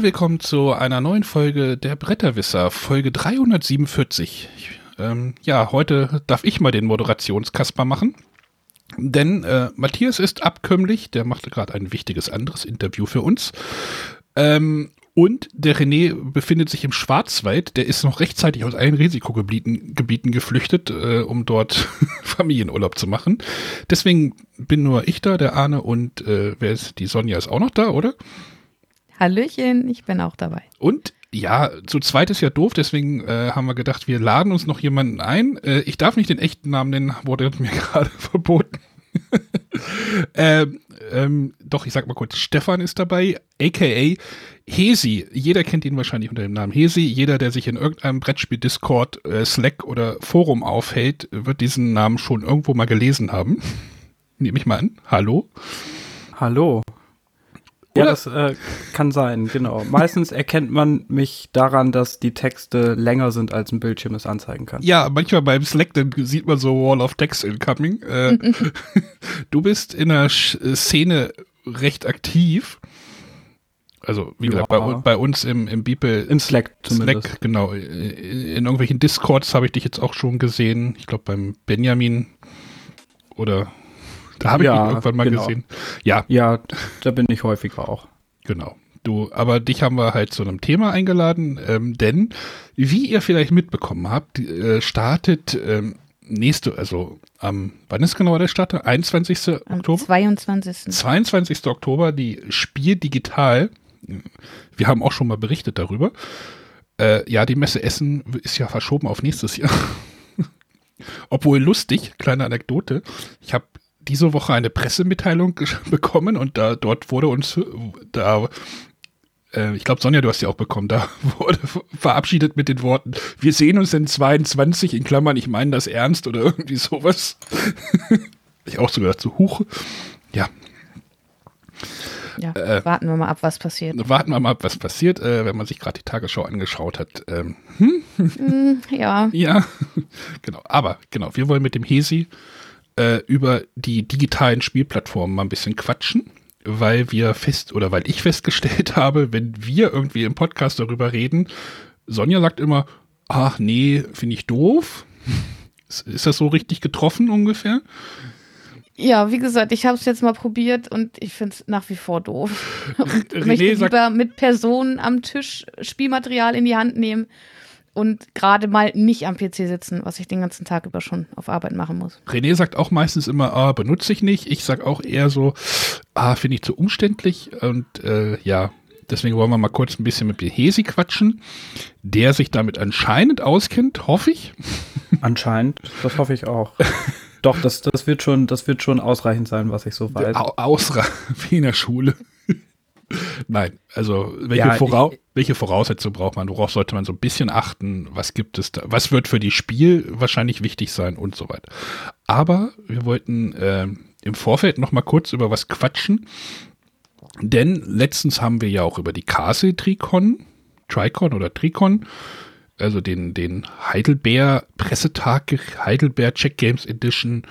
und willkommen zu einer neuen Folge der Bretterwisser, Folge 347. Ähm, ja, heute darf ich mal den Moderationskasper machen. Denn äh, Matthias ist abkömmlich, der machte gerade ein wichtiges anderes Interview für uns. Ähm, und der René befindet sich im Schwarzwald, der ist noch rechtzeitig aus allen Risikogebieten Gebieten geflüchtet, äh, um dort Familienurlaub zu machen. Deswegen bin nur ich da, der Arne und äh, wer ist, die Sonja ist auch noch da, oder? Hallöchen, ich bin auch dabei. Und ja, zu zweit ist ja doof, deswegen äh, haben wir gedacht, wir laden uns noch jemanden ein. Äh, ich darf nicht den echten Namen nennen, wurde mir gerade verboten. ähm, ähm, doch, ich sag mal kurz, Stefan ist dabei, aka Hesi. Jeder kennt ihn wahrscheinlich unter dem Namen Hesi. Jeder, der sich in irgendeinem Brettspiel Discord, äh, Slack oder Forum aufhält, wird diesen Namen schon irgendwo mal gelesen haben. Nehme ich mal an. Hallo. Hallo. Ja, das äh, kann sein, genau. Meistens erkennt man mich daran, dass die Texte länger sind, als ein Bildschirm es anzeigen kann. Ja, manchmal beim Slack, dann sieht man so Wall of Text incoming. Äh, du bist in der äh, Szene recht aktiv. Also, wie gesagt, bei, bei, uns im, im Beeple. Im Slack zumindest. Slack, genau. In irgendwelchen Discords habe ich dich jetzt auch schon gesehen. Ich glaube, beim Benjamin oder da habe ich ja, ihn irgendwann mal genau. gesehen. Ja. Ja, da bin ich häufiger auch. Genau. Du, aber dich haben wir halt zu einem Thema eingeladen, ähm, denn wie ihr vielleicht mitbekommen habt, äh, startet ähm, nächste, also am, wann ist genau der Start? 21. Am Oktober? 22. 22. Oktober, die Spiel Digital. Wir haben auch schon mal berichtet darüber. Äh, ja, die Messe Essen ist ja verschoben auf nächstes Jahr. Obwohl lustig, kleine Anekdote. Ich habe diese Woche eine Pressemitteilung bekommen und da dort wurde uns da äh, ich glaube, Sonja, du hast ja auch bekommen, da wurde verabschiedet mit den Worten, wir sehen uns in 22, in Klammern, ich meine das ernst oder irgendwie sowas. ich auch so gedacht, so huch. Ja. Ja, äh, warten wir mal ab, was passiert. Warten wir mal ab, was passiert, äh, wenn man sich gerade die Tagesschau angeschaut hat. Ähm, hm? mm, ja. Ja, genau. Aber genau, wir wollen mit dem Hesi äh, über die digitalen Spielplattformen mal ein bisschen quatschen, weil wir fest oder weil ich festgestellt habe, wenn wir irgendwie im Podcast darüber reden, Sonja sagt immer, ach nee, finde ich doof. Ist das so richtig getroffen ungefähr? Ja, wie gesagt, ich habe es jetzt mal probiert und ich finde es nach wie vor doof. ich möchte lieber mit Personen am Tisch Spielmaterial in die Hand nehmen und gerade mal nicht am PC sitzen, was ich den ganzen Tag über schon auf Arbeit machen muss. René sagt auch meistens immer, ah, benutze ich nicht. Ich sage auch eher so, ah, finde ich zu umständlich. Und äh, ja, deswegen wollen wir mal kurz ein bisschen mit Behesi quatschen, der sich damit anscheinend auskennt, hoffe ich. Anscheinend, das hoffe ich auch. Doch, das, das, wird schon, das wird schon ausreichend sein, was ich so weiß. Ausreichend, wie in der Schule. Nein, also welche, ja, Vorau ich, welche Voraussetzungen braucht man? Worauf sollte man so ein bisschen achten? Was gibt es da? Was wird für die Spiel wahrscheinlich wichtig sein und so weiter. Aber wir wollten äh, im Vorfeld noch mal kurz über was quatschen, denn letztens haben wir ja auch über die Castle Tricon, Tricon oder Tricon, also den, den Heidelbeer Pressetag, Heidelbeer Check Games Edition,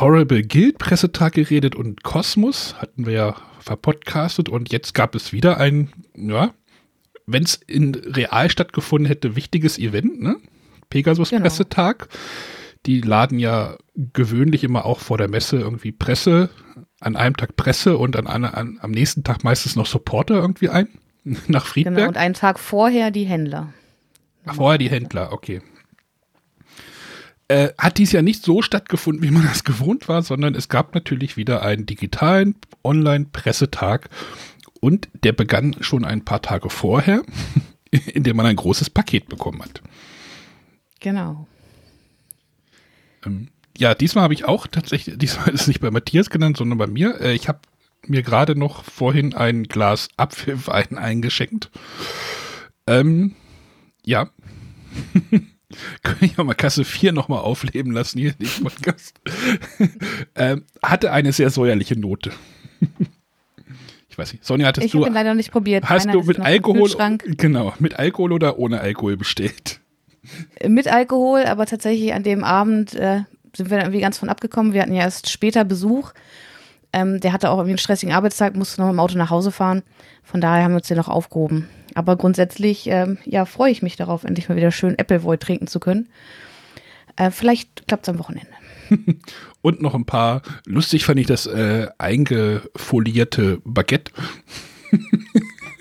Horrible Guild Pressetag geredet und Kosmos hatten wir ja verpodcastet und jetzt gab es wieder ein, ja, wenn es in real stattgefunden hätte, wichtiges Event, ne? Pegasus genau. Pressetag. Die laden ja gewöhnlich immer auch vor der Messe irgendwie Presse, an einem Tag Presse und an, an, am nächsten Tag meistens noch Supporter irgendwie ein, nach Friedberg. Genau, und einen Tag vorher die Händler. Vorher die Händler, okay. Äh, hat dies ja nicht so stattgefunden, wie man das gewohnt war, sondern es gab natürlich wieder einen digitalen Online-Pressetag und der begann schon ein paar Tage vorher, in dem man ein großes Paket bekommen hat. Genau. Ähm, ja, diesmal habe ich auch tatsächlich, diesmal ist es nicht bei Matthias genannt, sondern bei mir. Äh, ich habe mir gerade noch vorhin ein Glas Apfelwein eingeschenkt. Ähm, ja. Können ich auch mal Kasse 4 nochmal aufleben lassen hier in dem Podcast. ähm, hatte eine sehr säuerliche Note. ich weiß nicht. Sonja, hattest ich du. Ich habe leider nicht probiert. Hast Einer du mit Alkohol. Genau, mit Alkohol oder ohne Alkohol bestellt? Mit Alkohol, aber tatsächlich an dem Abend äh, sind wir dann irgendwie ganz von abgekommen. Wir hatten ja erst später Besuch. Ähm, der hatte auch irgendwie einen stressigen Arbeitstag, musste noch im Auto nach Hause fahren. Von daher haben wir uns den noch aufgehoben. Aber grundsätzlich, ähm, ja, freue ich mich darauf, endlich mal wieder schön Appleboy trinken zu können. Äh, vielleicht klappt es am Wochenende. Und noch ein paar, lustig fand ich das äh, eingefolierte Baguette.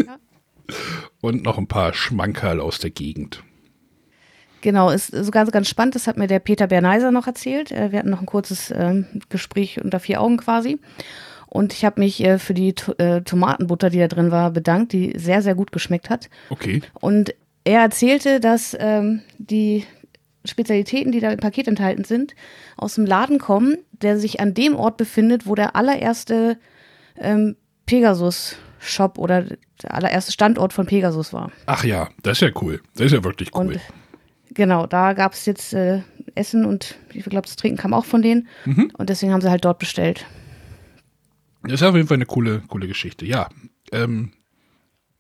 ja. Und noch ein paar Schmankerl aus der Gegend. Genau, ist so ganz, ganz spannend. Das hat mir der Peter Berneiser noch erzählt. Äh, wir hatten noch ein kurzes äh, Gespräch unter vier Augen quasi. Und ich habe mich äh, für die T äh, Tomatenbutter, die da drin war, bedankt, die sehr, sehr gut geschmeckt hat. Okay. Und er erzählte, dass ähm, die Spezialitäten, die da im Paket enthalten sind, aus dem Laden kommen, der sich an dem Ort befindet, wo der allererste ähm, Pegasus-Shop oder der allererste Standort von Pegasus war. Ach ja, das ist ja cool. Das ist ja wirklich cool. Und genau, da gab es jetzt äh, Essen und ich glaube, das Trinken kam auch von denen. Mhm. Und deswegen haben sie halt dort bestellt. Das ist auf jeden Fall eine coole, coole Geschichte. Ja. Ähm,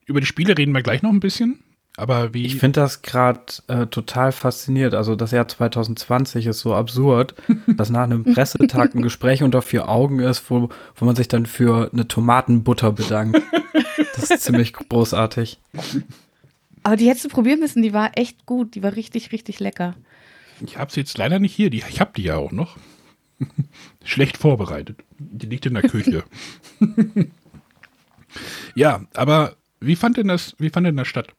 über die Spiele reden wir gleich noch ein bisschen. Aber wie. Ich finde das gerade äh, total faszinierend. Also das Jahr 2020 ist so absurd, dass nach einem Pressetag ein Gespräch unter vier Augen ist, wo, wo man sich dann für eine Tomatenbutter bedankt. Das ist ziemlich großartig. Aber die hättest du probieren müssen, die war echt gut. Die war richtig, richtig lecker. Ich habe sie jetzt leider nicht hier. Die, ich habe die ja auch noch. Schlecht vorbereitet. Die liegt in der Küche. ja, aber wie fand denn das, wie fand denn das statt?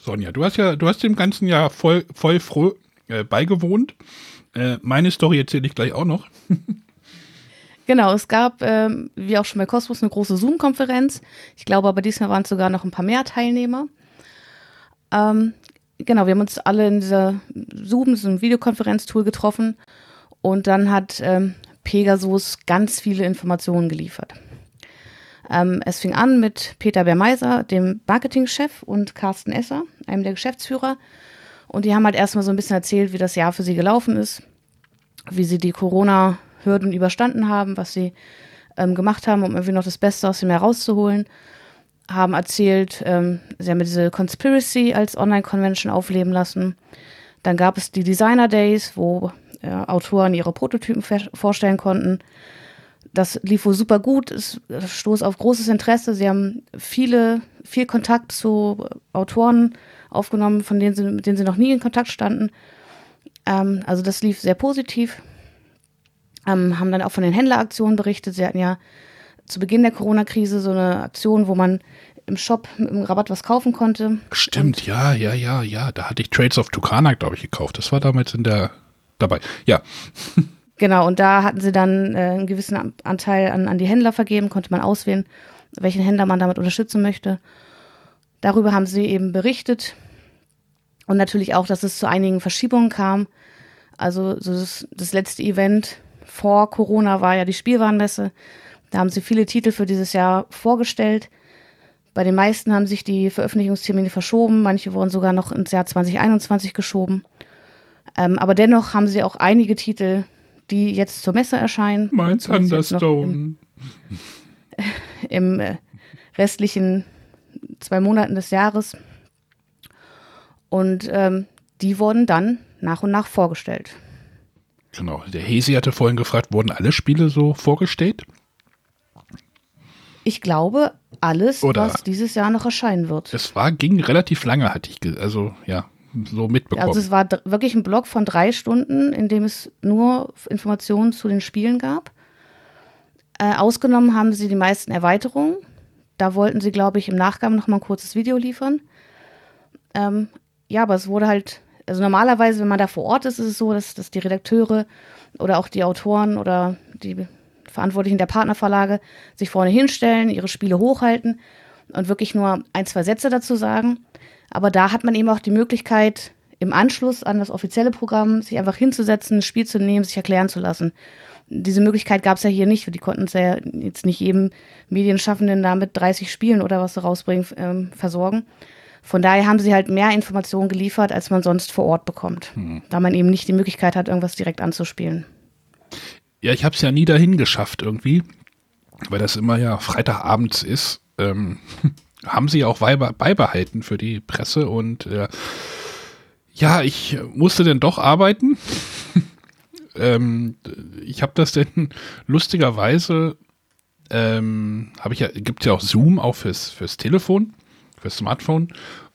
Sonja, du hast ja, du hast dem ganzen Jahr voll, voll froh äh, beigewohnt. Äh, meine Story erzähle ich gleich auch noch. Genau, es gab, ähm, wie auch schon bei Cosmos, eine große Zoom-Konferenz. Ich glaube aber diesmal waren es sogar noch ein paar mehr Teilnehmer. Ähm, genau, wir haben uns alle in dieser Zoom, so ein Videokonferenztool getroffen und dann hat ähm, Pegasus ganz viele Informationen geliefert. Ähm, es fing an mit Peter Bermeiser, dem Marketingchef, und Carsten Esser, einem der Geschäftsführer. Und die haben halt erstmal so ein bisschen erzählt, wie das Jahr für sie gelaufen ist, wie sie die Corona-Hürden überstanden haben, was sie ähm, gemacht haben, um irgendwie noch das Beste aus dem Jahr rauszuholen. Haben erzählt, ähm, sie haben diese Conspiracy als Online-Convention aufleben lassen. Dann gab es die Designer Days, wo äh, Autoren ihre Prototypen vorstellen konnten. Das lief wohl super gut, es stoß auf großes Interesse. Sie haben viele, viel Kontakt zu Autoren aufgenommen, von denen sie, mit denen sie noch nie in Kontakt standen. Ähm, also das lief sehr positiv. Ähm, haben dann auch von den Händleraktionen berichtet. Sie hatten ja zu Beginn der Corona-Krise so eine Aktion, wo man im Shop mit dem Rabatt was kaufen konnte. Stimmt, Und ja, ja, ja, ja. Da hatte ich Trades of Tucana, glaube ich, gekauft. Das war damals in der dabei. Ja. Genau, und da hatten sie dann äh, einen gewissen Anteil an, an die Händler vergeben, konnte man auswählen, welchen Händler man damit unterstützen möchte. Darüber haben sie eben berichtet. Und natürlich auch, dass es zu einigen Verschiebungen kam. Also so das, das letzte Event vor Corona war ja die Spielwarenmesse. Da haben sie viele Titel für dieses Jahr vorgestellt. Bei den meisten haben sich die Veröffentlichungstermine verschoben. Manche wurden sogar noch ins Jahr 2021 geschoben. Ähm, aber dennoch haben sie auch einige Titel die jetzt zur Messe erscheinen. Mein Thunderstone. Im, im äh, restlichen zwei Monaten des Jahres. Und ähm, die wurden dann nach und nach vorgestellt. Genau. Der Hesi hatte vorhin gefragt, wurden alle Spiele so vorgestellt? Ich glaube, alles, Oder was dieses Jahr noch erscheinen wird. Es war, ging relativ lange, hatte ich, also ja so mitbekommen. Also es war wirklich ein Blog von drei Stunden, in dem es nur Informationen zu den Spielen gab. Äh, ausgenommen haben sie die meisten Erweiterungen. Da wollten sie, glaube ich, im Nachgang noch mal ein kurzes Video liefern. Ähm, ja, aber es wurde halt, also normalerweise, wenn man da vor Ort ist, ist es so, dass, dass die Redakteure oder auch die Autoren oder die Verantwortlichen der Partnerverlage sich vorne hinstellen, ihre Spiele hochhalten und wirklich nur ein, zwei Sätze dazu sagen. Aber da hat man eben auch die Möglichkeit, im Anschluss an das offizielle Programm sich einfach hinzusetzen, ein Spiel zu nehmen, sich erklären zu lassen. Diese Möglichkeit gab es ja hier nicht. Die konnten es ja jetzt nicht jedem Medienschaffenden da mit 30 Spielen oder was sie rausbringen, ähm, versorgen. Von daher haben sie halt mehr Informationen geliefert, als man sonst vor Ort bekommt, hm. da man eben nicht die Möglichkeit hat, irgendwas direkt anzuspielen. Ja, ich habe es ja nie dahin geschafft irgendwie, weil das immer ja Freitagabends ist. Ähm, haben sie auch beibehalten für die Presse und äh, ja, ich musste denn doch arbeiten. ähm, ich habe das denn lustigerweise ähm, habe ich ja, gibt ja auch Zoom auch fürs, fürs Telefon, fürs Smartphone.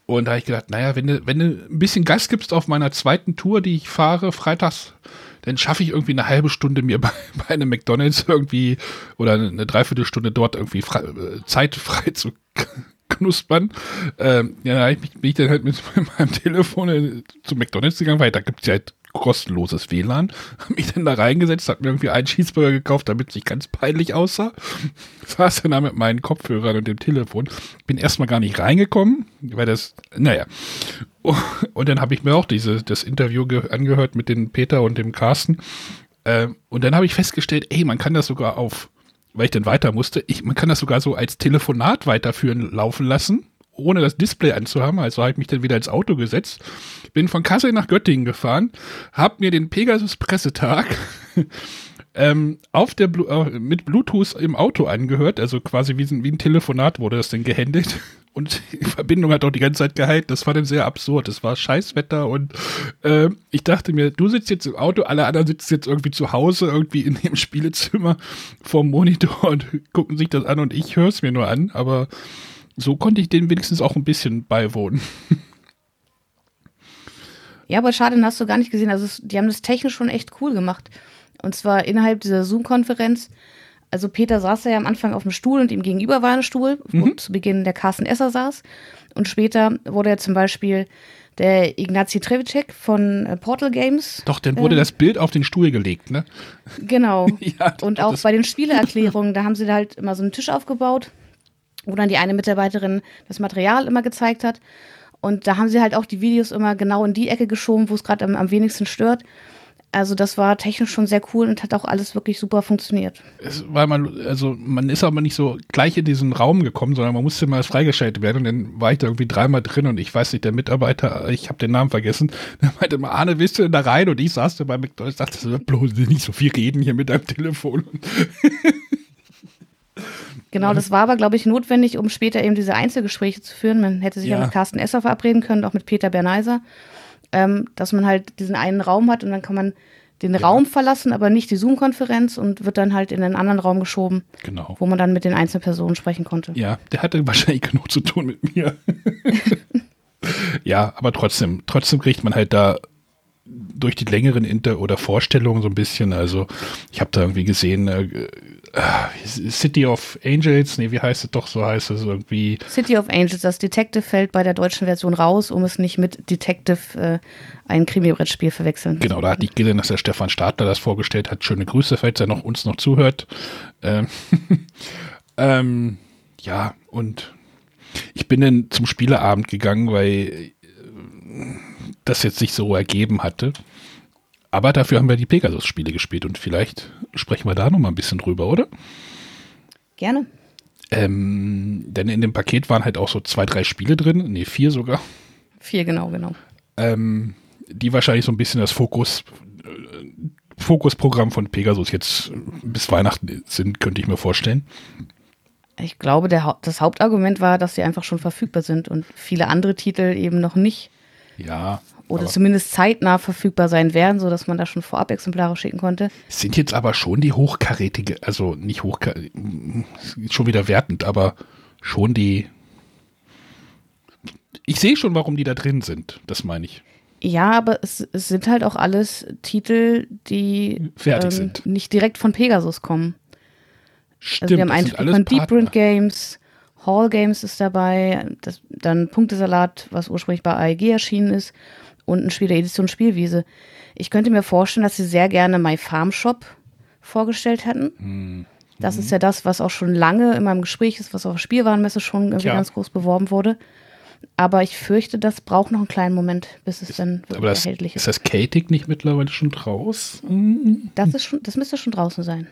Und da habe ich gedacht, naja, wenn du, wenn du ein bisschen Gas gibst auf meiner zweiten Tour, die ich fahre, freitags, dann schaffe ich irgendwie eine halbe Stunde mir bei, bei einem McDonalds irgendwie oder eine Dreiviertelstunde dort irgendwie frei, äh, Zeit frei zu knuspern. Ähm, ja, da bin ich dann halt mit meinem Telefon äh, zu McDonalds gegangen, weil da gibt es ja halt kostenloses WLAN. Hab mich dann da reingesetzt, hab mir irgendwie einen Cheeseburger gekauft, damit es nicht ganz peinlich aussah. Saß dann da mit meinen Kopfhörern und dem Telefon. Bin erstmal gar nicht reingekommen, weil das, naja. Und dann habe ich mir auch diese, das Interview angehört mit dem Peter und dem Carsten. Ähm, und dann habe ich festgestellt, ey, man kann das sogar auf, weil ich dann weiter musste, ich, man kann das sogar so als Telefonat weiterführen laufen lassen ohne das Display anzuhaben. Also habe ich mich dann wieder ins Auto gesetzt, bin von Kassel nach Göttingen gefahren, habe mir den Pegasus Pressetag ähm, auf der Blu äh, mit Bluetooth im Auto angehört, also quasi wie, wie ein Telefonat wurde das denn gehändelt. Und die Verbindung hat auch die ganze Zeit gehalten. Das war dann sehr absurd. Es war Scheißwetter und äh, ich dachte mir, du sitzt jetzt im Auto, alle anderen sitzen jetzt irgendwie zu Hause, irgendwie in dem Spielezimmer vorm Monitor und gucken sich das an und ich höre es mir nur an. Aber so konnte ich denen wenigstens auch ein bisschen beiwohnen. Ja, aber schade, den hast du gar nicht gesehen. Also, es, die haben das technisch schon echt cool gemacht. Und zwar innerhalb dieser Zoom-Konferenz. Also, Peter saß ja am Anfang auf dem Stuhl und ihm gegenüber war ein Stuhl, wo mhm. zu Beginn der Carsten Esser saß. Und später wurde er zum Beispiel der Ignazi Trevicek von äh, Portal Games. Doch, dann wurde äh, das Bild auf den Stuhl gelegt, ne? Genau. ja, und auch bei den Spieleerklärungen, da haben sie da halt immer so einen Tisch aufgebaut wo dann die eine Mitarbeiterin das Material immer gezeigt hat. Und da haben sie halt auch die Videos immer genau in die Ecke geschoben, wo es gerade am, am, wenigsten stört. Also das war technisch schon sehr cool und hat auch alles wirklich super funktioniert. Es, weil man, also man ist aber nicht so gleich in diesen Raum gekommen, sondern man musste mal freigeschaltet werden und dann war ich da irgendwie dreimal drin und ich weiß nicht, der Mitarbeiter, ich habe den Namen vergessen, der meinte immer, Arne, willst du denn da rein? Und ich saß da bei McDonalds, dachte, bloß nicht so viel reden hier mit deinem Telefon. Genau, das war aber, glaube ich, notwendig, um später eben diese Einzelgespräche zu führen. Man hätte sich ja, ja mit Carsten Esser verabreden können, auch mit Peter Berneiser, ähm, dass man halt diesen einen Raum hat und dann kann man den ja. Raum verlassen, aber nicht die Zoom-Konferenz und wird dann halt in einen anderen Raum geschoben, genau. wo man dann mit den einzelnen Personen sprechen konnte. Ja, der hatte wahrscheinlich genug zu tun mit mir. ja, aber trotzdem, trotzdem kriegt man halt da durch die längeren Inter- oder Vorstellungen so ein bisschen, also ich habe da irgendwie gesehen, äh, äh, City of Angels, nee, wie heißt es doch, so heißt es irgendwie. City of Angels, das Detective fällt bei der deutschen Version raus, um es nicht mit Detective, äh, ein Krimi-Brettspiel verwechseln. Genau, da hat die Gillen, dass der Stefan Stadler das vorgestellt hat. Schöne Grüße, falls er noch uns noch zuhört. Ähm, ähm, ja, und ich bin dann zum Spieleabend gegangen, weil äh, das jetzt sich so ergeben hatte. Aber dafür haben wir die Pegasus-Spiele gespielt und vielleicht sprechen wir da noch mal ein bisschen drüber, oder? Gerne. Ähm, denn in dem Paket waren halt auch so zwei, drei Spiele drin, nee, vier sogar. Vier, genau, genau. Ähm, die wahrscheinlich so ein bisschen das Fokus, äh, Fokusprogramm von Pegasus jetzt bis Weihnachten sind, könnte ich mir vorstellen. Ich glaube, der, das Hauptargument war, dass sie einfach schon verfügbar sind und viele andere Titel eben noch nicht. Ja. Oder zumindest zeitnah verfügbar sein werden, sodass man da schon vorab Exemplare schicken konnte. Sind jetzt aber schon die hochkarätige, also nicht hochkarätig, schon wieder wertend, aber schon die. Ich sehe schon, warum die da drin sind, das meine ich. Ja, aber es, es, sind halt auch alles Titel, die ähm, nicht direkt von Pegasus kommen. Stimmt, also wir haben einen von Deep Print Games, Hall Games ist dabei, das, dann Punktesalat, was ursprünglich bei AEG erschienen ist und ein Spiel der Edition Spielwiese. Ich könnte mir vorstellen, dass sie sehr gerne My Farm Shop vorgestellt hätten. Mhm. Das ist ja das, was auch schon lange in meinem Gespräch ist, was auf der Spielwarenmesse schon irgendwie ja. ganz groß beworben wurde. Aber ich fürchte, das braucht noch einen kleinen Moment, bis es ist, dann wirklich das, erhältlich ist. Ist das Katig nicht mittlerweile schon draußen? Das, ist schon, das müsste schon draußen sein.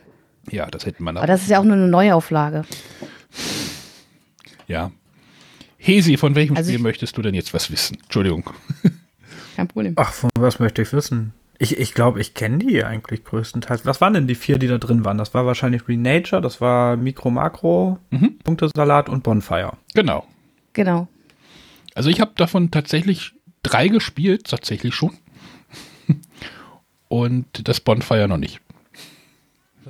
Ja, das hätte man Aber das ist ja auch nur eine Neuauflage. Ja. Hesi, von welchem also Spiel möchtest du denn jetzt was wissen? Entschuldigung. Kein Problem. Ach, von was möchte ich wissen? Ich glaube, ich, glaub, ich kenne die eigentlich größtenteils. Was waren denn die vier, die da drin waren? Das war wahrscheinlich Renature, das war Mikro Makro, mhm. Punktesalat und Bonfire. Genau. Genau. Also ich habe davon tatsächlich drei gespielt, tatsächlich schon. Und das Bonfire noch nicht.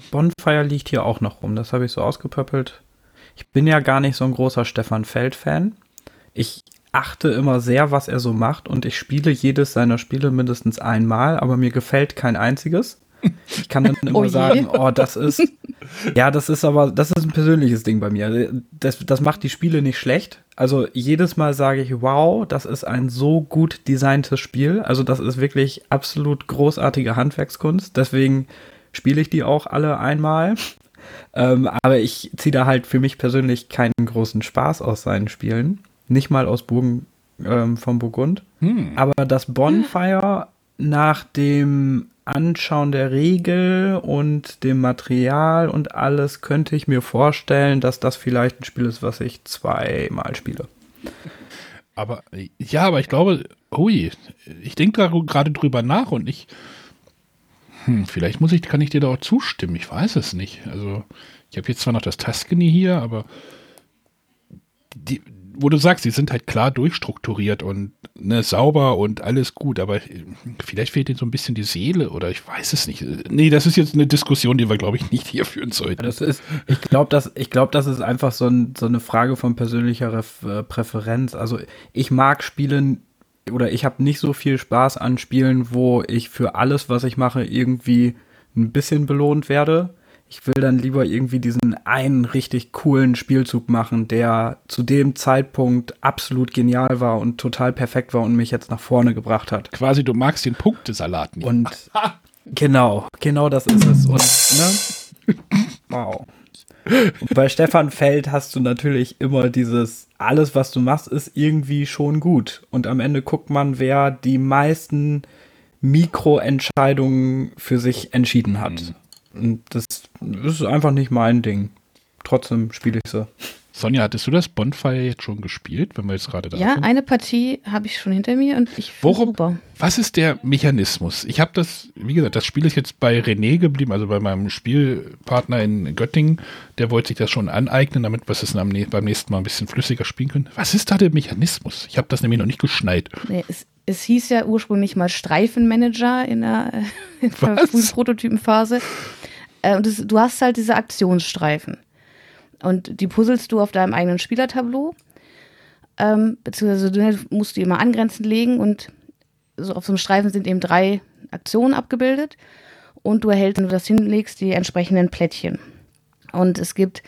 Bonfire liegt hier auch noch rum. Das habe ich so ausgepöppelt. Ich bin ja gar nicht so ein großer Stefan Feld-Fan. Ich achte immer sehr, was er so macht und ich spiele jedes seiner Spiele mindestens einmal, aber mir gefällt kein einziges. Ich kann dann immer oh sagen, oh, das ist, ja, das ist aber, das ist ein persönliches Ding bei mir. Das, das macht die Spiele nicht schlecht. Also jedes Mal sage ich, wow, das ist ein so gut designtes Spiel. Also das ist wirklich absolut großartige Handwerkskunst. Deswegen spiele ich die auch alle einmal. Ähm, aber ich ziehe da halt für mich persönlich keinen großen Spaß aus seinen Spielen. Nicht mal aus Burgen ähm, vom Burgund. Hm. Aber das Bonfire nach dem Anschauen der Regel und dem Material und alles könnte ich mir vorstellen, dass das vielleicht ein Spiel ist, was ich zweimal spiele. Aber ja, aber ich glaube, hui, ich denke da gerade drüber nach und ich, hm, vielleicht muss ich, kann ich dir da auch zustimmen. Ich weiß es nicht. Also ich habe jetzt zwar noch das Tuscany hier, aber die, wo du sagst, sie sind halt klar durchstrukturiert und ne, sauber und alles gut, aber vielleicht fehlt ihnen so ein bisschen die Seele oder ich weiß es nicht. Nee, das ist jetzt eine Diskussion, die wir, glaube ich, nicht hier führen sollten. Das ist, ich glaube, das, ich glaube, das ist einfach so, ein, so eine Frage von persönlicher Ref, äh, Präferenz. Also ich mag Spielen oder ich habe nicht so viel Spaß an Spielen, wo ich für alles, was ich mache, irgendwie ein bisschen belohnt werde ich will dann lieber irgendwie diesen einen richtig coolen Spielzug machen, der zu dem Zeitpunkt absolut genial war und total perfekt war und mich jetzt nach vorne gebracht hat. Quasi, du magst den Punktesalat nicht. Und genau, genau das ist es. Und, ne? Wow. Und bei Stefan Feld hast du natürlich immer dieses, alles, was du machst, ist irgendwie schon gut. Und am Ende guckt man, wer die meisten Mikroentscheidungen für sich entschieden hat. Mhm. Und das ist einfach nicht mein Ding. Trotzdem spiele ich sie. Sonja, hattest du das Bonfire jetzt schon gespielt, wenn wir jetzt gerade da Ja, sind? eine Partie habe ich schon hinter mir und ich finde super. Was ist der Mechanismus? Ich habe das, wie gesagt, das Spiel ist jetzt bei René geblieben, also bei meinem Spielpartner in Göttingen. Der wollte sich das schon aneignen, damit wir es beim nächsten Mal ein bisschen flüssiger spielen können. Was ist da der Mechanismus? Ich habe das nämlich noch nicht geschneit. Nee, es, es hieß ja ursprünglich mal Streifenmanager in der, in der frühen Prototypenphase. Äh, das, du hast halt diese Aktionsstreifen. Und die puzzelst du auf deinem eigenen Spielertableau. Ähm, beziehungsweise du musst die immer angrenzend legen und so auf so einem Streifen sind eben drei Aktionen abgebildet. Und du erhältst, wenn du das hinlegst, die entsprechenden Plättchen. Und es gibt,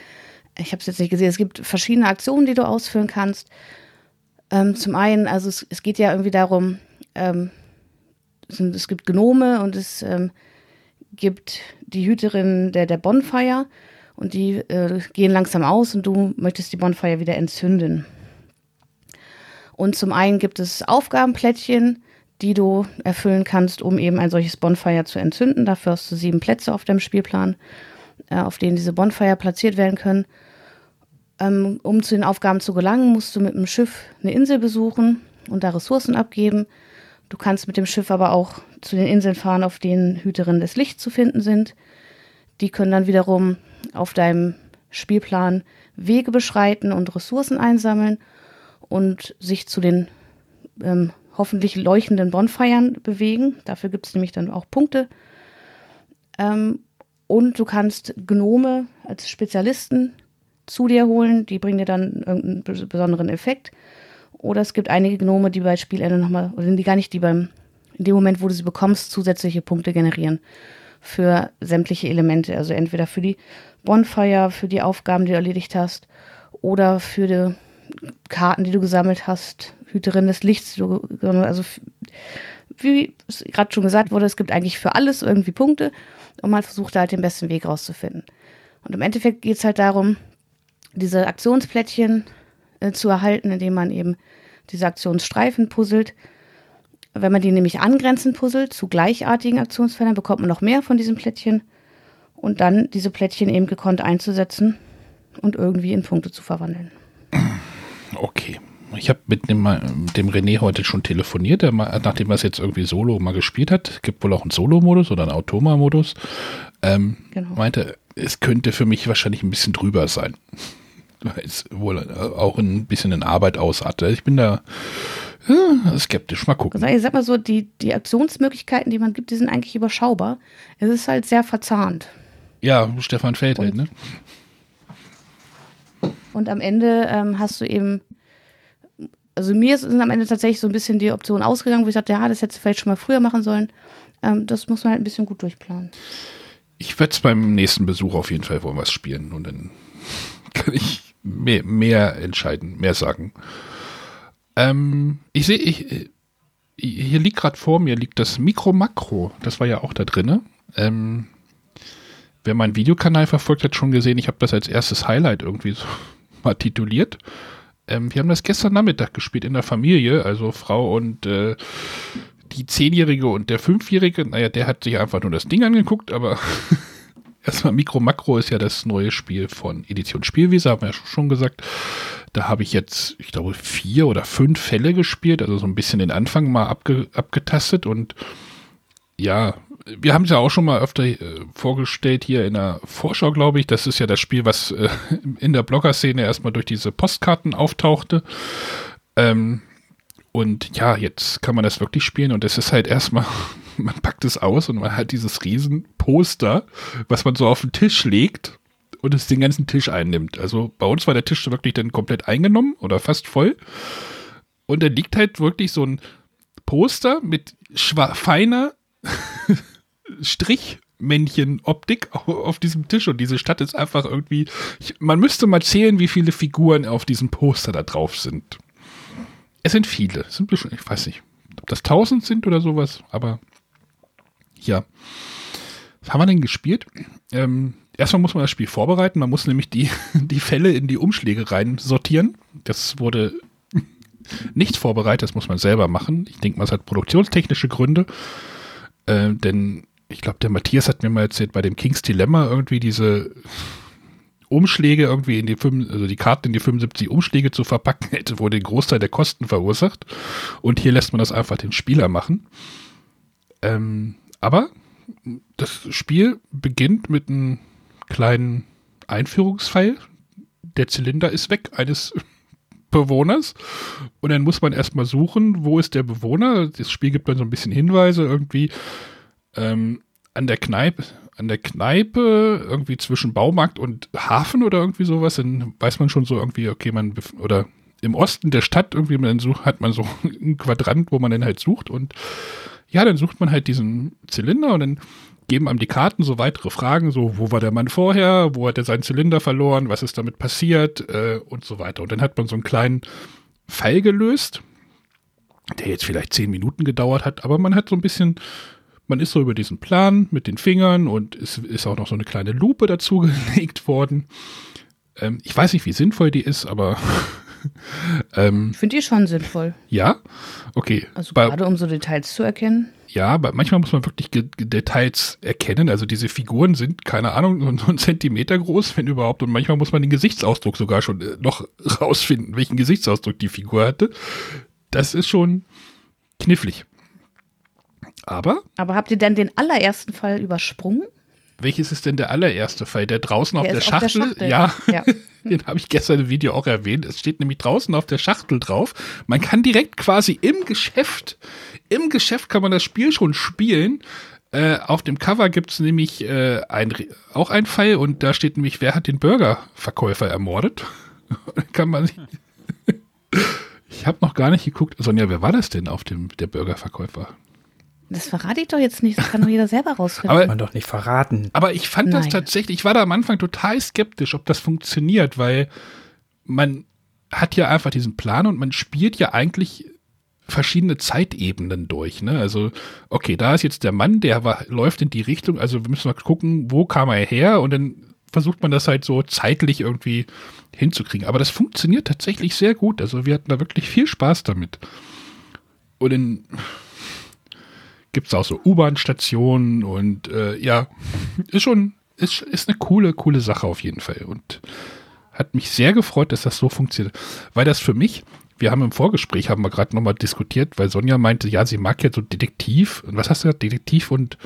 ich habe es jetzt nicht gesehen, es gibt verschiedene Aktionen, die du ausführen kannst. Ähm, zum einen, also es, es, geht ja irgendwie darum, ähm, es, es, gibt Gnome und es ähm, gibt die Hüterin der, der Bonfire und die äh, gehen langsam aus und du möchtest die Bonfire wieder entzünden. Und zum einen gibt es Aufgabenplättchen, die du erfüllen kannst, um eben ein solches Bonfire zu entzünden. Dafür hast du sieben Plätze auf deinem Spielplan, äh, auf denen diese Bonfire platziert werden können. Ähm, um zu den Aufgaben zu gelangen, musst du mit dem Schiff eine Insel besuchen und da Ressourcen abgeben. Du kannst mit dem Schiff aber auch zu den Inseln fahren, auf denen Hüterinnen des Lichts zu finden sind. Die können dann wiederum auf deinem Spielplan Wege beschreiten und Ressourcen einsammeln und sich zu den ähm, hoffentlich leuchtenden Bonfeiern bewegen. Dafür gibt es nämlich dann auch Punkte. Ähm, und du kannst Gnome als Spezialisten zu dir holen. Die bringen dir dann irgendeinen besonderen Effekt. Oder es gibt einige Gnome, die bei Spielende nochmal, oder die gar nicht, die beim, in dem Moment, wo du sie bekommst, zusätzliche Punkte generieren für sämtliche Elemente. Also entweder für die Bonfire, für die Aufgaben, die du erledigt hast, oder für die Karten, die du gesammelt hast, Hüterin des Lichts, also wie gerade schon gesagt wurde, es gibt eigentlich für alles irgendwie Punkte und man versucht halt den besten Weg rauszufinden. Und im Endeffekt geht es halt darum, diese Aktionsplättchen äh, zu erhalten, indem man eben diese Aktionsstreifen puzzelt. Wenn man die nämlich angrenzend puzzelt zu gleichartigen Aktionsfeldern, bekommt man noch mehr von diesen Plättchen und dann diese Plättchen eben gekonnt einzusetzen und irgendwie in Punkte zu verwandeln. Okay. Ich habe mit dem, dem René heute schon telefoniert, der, nachdem er es jetzt irgendwie solo mal gespielt hat. Gibt wohl auch einen Solo-Modus oder einen Automa-Modus. Ähm, genau. Meinte, es könnte für mich wahrscheinlich ein bisschen drüber sein wohl auch ein bisschen in Arbeit ausartet. Ich bin da ja, skeptisch. Mal gucken. Also ich sag mal so, die, die Aktionsmöglichkeiten, die man gibt, die sind eigentlich überschaubar. Es ist halt sehr verzahnt. Ja, Stefan Feldheld, ne? Und am Ende ähm, hast du eben, also mir sind am Ende tatsächlich so ein bisschen die Option ausgegangen, wo ich sagte, ja, das hättest du vielleicht schon mal früher machen sollen. Ähm, das muss man halt ein bisschen gut durchplanen. Ich werde es beim nächsten Besuch auf jeden Fall wohl was spielen und dann kann ich mehr, mehr entscheiden, mehr sagen. Ähm, ich sehe, ich, hier liegt gerade vor mir liegt das Mikro-Makro. Das war ja auch da drin. Ähm, wer meinen Videokanal verfolgt, hat schon gesehen, ich habe das als erstes Highlight irgendwie so mal tituliert. Ähm, wir haben das gestern Nachmittag gespielt in der Familie, also Frau und äh, die Zehnjährige und der Fünfjährige. Naja, der hat sich einfach nur das Ding angeguckt, aber erstmal Mikro Makro ist ja das neue Spiel von Edition Spielwiese, haben wir ja schon gesagt. Da habe ich jetzt, ich glaube, vier oder fünf Fälle gespielt, also so ein bisschen den Anfang mal abge, abgetastet und ja, wir haben es ja auch schon mal öfter äh, vorgestellt hier in der Vorschau, glaube ich. Das ist ja das Spiel, was äh, in der Blogger-Szene erstmal durch diese Postkarten auftauchte. Ähm, und ja, jetzt kann man das wirklich spielen und es ist halt erstmal, man packt es aus und man hat dieses riesen Poster, was man so auf den Tisch legt und es den ganzen Tisch einnimmt. Also bei uns war der Tisch wirklich dann komplett eingenommen oder fast voll. Und da liegt halt wirklich so ein Poster mit feiner Strichmännchen-Optik auf diesem Tisch und diese Stadt ist einfach irgendwie. Man müsste mal zählen, wie viele Figuren auf diesem Poster da drauf sind. Es sind viele. Es sind bestimmt, ich weiß nicht, ob das tausend sind oder sowas, aber ja. Was haben wir denn gespielt? Ähm, erstmal muss man das Spiel vorbereiten. Man muss nämlich die, die Fälle in die Umschläge rein sortieren. Das wurde nicht vorbereitet, das muss man selber machen. Ich denke mal, es hat produktionstechnische Gründe. Äh, denn ich glaube, der Matthias hat mir mal erzählt, bei dem King's Dilemma irgendwie diese Umschläge irgendwie in die, 5, also die Karten in die 75 Umschläge zu verpacken, hätte wohl den Großteil der Kosten verursacht. Und hier lässt man das einfach den Spieler machen. Ähm, aber das Spiel beginnt mit einem kleinen Einführungspfeil. Der Zylinder ist weg eines Bewohners. Und dann muss man erstmal suchen, wo ist der Bewohner. Das Spiel gibt dann so ein bisschen Hinweise irgendwie ähm, an der Kneipe, an der Kneipe, irgendwie zwischen Baumarkt und Hafen oder irgendwie sowas, dann weiß man schon so irgendwie, okay, man, oder im Osten der Stadt irgendwie, man sucht, hat man so ein Quadrant, wo man dann halt sucht und ja, dann sucht man halt diesen Zylinder und dann geben einem die Karten so weitere Fragen, so wo war der Mann vorher, wo hat er seinen Zylinder verloren, was ist damit passiert äh, und so weiter. Und dann hat man so einen kleinen Fall gelöst, der jetzt vielleicht zehn Minuten gedauert hat, aber man hat so ein bisschen man ist so über diesen Plan mit den Fingern und es ist auch noch so eine kleine Lupe dazu gelegt worden. Ähm, ich weiß nicht, wie sinnvoll die ist, aber. ähm, ich finde die schon sinnvoll. Ja? Okay. Also gerade um so Details zu erkennen. Ja, aber manchmal muss man wirklich Details erkennen. Also diese Figuren sind, keine Ahnung, nur einen Zentimeter groß, wenn überhaupt. Und manchmal muss man den Gesichtsausdruck sogar schon äh, noch rausfinden, welchen Gesichtsausdruck die Figur hatte. Das ist schon knifflig. Aber? Aber habt ihr denn den allerersten Fall übersprungen? Welches ist denn der allererste Fall? Der draußen der auf, der Schachtel? auf der Schachtel? Ja, ja. den habe ich gestern im Video auch erwähnt. Es steht nämlich draußen auf der Schachtel drauf. Man kann direkt quasi im Geschäft, im Geschäft kann man das Spiel schon spielen. Äh, auf dem Cover gibt es nämlich äh, ein, auch ein Fall und da steht nämlich, wer hat den Burgerverkäufer ermordet? kann man sich. ich habe noch gar nicht geguckt. Sonja, wer war das denn auf dem der Burgerverkäufer? Das verrate ich doch jetzt nicht, das kann doch jeder selber rausfinden. Aber man doch nicht verraten. Aber ich fand Nein. das tatsächlich, ich war da am Anfang total skeptisch, ob das funktioniert, weil man hat ja einfach diesen Plan und man spielt ja eigentlich verschiedene Zeitebenen durch. Ne? Also, okay, da ist jetzt der Mann, der war, läuft in die Richtung, also wir müssen mal gucken, wo kam er her und dann versucht man das halt so zeitlich irgendwie hinzukriegen. Aber das funktioniert tatsächlich sehr gut. Also wir hatten da wirklich viel Spaß damit. Und in, gibt es auch so U-Bahn-Stationen und äh, ja, ist schon, ist, ist eine coole, coole Sache auf jeden Fall. Und hat mich sehr gefreut, dass das so funktioniert. Weil das für mich, wir haben im Vorgespräch, haben wir gerade nochmal diskutiert, weil Sonja meinte, ja, sie mag ja so Detektiv. Und was hast du gesagt? Detektiv und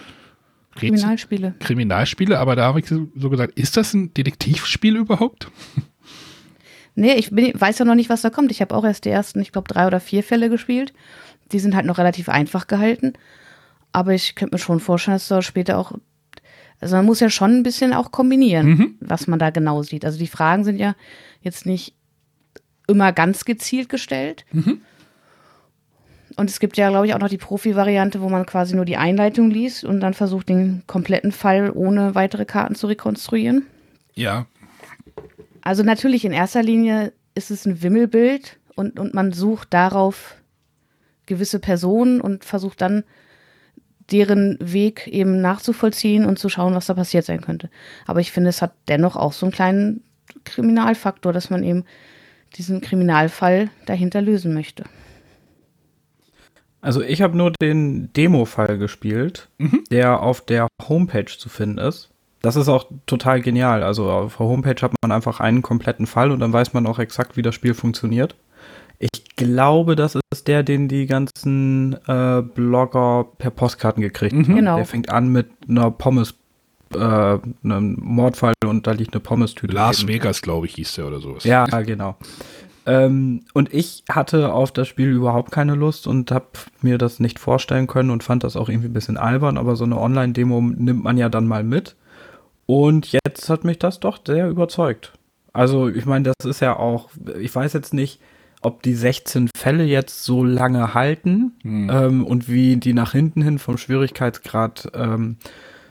Rätsel? Kriminalspiele. Kriminalspiele, aber da habe ich so gesagt, ist das ein Detektivspiel überhaupt? Nee, ich bin, weiß ja noch nicht, was da kommt. Ich habe auch erst die ersten, ich glaube, drei oder vier Fälle gespielt. Die sind halt noch relativ einfach gehalten. Aber ich könnte mir schon vorstellen, dass da später auch. Also man muss ja schon ein bisschen auch kombinieren, mhm. was man da genau sieht. Also die Fragen sind ja jetzt nicht immer ganz gezielt gestellt. Mhm. Und es gibt ja, glaube ich, auch noch die Profi-Variante, wo man quasi nur die Einleitung liest und dann versucht, den kompletten Fall ohne weitere Karten zu rekonstruieren. Ja. Also natürlich in erster Linie ist es ein Wimmelbild und, und man sucht darauf gewisse Personen und versucht dann deren Weg eben nachzuvollziehen und zu schauen, was da passiert sein könnte. Aber ich finde, es hat dennoch auch so einen kleinen Kriminalfaktor, dass man eben diesen Kriminalfall dahinter lösen möchte. Also ich habe nur den Demo-Fall gespielt, mhm. der auf der Homepage zu finden ist. Das ist auch total genial. Also auf der Homepage hat man einfach einen kompletten Fall und dann weiß man auch exakt, wie das Spiel funktioniert. Ich glaube, das ist der, den die ganzen äh, Blogger per Postkarten gekriegt mhm. haben. Genau. Der fängt an mit einer Pommes, äh, einem Mordfall und da liegt eine Pommes-Tüte. Las eben. Vegas, glaube ich, hieß der oder sowas. Ja, genau. Ähm, und ich hatte auf das Spiel überhaupt keine Lust und habe mir das nicht vorstellen können und fand das auch irgendwie ein bisschen albern, aber so eine Online-Demo nimmt man ja dann mal mit. Und jetzt hat mich das doch sehr überzeugt. Also, ich meine, das ist ja auch, ich weiß jetzt nicht, ob die 16 Fälle jetzt so lange halten hm. ähm, und wie die nach hinten hin vom Schwierigkeitsgrad ähm,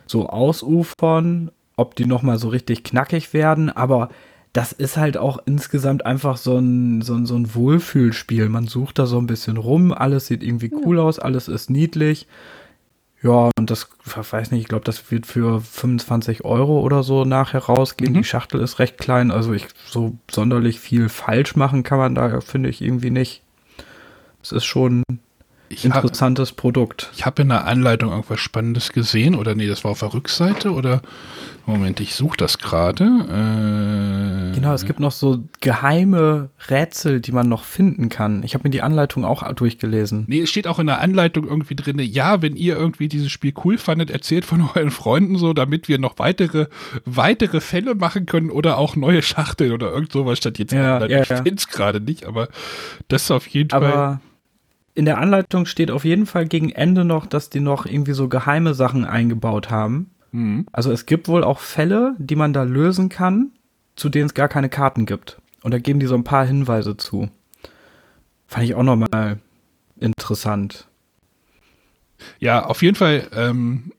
so ausufern, ob die nochmal so richtig knackig werden, aber das ist halt auch insgesamt einfach so ein, so ein, so ein Wohlfühlspiel. Man sucht da so ein bisschen rum, alles sieht irgendwie cool aus, alles ist niedlich. Ja, und das, weiß nicht, ich glaube, das wird für 25 Euro oder so nachher rausgehen. Mhm. Die Schachtel ist recht klein, also ich, so sonderlich viel falsch machen kann man da, finde ich, irgendwie nicht. Es ist schon ich interessantes hab, Produkt. Ich habe in der Anleitung irgendwas Spannendes gesehen, oder nee, das war auf der Rückseite, oder Moment, ich suche das gerade. Äh, genau, es gibt noch so geheime Rätsel, die man noch finden kann. Ich habe mir die Anleitung auch durchgelesen. Nee, es steht auch in der Anleitung irgendwie drin, ja, wenn ihr irgendwie dieses Spiel cool fandet, erzählt von euren Freunden so, damit wir noch weitere, weitere Fälle machen können oder auch neue Schachteln oder irgend sowas statt jetzt. Ja, ja, ich ja. finde es gerade nicht, aber das ist auf jeden aber Fall in der Anleitung steht auf jeden Fall gegen Ende noch, dass die noch irgendwie so geheime Sachen eingebaut haben. Mhm. Also es gibt wohl auch Fälle, die man da lösen kann, zu denen es gar keine Karten gibt. Und da geben die so ein paar Hinweise zu. Fand ich auch nochmal interessant. Ja, auf jeden Fall, ähm,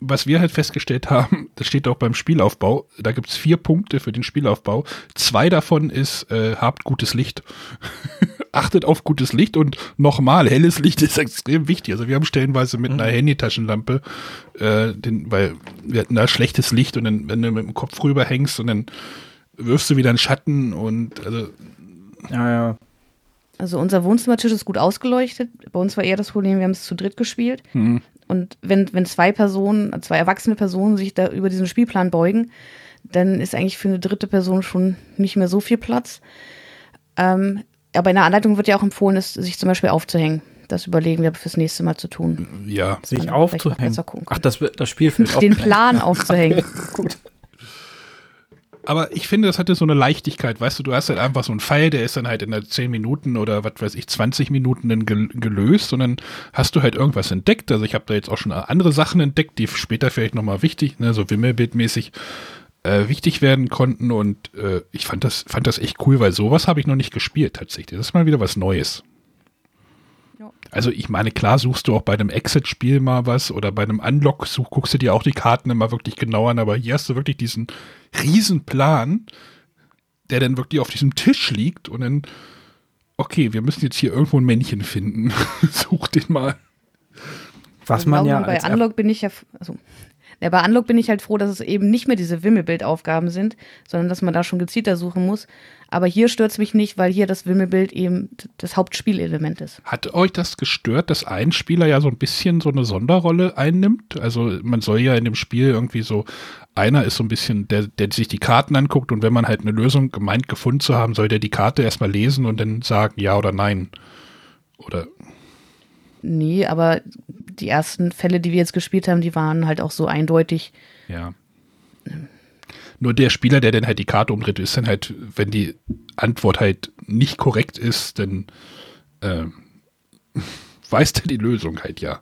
was wir halt festgestellt haben, das steht auch beim Spielaufbau, da gibt es vier Punkte für den Spielaufbau. Zwei davon ist, äh, habt gutes Licht. achtet auf gutes Licht und nochmal, helles Licht ist extrem wichtig. Also wir haben stellenweise mit mhm. einer Handytaschenlampe, äh, den, weil wir hatten da schlechtes Licht und dann, wenn du mit dem Kopf rüber hängst und dann wirfst du wieder einen Schatten und also. Ja, ja. Also unser Wohnzimmertisch ist gut ausgeleuchtet. Bei uns war eher das Problem, wir haben es zu dritt gespielt. Mhm. Und wenn, wenn zwei Personen, zwei erwachsene Personen sich da über diesen Spielplan beugen, dann ist eigentlich für eine dritte Person schon nicht mehr so viel Platz. Ähm, aber in der Anleitung wird ja auch empfohlen, es, sich zum Beispiel aufzuhängen. Das überlegen wir fürs nächste Mal zu tun. Ja, sich aufzuhängen. Ach, das, das Spiel Den Plan aufzuhängen. Gut. Aber ich finde, das hatte so eine Leichtigkeit, weißt du, du hast halt einfach so einen Pfeil, der ist dann halt in der 10 Minuten oder was weiß ich, 20 Minuten dann gelöst und dann hast du halt irgendwas entdeckt. Also ich habe da jetzt auch schon andere Sachen entdeckt, die später vielleicht nochmal wichtig, ne, so Wimmelbildmäßig äh, wichtig werden konnten und äh, ich fand das, fand das echt cool, weil sowas habe ich noch nicht gespielt tatsächlich. Das ist mal wieder was Neues. Also ich meine, klar suchst du auch bei einem Exit-Spiel mal was oder bei einem Unlock such, guckst du dir auch die Karten immer wirklich genau an, aber hier hast du wirklich diesen riesen Plan, der dann wirklich auf diesem Tisch liegt und dann, okay, wir müssen jetzt hier irgendwo ein Männchen finden. Such den mal. Was also man ja. Bei Unlock bin ich ja, also ja, bei Unlock bin ich halt froh, dass es eben nicht mehr diese Wimmelbildaufgaben sind, sondern dass man da schon gezielter suchen muss. Aber hier stört es mich nicht, weil hier das Wimmelbild eben das Hauptspielelement ist. Hat euch das gestört, dass ein Spieler ja so ein bisschen so eine Sonderrolle einnimmt? Also man soll ja in dem Spiel irgendwie so, einer ist so ein bisschen, der, der sich die Karten anguckt und wenn man halt eine Lösung gemeint gefunden zu haben, soll der die Karte erstmal lesen und dann sagen ja oder nein. Oder Nee, aber die ersten Fälle, die wir jetzt gespielt haben, die waren halt auch so eindeutig. Ja. Nur der Spieler, der dann halt die Karte umdreht, ist dann halt, wenn die Antwort halt nicht korrekt ist, dann äh, weiß der die Lösung halt ja.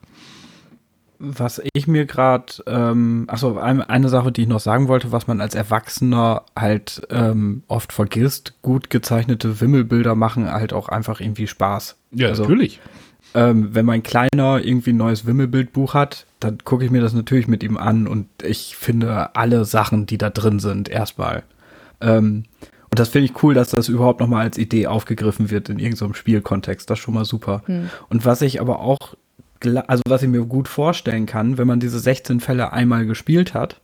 Was ich mir gerade, ähm, achso, eine, eine Sache, die ich noch sagen wollte, was man als Erwachsener halt ähm, oft vergisst, gut gezeichnete Wimmelbilder machen halt auch einfach irgendwie Spaß. Ja, also, natürlich. Ähm, wenn mein Kleiner irgendwie ein neues Wimmelbildbuch hat, dann gucke ich mir das natürlich mit ihm an und ich finde alle Sachen, die da drin sind, erstmal. Ähm, und das finde ich cool, dass das überhaupt nochmal als Idee aufgegriffen wird in irgendeinem Spielkontext. Das ist schon mal super. Hm. Und was ich aber auch also was ich mir gut vorstellen kann, wenn man diese 16 Fälle einmal gespielt hat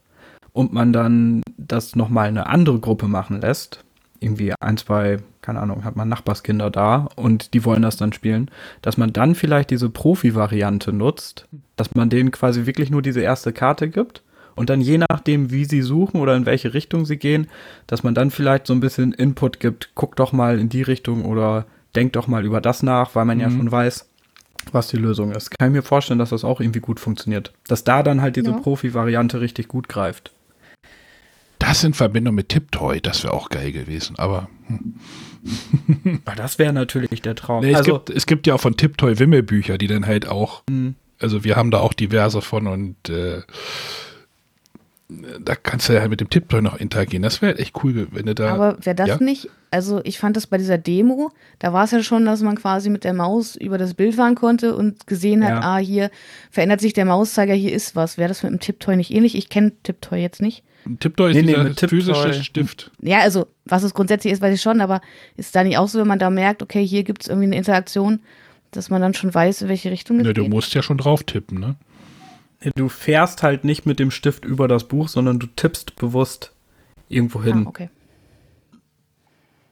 und man dann das nochmal eine andere Gruppe machen lässt, irgendwie ein, zwei, keine Ahnung, hat man Nachbarskinder da und die wollen das dann spielen, dass man dann vielleicht diese Profi-Variante nutzt, dass man denen quasi wirklich nur diese erste Karte gibt und dann je nachdem, wie sie suchen oder in welche Richtung sie gehen, dass man dann vielleicht so ein bisschen Input gibt, guck doch mal in die Richtung oder denk doch mal über das nach, weil man mhm. ja schon weiß, was die Lösung ist. Kann ich mir vorstellen, dass das auch irgendwie gut funktioniert. Dass da dann halt diese ja. Profi-Variante richtig gut greift. Das in Verbindung mit Tiptoy, das wäre auch geil gewesen, aber. Hm. das wäre natürlich der Traum. Nee, es, also, gibt, es gibt ja auch von Tiptoy Wimmelbücher, die dann halt auch. Mhm. Also wir haben da auch diverse von und äh, da kannst du ja halt mit dem Tiptoy noch interagieren. Das wäre echt cool, wenn du da. Aber wäre das ja? nicht, also ich fand das bei dieser Demo, da war es ja schon, dass man quasi mit der Maus über das Bild fahren konnte und gesehen hat, ja. ah, hier verändert sich der Mauszeiger, hier ist was. Wäre das mit dem Tiptoy nicht ähnlich? Ich kenne Tiptoy jetzt nicht. Tiptoy ist nee, dieser nee, physische Stift. Ja, also was es grundsätzlich ist, weiß ich schon, aber ist da nicht auch so, wenn man da merkt, okay, hier gibt es irgendwie eine Interaktion, dass man dann schon weiß, in welche Richtung es ne, geht? Du musst ja schon drauf tippen, ne? Du fährst halt nicht mit dem Stift über das Buch, sondern du tippst bewusst irgendwo hin. Ah, okay.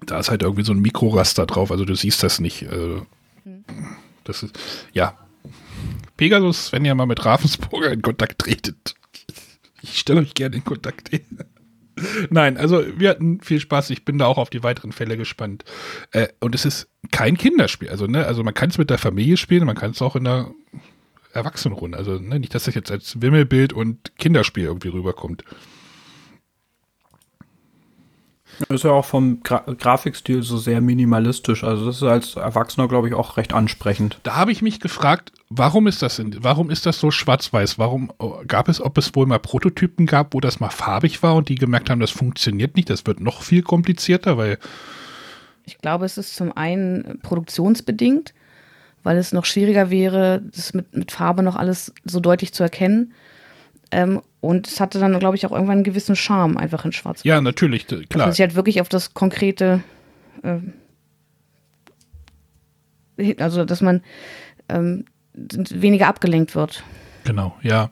Da ist halt irgendwie so ein Mikroraster drauf, also du siehst das nicht. Äh, hm. Das ist, ja. Pegasus, wenn ihr mal mit Ravensburger in Kontakt tretet. Ich stelle euch gerne in Kontakt. Nein, also wir hatten viel Spaß. Ich bin da auch auf die weiteren Fälle gespannt. Äh, und es ist kein Kinderspiel. Also, ne, also man kann es mit der Familie spielen, man kann es auch in der Erwachsenenrunde. Also ne, nicht, dass das jetzt als Wimmelbild und Kinderspiel irgendwie rüberkommt. Ist ja auch vom Gra Grafikstil so sehr minimalistisch. Also das ist als Erwachsener, glaube ich, auch recht ansprechend. Da habe ich mich gefragt, warum ist das in, warum ist das so schwarz-weiß? Warum oh, gab es, ob es wohl mal Prototypen gab, wo das mal farbig war und die gemerkt haben, das funktioniert nicht, das wird noch viel komplizierter, weil ich glaube, es ist zum einen produktionsbedingt weil es noch schwieriger wäre, das mit, mit Farbe noch alles so deutlich zu erkennen. Ähm, und es hatte dann, glaube ich, auch irgendwann einen gewissen Charme, einfach in Schwarz. Ja, natürlich, klar. Dass man sich halt wirklich auf das konkrete, äh, also dass man ähm, weniger abgelenkt wird. Genau, ja.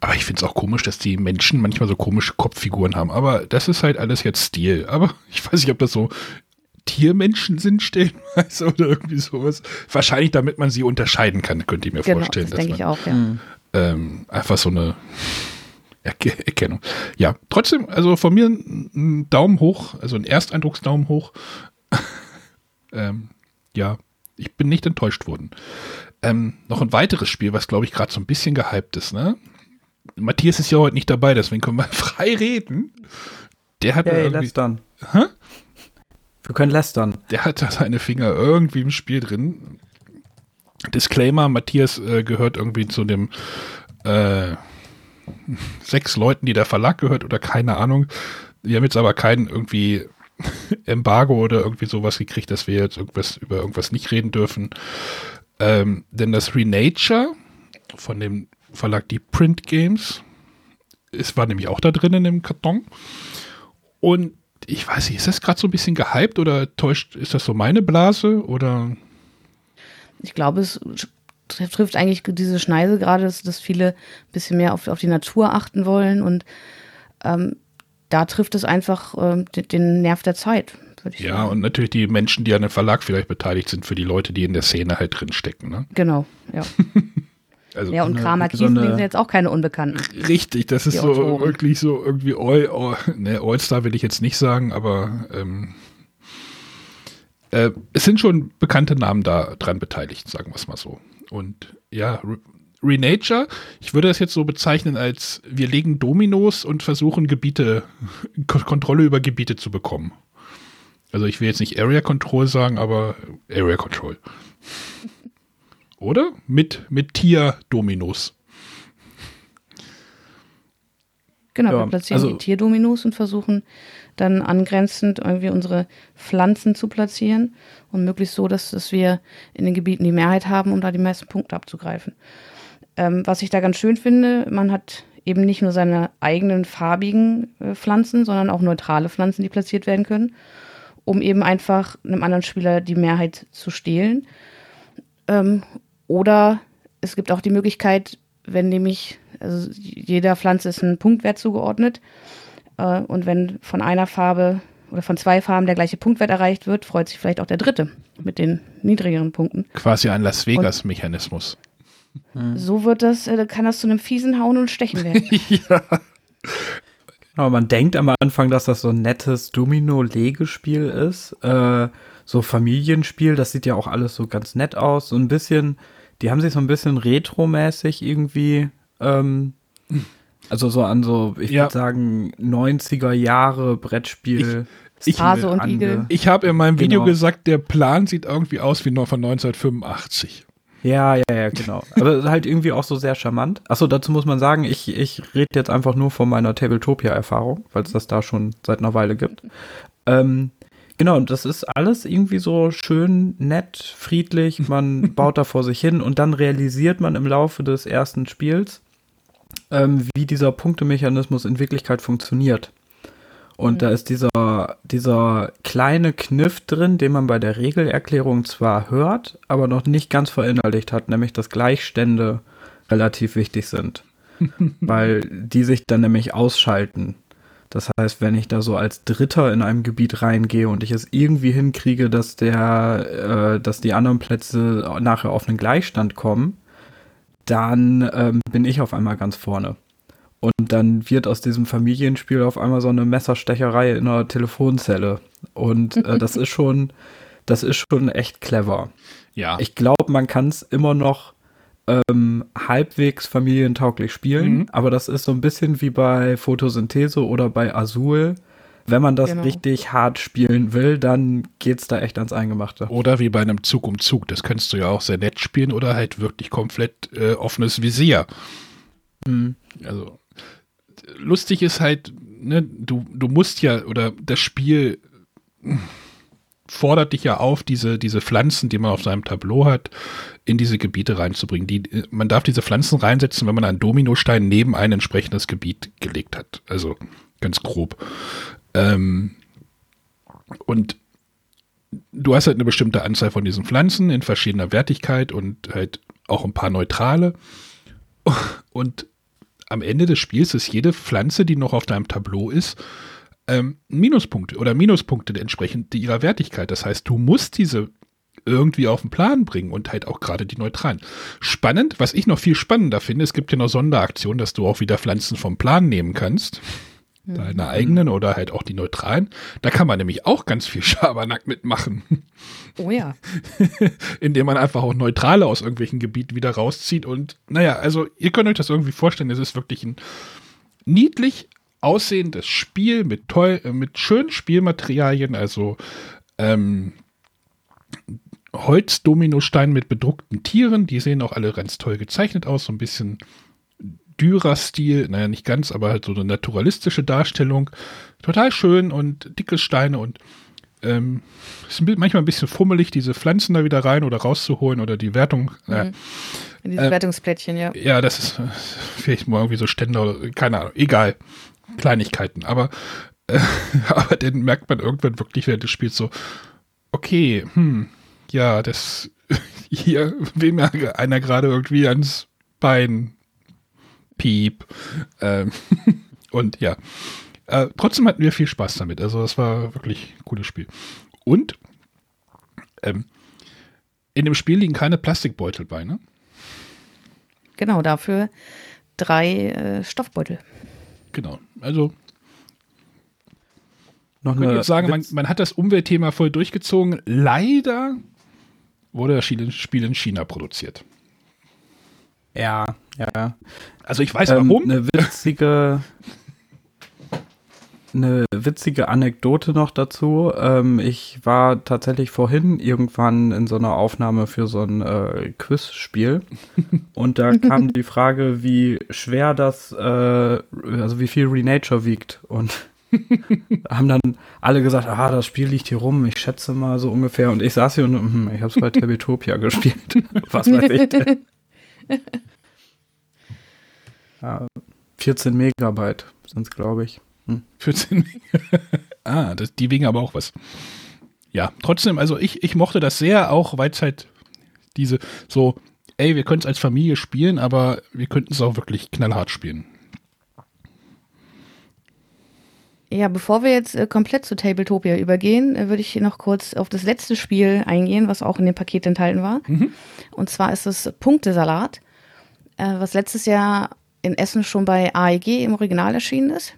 Aber ich finde es auch komisch, dass die Menschen manchmal so komische Kopffiguren haben. Aber das ist halt alles jetzt Stil. Aber ich weiß nicht, ob das so Tiermenschen sind stellenweise oder irgendwie sowas. Wahrscheinlich, damit man sie unterscheiden kann, könnte ich mir genau, vorstellen. Das denke ich auch, ja. Ähm, einfach so eine Erkennung. Ja, trotzdem, also von mir ein Daumen hoch, also ein Ersteindrucksdaumen hoch. ähm, ja, ich bin nicht enttäuscht worden. Ähm, noch ein weiteres Spiel, was glaube ich gerade so ein bisschen gehypt ist, ne? Matthias ist ja heute nicht dabei, deswegen können wir frei reden. Der hat hey. Dann. Hä? Wir können lästern. Der hat da seine Finger irgendwie im Spiel drin. Disclaimer, Matthias äh, gehört irgendwie zu dem äh, sechs Leuten, die der Verlag gehört oder keine Ahnung. Wir haben jetzt aber keinen irgendwie Embargo oder irgendwie sowas gekriegt, dass wir jetzt irgendwas über irgendwas nicht reden dürfen. Ähm, denn das Renature von dem Verlag die Print Games, es war nämlich auch da drin in dem Karton. Und ich weiß nicht, ist das gerade so ein bisschen gehypt oder täuscht, ist das so meine Blase oder? Ich glaube, es trifft eigentlich diese Schneise gerade, dass, dass viele ein bisschen mehr auf, auf die Natur achten wollen und ähm, da trifft es einfach ähm, den, den, Nerv der Zeit. ja, sagen. und natürlich die Menschen, die an dem Verlag vielleicht beteiligt sind, für die Leute, die in der Szene halt drin stecken. Ne? Genau, ja. Also ja, und Kramer Kiesen so sind jetzt auch keine Unbekannten. Richtig, das ist so Autoren. wirklich so irgendwie All, All, ne, All-Star will ich jetzt nicht sagen, aber ähm, äh, es sind schon bekannte Namen da dran beteiligt, sagen wir es mal so. Und ja, Re Renature, ich würde das jetzt so bezeichnen als wir legen Dominos und versuchen Gebiete, K Kontrolle über Gebiete zu bekommen. Also ich will jetzt nicht Area Control sagen, aber Area Control. Oder? Mit, mit Tier-Dominos. Genau, ja, wir platzieren also, die Tierdominos und versuchen dann angrenzend irgendwie unsere Pflanzen zu platzieren und möglichst so, dass, dass wir in den Gebieten die Mehrheit haben, um da die meisten Punkte abzugreifen. Ähm, was ich da ganz schön finde, man hat eben nicht nur seine eigenen farbigen äh, Pflanzen, sondern auch neutrale Pflanzen, die platziert werden können, um eben einfach einem anderen Spieler die Mehrheit zu stehlen. Ähm, oder es gibt auch die Möglichkeit, wenn nämlich, also jeder Pflanze ist ein Punktwert zugeordnet, äh, und wenn von einer Farbe oder von zwei Farben der gleiche Punktwert erreicht wird, freut sich vielleicht auch der dritte mit den niedrigeren Punkten. Quasi ein Las Vegas-Mechanismus. So wird das, äh, kann das zu einem fiesen Hauen und Stechen werden. ja. Aber man denkt am Anfang, dass das so ein nettes Domino-Legespiel ist. Äh, so Familienspiel, das sieht ja auch alles so ganz nett aus. So ein bisschen, die haben sich so ein bisschen retromäßig irgendwie, ähm, also so an so, ich ja. würde sagen, 90er Jahre Brettspiel. Ich, ich, Hase und Igel. Ich habe in meinem Video genau. gesagt, der Plan sieht irgendwie aus wie noch von 1985. Ja, ja, ja, genau. Aber halt irgendwie auch so sehr charmant. Achso, dazu muss man sagen, ich, ich rede jetzt einfach nur von meiner Tabletopia-Erfahrung, weil es das da schon seit einer Weile gibt. Ähm, genau, und das ist alles irgendwie so schön, nett, friedlich. Man baut da vor sich hin und dann realisiert man im Laufe des ersten Spiels, ähm, wie dieser Punktemechanismus in Wirklichkeit funktioniert. Und mhm. da ist dieser, dieser kleine Kniff drin, den man bei der Regelerklärung zwar hört, aber noch nicht ganz verinnerlicht hat, nämlich dass Gleichstände relativ wichtig sind. weil die sich dann nämlich ausschalten. Das heißt, wenn ich da so als Dritter in einem Gebiet reingehe und ich es irgendwie hinkriege, dass der, äh, dass die anderen Plätze nachher auf einen Gleichstand kommen, dann ähm, bin ich auf einmal ganz vorne. Und dann wird aus diesem Familienspiel auf einmal so eine Messerstecherei in einer Telefonzelle. Und äh, das ist schon, das ist schon echt clever. Ja. Ich glaube, man kann es immer noch ähm, halbwegs familientauglich spielen, mhm. aber das ist so ein bisschen wie bei Photosynthese oder bei Azul. Wenn man das genau. richtig hart spielen will, dann geht es da echt ans Eingemachte. Oder wie bei einem Zug um Zug. Das kannst du ja auch sehr nett spielen oder halt wirklich komplett äh, offenes Visier. Mhm. Also lustig ist halt, ne, du, du musst ja, oder das Spiel fordert dich ja auf, diese, diese Pflanzen, die man auf seinem Tableau hat, in diese Gebiete reinzubringen. Die, man darf diese Pflanzen reinsetzen, wenn man einen Dominostein neben ein entsprechendes Gebiet gelegt hat. Also ganz grob. Ähm, und du hast halt eine bestimmte Anzahl von diesen Pflanzen in verschiedener Wertigkeit und halt auch ein paar neutrale. Und am Ende des Spiels ist jede Pflanze, die noch auf deinem Tableau ist, ähm, Minuspunkte oder Minuspunkte entsprechend ihrer Wertigkeit. Das heißt, du musst diese irgendwie auf den Plan bringen und halt auch gerade die neutralen. Spannend, was ich noch viel spannender finde, es gibt ja noch Sonderaktionen, dass du auch wieder Pflanzen vom Plan nehmen kannst. Mhm. Deine eigenen oder halt auch die neutralen. Da kann man nämlich auch ganz viel Schabernack mitmachen. Oh ja. Indem man einfach auch Neutrale aus irgendwelchen Gebieten wieder rauszieht. Und naja, also ihr könnt euch das irgendwie vorstellen, es ist wirklich ein niedlich aussehendes Spiel mit toll, äh, mit schönen Spielmaterialien, also ähm, Holzdominostein mit bedruckten Tieren, die sehen auch alle ganz toll gezeichnet aus, so ein bisschen Dürer-Stil, naja, nicht ganz, aber halt so eine naturalistische Darstellung. Total schön und dicke Steine und ähm, ist manchmal ein bisschen fummelig, diese Pflanzen da wieder rein oder rauszuholen oder die Wertung. Mhm. In dieses äh, Wertungsplättchen, ja. Ja, das ist vielleicht mal irgendwie so Ständer oder keine Ahnung, egal. Kleinigkeiten, aber, äh, aber dann merkt man irgendwann wirklich während des Spiels so, okay, hm, ja, das hier will mir einer gerade irgendwie ans Bein Piep. Ähm, und ja. Äh, trotzdem hatten wir viel Spaß damit. Also das war wirklich ein cooles Spiel. Und ähm, in dem Spiel liegen keine Plastikbeutel bei, ne? Genau, dafür drei äh, Stoffbeutel. Genau, also noch ich würde sagen, man, man, hat das Umweltthema voll durchgezogen. Leider wurde das Spiel in China produziert. Ja, ja. Also ich weiß ähm, warum. Eine witzige. eine witzige Anekdote noch dazu. Ähm, ich war tatsächlich vorhin irgendwann in so einer Aufnahme für so ein äh, Quizspiel und da kam die Frage, wie schwer das, äh, also wie viel Renature wiegt und haben dann alle gesagt, ah, das Spiel liegt hier rum, ich schätze mal so ungefähr. Und ich saß hier und hm, ich habe es bei Tabletopia gespielt. Was weiß ich denn? Ja, 14 Megabyte sind es, glaube ich. Hm. 14 Ah, das, die wiegen aber auch was. Ja, trotzdem, also ich, ich mochte das sehr, auch weil es halt diese so, ey, wir können es als Familie spielen, aber wir könnten es auch wirklich knallhart spielen. Ja, bevor wir jetzt äh, komplett zu Tabletopia übergehen, äh, würde ich hier noch kurz auf das letzte Spiel eingehen, was auch in dem Paket enthalten war. Mhm. Und zwar ist es Punktesalat, äh, was letztes Jahr in Essen schon bei AEG im Original erschienen ist.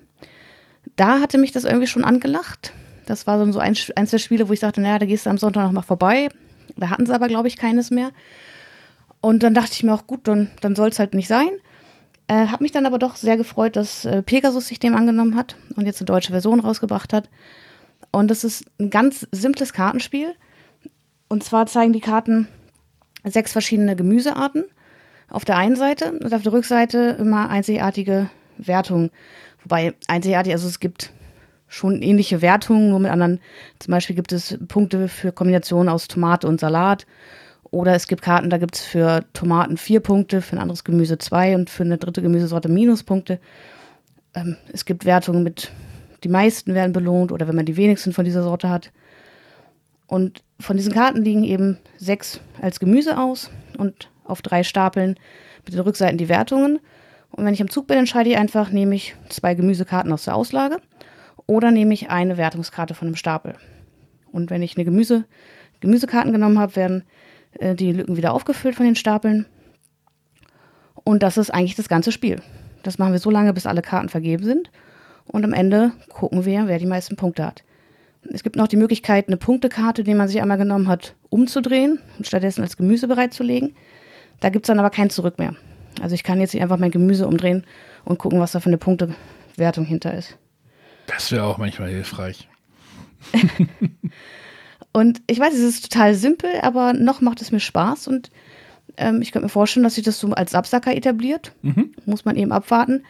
Da hatte mich das irgendwie schon angelacht. Das war so ein, eins der Spiele, wo ich sagte, naja, da gehst du am Sonntag noch mal vorbei. Da hatten sie aber, glaube ich, keines mehr. Und dann dachte ich mir auch, gut, dann, dann soll es halt nicht sein. Äh, hab mich dann aber doch sehr gefreut, dass äh, Pegasus sich dem angenommen hat und jetzt eine deutsche Version rausgebracht hat. Und das ist ein ganz simples Kartenspiel. Und zwar zeigen die Karten sechs verschiedene Gemüsearten auf der einen Seite und auf der Rückseite immer einzigartige Wertungen. Wobei einzigartig, also es gibt schon ähnliche Wertungen, nur mit anderen. Zum Beispiel gibt es Punkte für Kombinationen aus Tomate und Salat. Oder es gibt Karten, da gibt es für Tomaten vier Punkte, für ein anderes Gemüse zwei und für eine dritte Gemüsesorte Minuspunkte. Ähm, es gibt Wertungen mit, die meisten werden belohnt oder wenn man die wenigsten von dieser Sorte hat. Und von diesen Karten liegen eben sechs als Gemüse aus und auf drei Stapeln mit den Rückseiten die Wertungen. Und wenn ich am Zug bin, entscheide ich einfach, nehme ich zwei Gemüsekarten aus der Auslage oder nehme ich eine Wertungskarte von einem Stapel. Und wenn ich eine Gemüse, Gemüsekarten genommen habe, werden äh, die Lücken wieder aufgefüllt von den Stapeln. Und das ist eigentlich das ganze Spiel. Das machen wir so lange, bis alle Karten vergeben sind. Und am Ende gucken wir, wer die meisten Punkte hat. Es gibt noch die Möglichkeit, eine Punktekarte, die man sich einmal genommen hat, umzudrehen und stattdessen als Gemüse bereitzulegen. Da gibt es dann aber kein Zurück mehr. Also ich kann jetzt nicht einfach mein Gemüse umdrehen und gucken, was da für eine Punktewertung hinter ist. Das wäre auch manchmal hilfreich. und ich weiß, es ist total simpel, aber noch macht es mir Spaß und ähm, ich könnte mir vorstellen, dass sich das so als Absacker etabliert. Mhm. Muss man eben abwarten.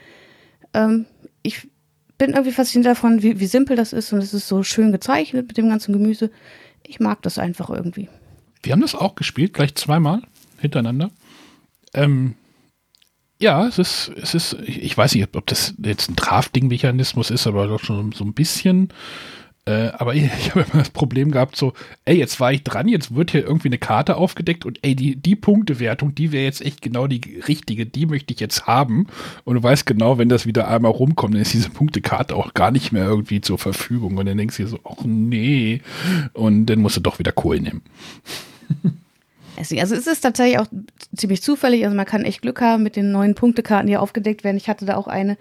Ähm, ich bin irgendwie fasziniert davon, wie, wie simpel das ist und es ist so schön gezeichnet mit dem ganzen Gemüse. Ich mag das einfach irgendwie. Wir haben das auch gespielt, gleich zweimal hintereinander. Ähm, ja, es ist, es ist, ich weiß nicht, ob das jetzt ein Drafting-Mechanismus ist, aber doch schon so ein bisschen. Äh, aber ich, ich habe immer das Problem gehabt, so, ey, jetzt war ich dran, jetzt wird hier irgendwie eine Karte aufgedeckt und ey, die, die Punktewertung, die wäre jetzt echt genau die richtige, die möchte ich jetzt haben. Und du weißt genau, wenn das wieder einmal rumkommt, dann ist diese Punktekarte auch gar nicht mehr irgendwie zur Verfügung. Und dann denkst du dir so, ach nee. Und dann musst du doch wieder Kohl nehmen. Also es ist tatsächlich auch ziemlich zufällig. Also man kann echt Glück haben mit den neuen Punktekarten, die aufgedeckt werden. Ich hatte da auch eine,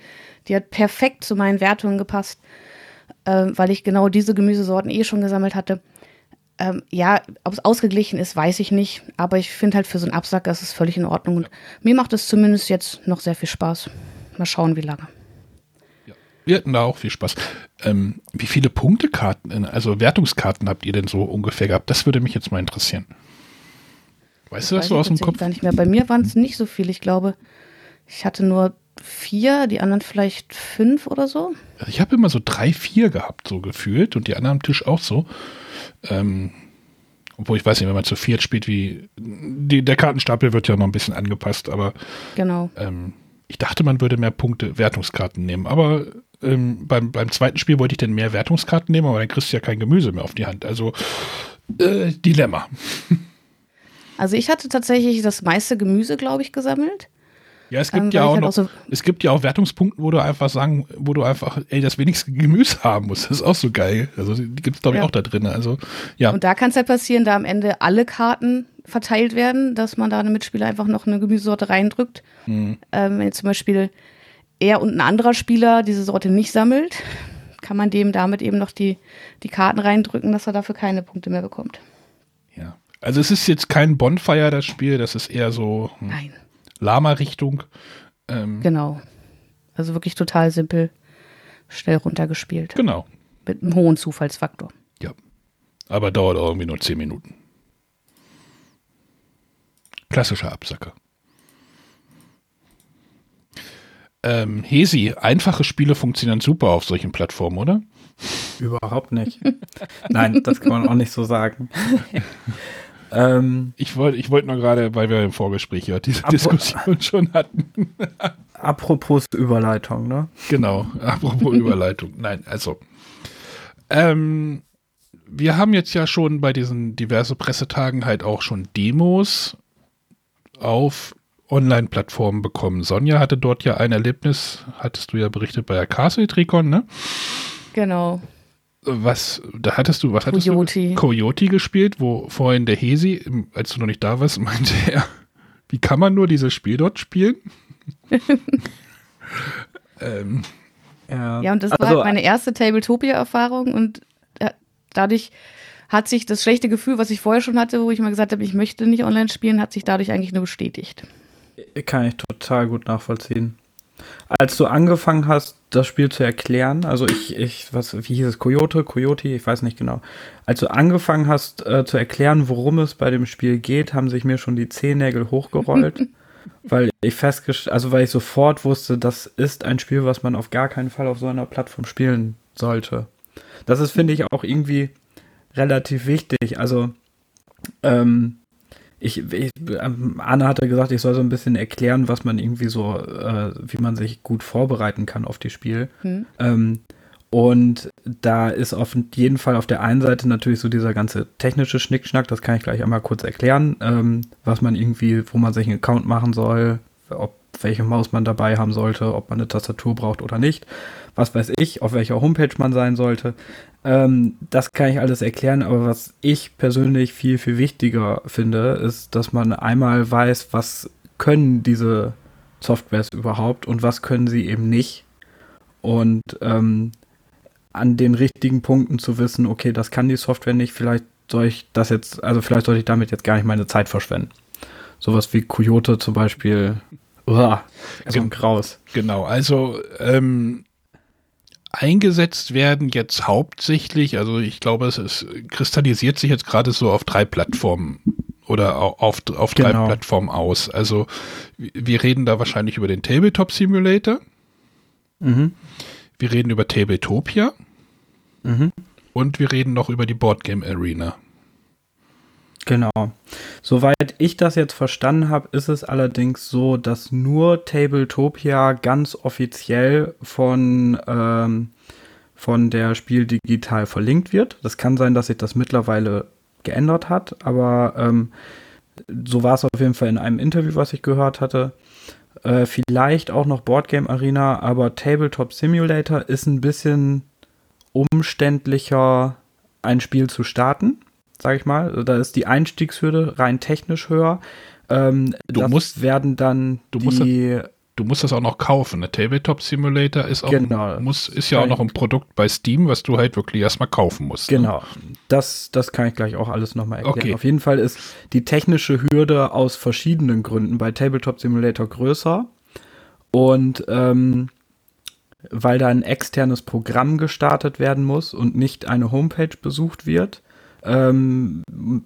die hat perfekt zu meinen Wertungen gepasst, äh, weil ich genau diese Gemüsesorten eh schon gesammelt hatte. Ähm, ja, ob es ausgeglichen ist, weiß ich nicht. Aber ich finde halt für so einen Absack, das ist völlig in Ordnung. Und mir macht es zumindest jetzt noch sehr viel Spaß. Mal schauen, wie lange. Ja, wir hatten da auch viel Spaß. Ähm, wie viele Punktekarten, also Wertungskarten habt ihr denn so ungefähr gehabt? Das würde mich jetzt mal interessieren. Weißt du das so aus dem Kopf? Gar nicht mehr. Bei mir waren es nicht so viele. Ich glaube, ich hatte nur vier, die anderen vielleicht fünf oder so. Also ich habe immer so drei, vier gehabt, so gefühlt. Und die anderen am Tisch auch so. Ähm, obwohl ich weiß nicht, wenn man zu viert spielt, wie die, der Kartenstapel wird ja noch ein bisschen angepasst, aber genau. Ähm, ich dachte, man würde mehr Punkte Wertungskarten nehmen, aber ähm, beim, beim zweiten Spiel wollte ich dann mehr Wertungskarten nehmen, aber dann kriegst du ja kein Gemüse mehr auf die Hand. Also äh, Dilemma. Also ich hatte tatsächlich das meiste Gemüse, glaube ich, gesammelt. Ja, es gibt ähm, ja auch, halt noch, auch so es gibt ja auch Wertungspunkte, wo du einfach sagen, wo du einfach, ey, das wenigste Gemüse haben musst. Das ist auch so geil. Also die gibt es, glaube ich, ja. auch da drin. Also, ja. Und da kann es halt passieren, da am Ende alle Karten verteilt werden, dass man da eine Mitspieler einfach noch eine Gemüsesorte reindrückt. Mhm. Ähm, wenn jetzt zum Beispiel er und ein anderer Spieler diese Sorte nicht sammelt, kann man dem damit eben noch die, die Karten reindrücken, dass er dafür keine Punkte mehr bekommt. Also es ist jetzt kein Bonfire, das Spiel, das ist eher so hm, Lama-Richtung. Ähm, genau. Also wirklich total simpel. schnell runtergespielt. Genau. Mit einem hohen Zufallsfaktor. Ja. Aber dauert auch irgendwie nur 10 Minuten. Klassischer Absacker. Ähm, Hesi, einfache Spiele funktionieren super auf solchen Plattformen, oder? Überhaupt nicht. Nein, das kann man auch nicht so sagen. ähm, ich wollte ich wollt nur gerade, weil wir im Vorgespräch ja diese Diskussion schon hatten. apropos Überleitung, ne? Genau, apropos Überleitung. Nein, also. Ähm, wir haben jetzt ja schon bei diesen diverse Pressetagen halt auch schon Demos auf Online-Plattformen bekommen. Sonja hatte dort ja ein Erlebnis, hattest du ja berichtet bei der Castle Tricon, ne? Genau. Was, da hattest du, was hattest Coyote. du? Coyote gespielt, wo vorhin der Hesi, als du noch nicht da warst, meinte er, wie kann man nur dieses Spiel dort spielen? ähm, ja. ja, und das also, war halt meine erste Tabletopia-Erfahrung und äh, dadurch hat sich das schlechte Gefühl, was ich vorher schon hatte, wo ich mal gesagt habe, ich möchte nicht online spielen, hat sich dadurch eigentlich nur bestätigt. Kann ich total gut nachvollziehen. Als du angefangen hast, das Spiel zu erklären, also ich, ich, was, wie hieß es, Coyote, Coyote, ich weiß nicht genau. Als du angefangen hast äh, zu erklären, worum es bei dem Spiel geht, haben sich mir schon die Zehennägel hochgerollt, weil ich festgestellt, also weil ich sofort wusste, das ist ein Spiel, was man auf gar keinen Fall auf so einer Plattform spielen sollte. Das ist, finde ich, auch irgendwie relativ wichtig. Also, ähm, ich, ich, ähm, Anna hatte gesagt, ich soll so ein bisschen erklären, was man irgendwie so, äh, wie man sich gut vorbereiten kann auf die Spiel. Hm. Ähm, und da ist auf jeden Fall auf der einen Seite natürlich so dieser ganze technische Schnickschnack, das kann ich gleich einmal kurz erklären, ähm, was man irgendwie, wo man sich einen Account machen soll, ob welche Maus man dabei haben sollte, ob man eine Tastatur braucht oder nicht, was weiß ich, auf welcher Homepage man sein sollte. Ähm, das kann ich alles erklären, aber was ich persönlich viel, viel wichtiger finde, ist, dass man einmal weiß, was können diese Softwares überhaupt und was können sie eben nicht. Und ähm, an den richtigen Punkten zu wissen, okay, das kann die Software nicht, vielleicht soll ich das jetzt, also vielleicht sollte ich damit jetzt gar nicht meine Zeit verschwenden. Sowas wie Coyote zum Beispiel. Uah, so ein Graus. Genau, also ähm, eingesetzt werden jetzt hauptsächlich, also ich glaube, es ist, kristallisiert sich jetzt gerade so auf drei Plattformen oder auf, auf drei genau. Plattformen aus. Also wir reden da wahrscheinlich über den Tabletop Simulator. Mhm. Wir reden über Tabletopia. Mhm. Und wir reden noch über die Boardgame Arena. Genau. Soweit ich das jetzt verstanden habe, ist es allerdings so, dass nur Tabletopia ganz offiziell von, ähm, von der Spiel digital verlinkt wird. Das kann sein, dass sich das mittlerweile geändert hat, aber ähm, so war es auf jeden Fall in einem Interview, was ich gehört hatte. Äh, vielleicht auch noch Boardgame Arena, aber Tabletop Simulator ist ein bisschen umständlicher, ein Spiel zu starten sage ich mal. Da ist die Einstiegshürde rein technisch höher. Ähm, du musst werden dann du die, musst, du musst das auch noch kaufen. Der Tabletop Simulator ist auch genau, muss, ist ja auch noch ein Produkt bei Steam, was du halt wirklich erstmal kaufen musst. Ne? Genau. Ne? Das, das kann ich gleich auch alles nochmal erklären. Okay. Auf jeden Fall ist die technische Hürde aus verschiedenen Gründen bei Tabletop Simulator größer. Und ähm, weil da ein externes Programm gestartet werden muss und nicht eine Homepage besucht wird, ähm,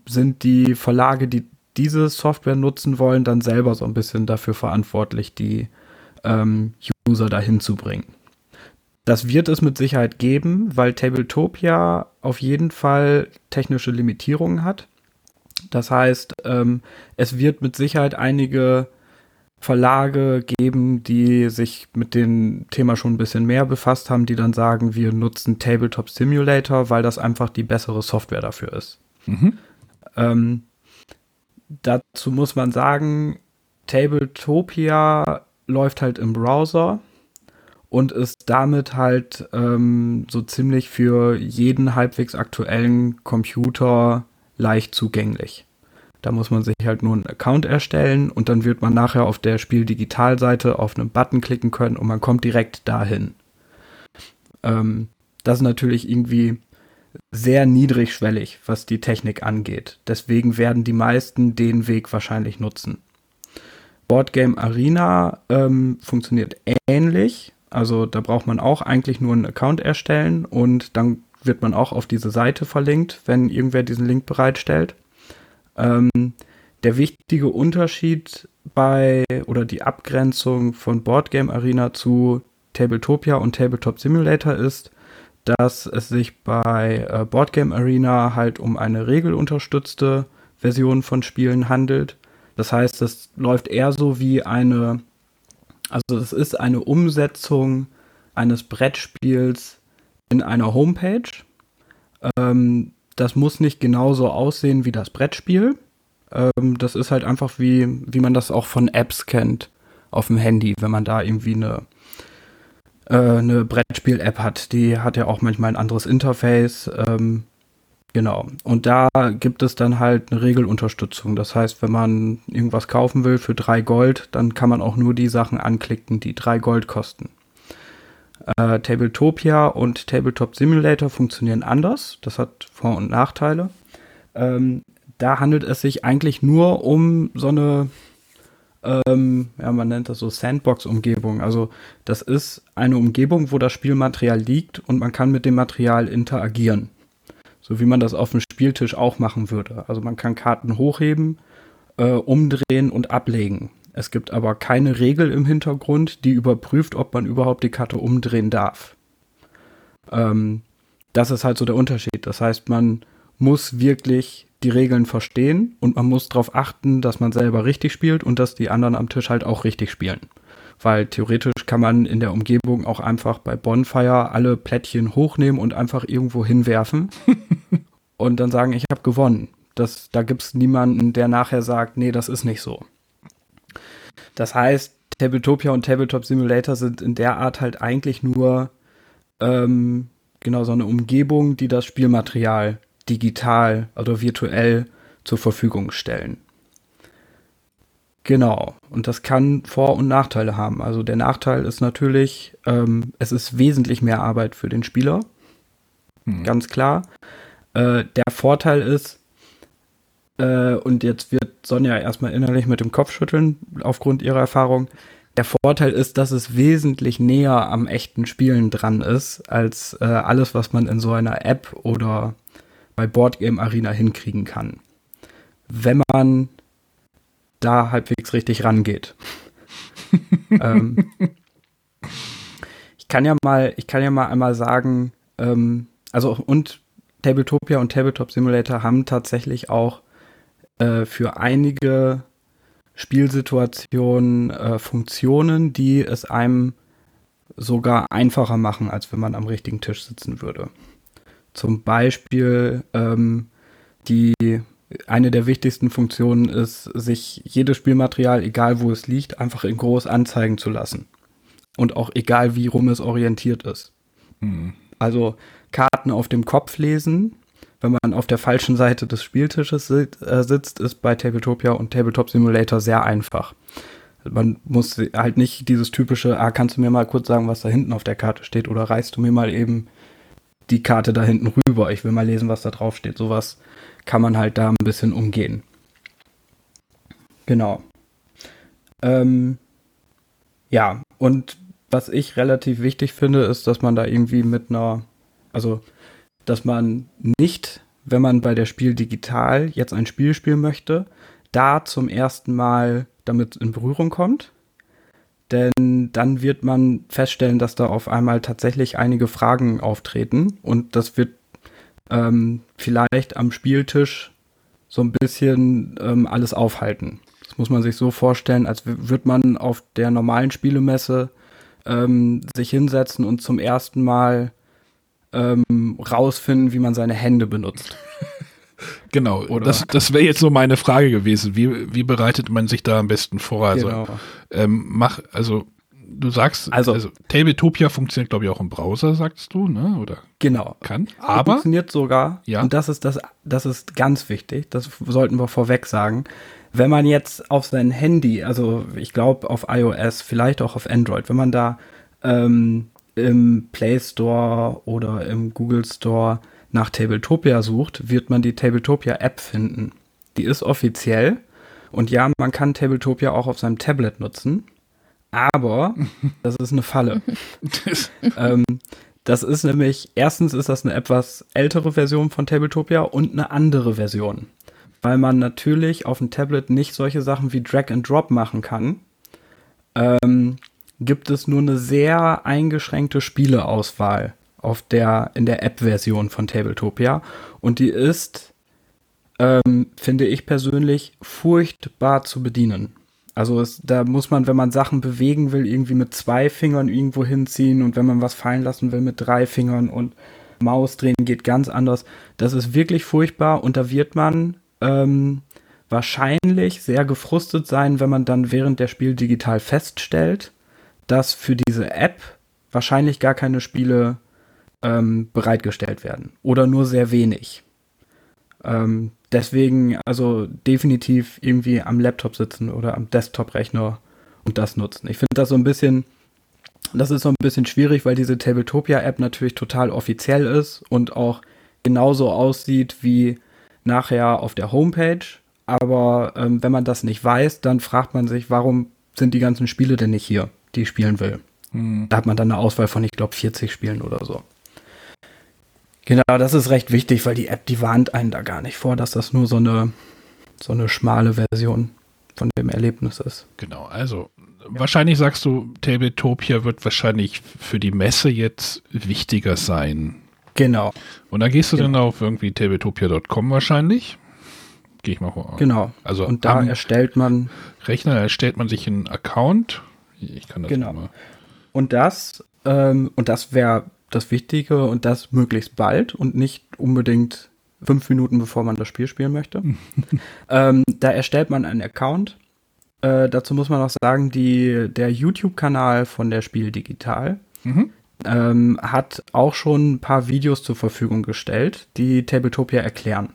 sind die Verlage, die diese Software nutzen wollen, dann selber so ein bisschen dafür verantwortlich, die ähm, User dahin zu bringen. Das wird es mit Sicherheit geben, weil Tabletopia auf jeden Fall technische Limitierungen hat. Das heißt, ähm, es wird mit Sicherheit einige Verlage geben, die sich mit dem Thema schon ein bisschen mehr befasst haben, die dann sagen, wir nutzen Tabletop Simulator, weil das einfach die bessere Software dafür ist. Mhm. Ähm, dazu muss man sagen, Tabletopia läuft halt im Browser und ist damit halt ähm, so ziemlich für jeden halbwegs aktuellen Computer leicht zugänglich. Da muss man sich halt nur einen Account erstellen und dann wird man nachher auf der Spiel-Digital-Seite auf einen Button klicken können und man kommt direkt dahin. Ähm, das ist natürlich irgendwie sehr niedrigschwellig, was die Technik angeht. Deswegen werden die meisten den Weg wahrscheinlich nutzen. Boardgame Arena ähm, funktioniert ähnlich. Also da braucht man auch eigentlich nur einen Account erstellen und dann wird man auch auf diese Seite verlinkt, wenn irgendwer diesen Link bereitstellt. Ähm, der wichtige Unterschied bei oder die Abgrenzung von Boardgame Arena zu Tabletopia und Tabletop Simulator ist, dass es sich bei äh, Boardgame Arena halt um eine regelunterstützte Version von Spielen handelt. Das heißt, es läuft eher so wie eine, also es ist eine Umsetzung eines Brettspiels in einer Homepage. Ähm, das muss nicht genauso aussehen wie das Brettspiel. Ähm, das ist halt einfach wie, wie man das auch von Apps kennt auf dem Handy, wenn man da irgendwie eine, äh, eine Brettspiel-App hat. Die hat ja auch manchmal ein anderes Interface. Ähm, genau. Und da gibt es dann halt eine Regelunterstützung. Das heißt, wenn man irgendwas kaufen will für drei Gold, dann kann man auch nur die Sachen anklicken, die drei Gold kosten. Äh, Tabletopia und Tabletop Simulator funktionieren anders. Das hat Vor- und Nachteile. Ähm, da handelt es sich eigentlich nur um so eine, ähm, ja, man nennt das so Sandbox-Umgebung. Also das ist eine Umgebung, wo das Spielmaterial liegt und man kann mit dem Material interagieren. So wie man das auf dem Spieltisch auch machen würde. Also man kann Karten hochheben, äh, umdrehen und ablegen. Es gibt aber keine Regel im Hintergrund, die überprüft, ob man überhaupt die Karte umdrehen darf. Ähm, das ist halt so der Unterschied. Das heißt, man muss wirklich die Regeln verstehen und man muss darauf achten, dass man selber richtig spielt und dass die anderen am Tisch halt auch richtig spielen. Weil theoretisch kann man in der Umgebung auch einfach bei Bonfire alle Plättchen hochnehmen und einfach irgendwo hinwerfen und dann sagen, ich habe gewonnen. Das, da gibt es niemanden, der nachher sagt, nee, das ist nicht so. Das heißt, Tabletopia und Tabletop Simulator sind in der Art halt eigentlich nur ähm, genau so eine Umgebung, die das Spielmaterial digital oder virtuell zur Verfügung stellen. Genau. Und das kann Vor- und Nachteile haben. Also der Nachteil ist natürlich, ähm, es ist wesentlich mehr Arbeit für den Spieler. Hm. Ganz klar. Äh, der Vorteil ist, äh, und jetzt wird Sonja erstmal innerlich mit dem Kopf schütteln, aufgrund ihrer Erfahrung. Der Vorteil ist, dass es wesentlich näher am echten Spielen dran ist, als äh, alles, was man in so einer App oder bei Boardgame Arena hinkriegen kann. Wenn man da halbwegs richtig rangeht. ähm, ich kann ja mal, ich kann ja mal einmal sagen, ähm, also und Tabletopia und Tabletop Simulator haben tatsächlich auch äh, für einige Spielsituationen äh, Funktionen, die es einem sogar einfacher machen, als wenn man am richtigen Tisch sitzen würde. Zum Beispiel ähm, die eine der wichtigsten Funktionen ist, sich jedes Spielmaterial, egal wo es liegt, einfach in groß anzeigen zu lassen. Und auch egal wie rum es orientiert ist. Mhm. Also Karten auf dem Kopf lesen wenn man auf der falschen Seite des Spieltisches äh, sitzt, ist bei Tabletopia und Tabletop Simulator sehr einfach. Man muss halt nicht dieses typische, ah, kannst du mir mal kurz sagen, was da hinten auf der Karte steht oder reißt du mir mal eben die Karte da hinten rüber, ich will mal lesen, was da drauf steht. Sowas kann man halt da ein bisschen umgehen. Genau. Ähm, ja, und was ich relativ wichtig finde, ist, dass man da irgendwie mit einer, also dass man nicht, wenn man bei der Spiel digital jetzt ein Spiel spielen möchte, da zum ersten Mal damit in Berührung kommt. Denn dann wird man feststellen, dass da auf einmal tatsächlich einige Fragen auftreten und das wird ähm, vielleicht am Spieltisch so ein bisschen ähm, alles aufhalten. Das muss man sich so vorstellen, als würde man auf der normalen Spielemesse ähm, sich hinsetzen und zum ersten Mal ähm, rausfinden, wie man seine Hände benutzt. Genau, Oder? das, das wäre jetzt so meine Frage gewesen. Wie, wie bereitet man sich da am besten vor? Also, genau. ähm, mach, also du sagst, also, also Tabletopia funktioniert, glaube ich, auch im Browser, sagst du, ne? Oder genau. Kann. Aber funktioniert sogar. Ja. Und das ist das, das ist ganz wichtig. Das sollten wir vorweg sagen. Wenn man jetzt auf sein Handy, also ich glaube auf iOS, vielleicht auch auf Android, wenn man da ähm, im Play Store oder im Google Store nach Tabletopia sucht, wird man die Tabletopia App finden. Die ist offiziell und ja, man kann Tabletopia auch auf seinem Tablet nutzen, Aber das ist eine Falle. ähm, das ist nämlich, erstens ist das eine etwas ältere Version von Tabletopia und eine andere Version. Weil man natürlich auf dem Tablet nicht solche Sachen wie Drag and Drop machen kann. Ähm, gibt es nur eine sehr eingeschränkte Spieleauswahl auf der, in der App-Version von Tabletopia. Und die ist, ähm, finde ich persönlich, furchtbar zu bedienen. Also es, da muss man, wenn man Sachen bewegen will, irgendwie mit zwei Fingern irgendwo hinziehen und wenn man was fallen lassen will, mit drei Fingern und Maus drehen geht ganz anders. Das ist wirklich furchtbar und da wird man ähm, wahrscheinlich sehr gefrustet sein, wenn man dann während der Spiel digital feststellt, dass für diese App wahrscheinlich gar keine Spiele ähm, bereitgestellt werden oder nur sehr wenig. Ähm, deswegen also definitiv irgendwie am Laptop sitzen oder am Desktop-Rechner und das nutzen. Ich finde das so ein bisschen, das ist so ein bisschen schwierig, weil diese Tabletopia-App natürlich total offiziell ist und auch genauso aussieht wie nachher auf der Homepage. Aber ähm, wenn man das nicht weiß, dann fragt man sich, warum sind die ganzen Spiele denn nicht hier, die ich spielen will? Hm. Da hat man dann eine Auswahl von, ich glaube, 40 Spielen oder so. Genau, das ist recht wichtig, weil die App, die warnt einen da gar nicht vor, dass das nur so eine, so eine schmale Version von dem Erlebnis ist. Genau, also wahrscheinlich sagst du, Tabletopia wird wahrscheinlich für die Messe jetzt wichtiger sein. Genau. Und dann gehst du genau. dann auf irgendwie tabletopia.com wahrscheinlich. Gehe ich mal vor. Genau. Also und da erstellt man. Rechner erstellt man sich einen Account. Ich kann das genau. mal. Und das, ähm, und das wäre das Wichtige und das möglichst bald und nicht unbedingt fünf Minuten bevor man das Spiel spielen möchte. ähm, da erstellt man einen Account. Äh, dazu muss man auch sagen, die, der YouTube-Kanal von der Spiel Digital mhm. ähm, hat auch schon ein paar Videos zur Verfügung gestellt, die Tabletopia erklären.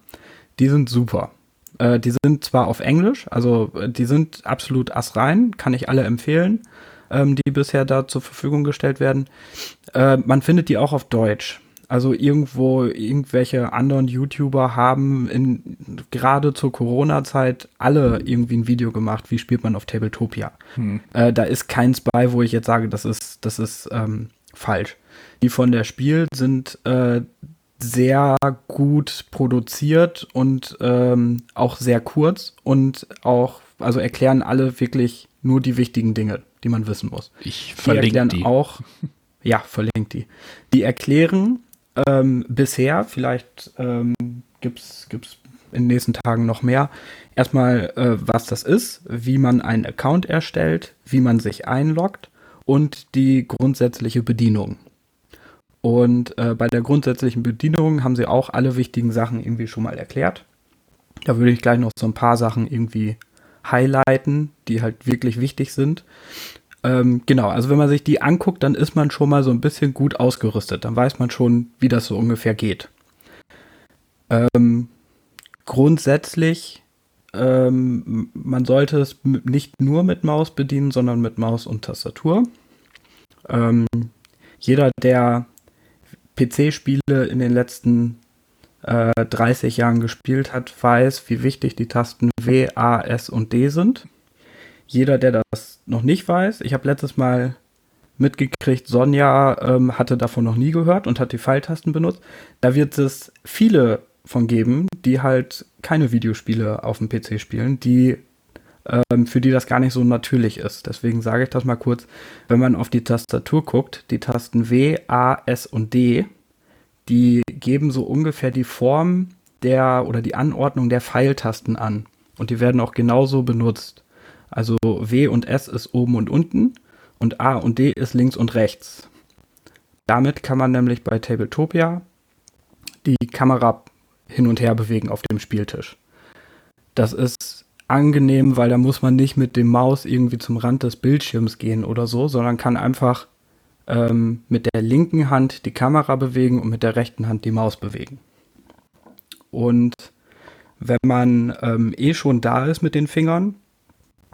Die sind super. Äh, die sind zwar auf Englisch, also äh, die sind absolut assrein, kann ich alle empfehlen ähm, die bisher da zur Verfügung gestellt werden. Äh, man findet die auch auf Deutsch. Also irgendwo irgendwelche anderen YouTuber haben in, gerade zur Corona-Zeit alle irgendwie ein Video gemacht, wie spielt man auf Tabletopia. Hm. Äh, da ist keins bei, wo ich jetzt sage, das ist, das ist ähm, falsch. Die von der Spiel sind äh, sehr gut produziert und ähm, auch sehr kurz und auch, also erklären alle wirklich nur die wichtigen Dinge die man wissen muss. Ich verlinke die. auch, ja, verlinkt die. Die erklären ähm, bisher, vielleicht ähm, gibt es in den nächsten Tagen noch mehr, erstmal, äh, was das ist, wie man einen Account erstellt, wie man sich einloggt und die grundsätzliche Bedienung. Und äh, bei der grundsätzlichen Bedienung haben sie auch alle wichtigen Sachen irgendwie schon mal erklärt. Da würde ich gleich noch so ein paar Sachen irgendwie highlighten, die halt wirklich wichtig sind. Ähm, genau, also wenn man sich die anguckt, dann ist man schon mal so ein bisschen gut ausgerüstet. Dann weiß man schon, wie das so ungefähr geht. Ähm, grundsätzlich, ähm, man sollte es nicht nur mit Maus bedienen, sondern mit Maus und Tastatur. Ähm, jeder, der PC-Spiele in den letzten äh, 30 Jahren gespielt hat, weiß, wie wichtig die Tasten W, A, S und D sind. Jeder, der das noch nicht weiß, ich habe letztes Mal mitgekriegt, Sonja ähm, hatte davon noch nie gehört und hat die Pfeiltasten benutzt. Da wird es viele von geben, die halt keine Videospiele auf dem PC spielen, die für die das gar nicht so natürlich ist. Deswegen sage ich das mal kurz. Wenn man auf die Tastatur guckt, die Tasten W, A, S und D, die geben so ungefähr die Form der oder die Anordnung der Pfeiltasten an. Und die werden auch genauso benutzt. Also W und S ist oben und unten und A und D ist links und rechts. Damit kann man nämlich bei Tabletopia die Kamera hin und her bewegen auf dem Spieltisch. Das ist angenehm, weil da muss man nicht mit dem Maus irgendwie zum Rand des Bildschirms gehen oder so, sondern kann einfach ähm, mit der linken Hand die Kamera bewegen und mit der rechten Hand die Maus bewegen. Und wenn man ähm, eh schon da ist mit den Fingern,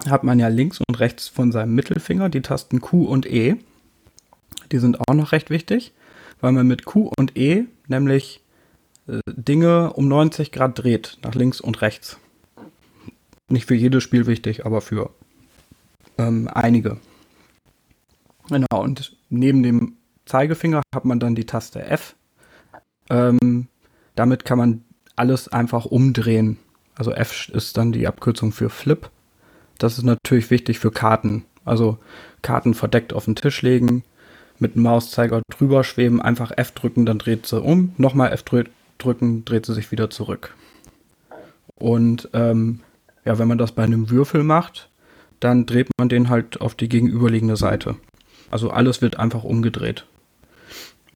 hat man ja links und rechts von seinem Mittelfinger die Tasten Q und E. Die sind auch noch recht wichtig, weil man mit Q und E nämlich äh, Dinge um 90 Grad dreht, nach links und rechts. Nicht für jedes Spiel wichtig, aber für ähm, einige. Genau, und neben dem Zeigefinger hat man dann die Taste F. Ähm, damit kann man alles einfach umdrehen. Also F ist dann die Abkürzung für Flip. Das ist natürlich wichtig für Karten. Also Karten verdeckt auf den Tisch legen, mit dem Mauszeiger drüber schweben, einfach F drücken, dann dreht sie um, nochmal F drücken, dreht sie sich wieder zurück. Und ähm, ja, wenn man das bei einem Würfel macht, dann dreht man den halt auf die gegenüberliegende Seite. Also alles wird einfach umgedreht.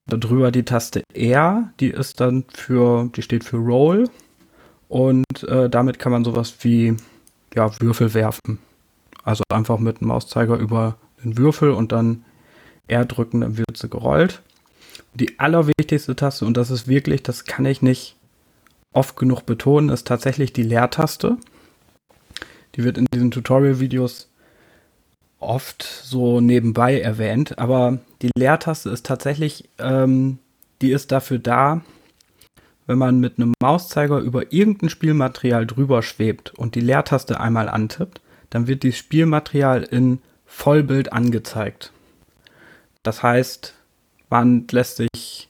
Darüber die Taste R, die ist dann für, die steht für Roll und äh, damit kann man sowas wie ja, Würfel werfen. Also einfach mit dem Mauszeiger über den Würfel und dann R drücken, dann wird sie gerollt. Die allerwichtigste Taste, und das ist wirklich, das kann ich nicht oft genug betonen, ist tatsächlich die Leertaste. Die wird in diesen Tutorial-Videos oft so nebenbei erwähnt, aber die Leertaste ist tatsächlich, ähm, die ist dafür da, wenn man mit einem Mauszeiger über irgendein Spielmaterial drüber schwebt und die Leertaste einmal antippt, dann wird dieses Spielmaterial in Vollbild angezeigt. Das heißt, man lässt sich,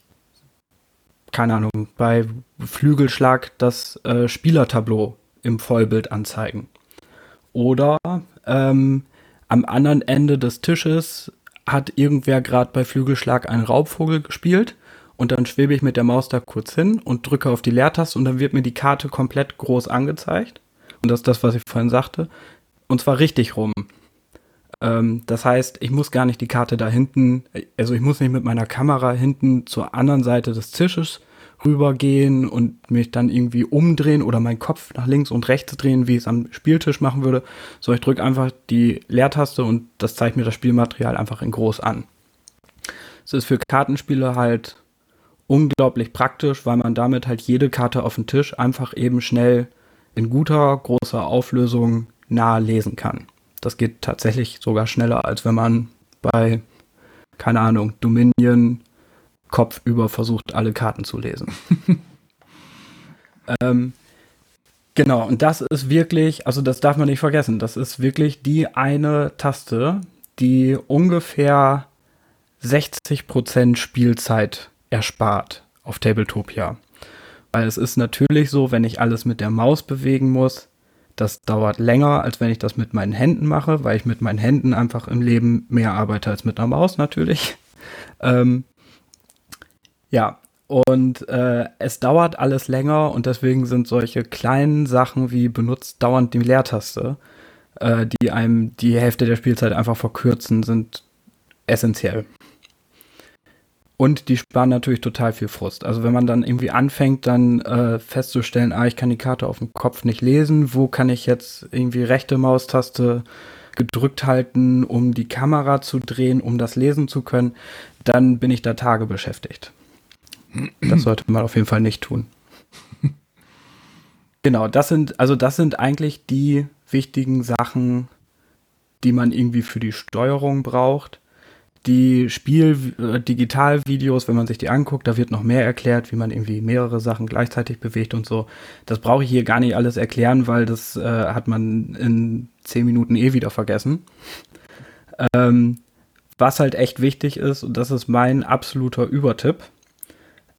keine Ahnung, bei Flügelschlag das äh, Spielertableau im Vollbild anzeigen. Oder ähm, am anderen Ende des Tisches hat irgendwer gerade bei Flügelschlag einen Raubvogel gespielt und dann schwebe ich mit der Maus da kurz hin und drücke auf die Leertaste und dann wird mir die Karte komplett groß angezeigt. Und das ist das, was ich vorhin sagte. Und zwar richtig rum. Ähm, das heißt, ich muss gar nicht die Karte da hinten, also ich muss nicht mit meiner Kamera hinten zur anderen Seite des Tisches rübergehen und mich dann irgendwie umdrehen oder meinen Kopf nach links und rechts drehen, wie ich es am Spieltisch machen würde. So, ich drücke einfach die Leertaste und das zeigt mir das Spielmaterial einfach in groß an. Es ist für Kartenspiele halt unglaublich praktisch, weil man damit halt jede Karte auf dem Tisch einfach eben schnell in guter, großer Auflösung nahe lesen kann. Das geht tatsächlich sogar schneller, als wenn man bei, keine Ahnung, Dominion kopfüber versucht, alle Karten zu lesen. ähm, genau, und das ist wirklich, also das darf man nicht vergessen, das ist wirklich die eine Taste, die ungefähr 60% Spielzeit erspart auf Tabletopia. Weil es ist natürlich so, wenn ich alles mit der Maus bewegen muss, das dauert länger, als wenn ich das mit meinen Händen mache, weil ich mit meinen Händen einfach im Leben mehr arbeite als mit einer Maus natürlich. Ähm, ja, und äh, es dauert alles länger und deswegen sind solche kleinen Sachen wie benutzt dauernd die Leertaste, äh, die einem die Hälfte der Spielzeit einfach verkürzen, sind essentiell. Und die sparen natürlich total viel Frust. Also wenn man dann irgendwie anfängt, dann äh, festzustellen, ah, ich kann die Karte auf dem Kopf nicht lesen, wo kann ich jetzt irgendwie rechte Maustaste gedrückt halten, um die Kamera zu drehen, um das lesen zu können, dann bin ich da Tage beschäftigt. Das sollte man auf jeden Fall nicht tun. Genau, das sind, also das sind eigentlich die wichtigen Sachen, die man irgendwie für die Steuerung braucht. Die Spiel-Digital-Videos, äh, wenn man sich die anguckt, da wird noch mehr erklärt, wie man irgendwie mehrere Sachen gleichzeitig bewegt und so. Das brauche ich hier gar nicht alles erklären, weil das äh, hat man in zehn Minuten eh wieder vergessen. Ähm, was halt echt wichtig ist, und das ist mein absoluter Übertipp,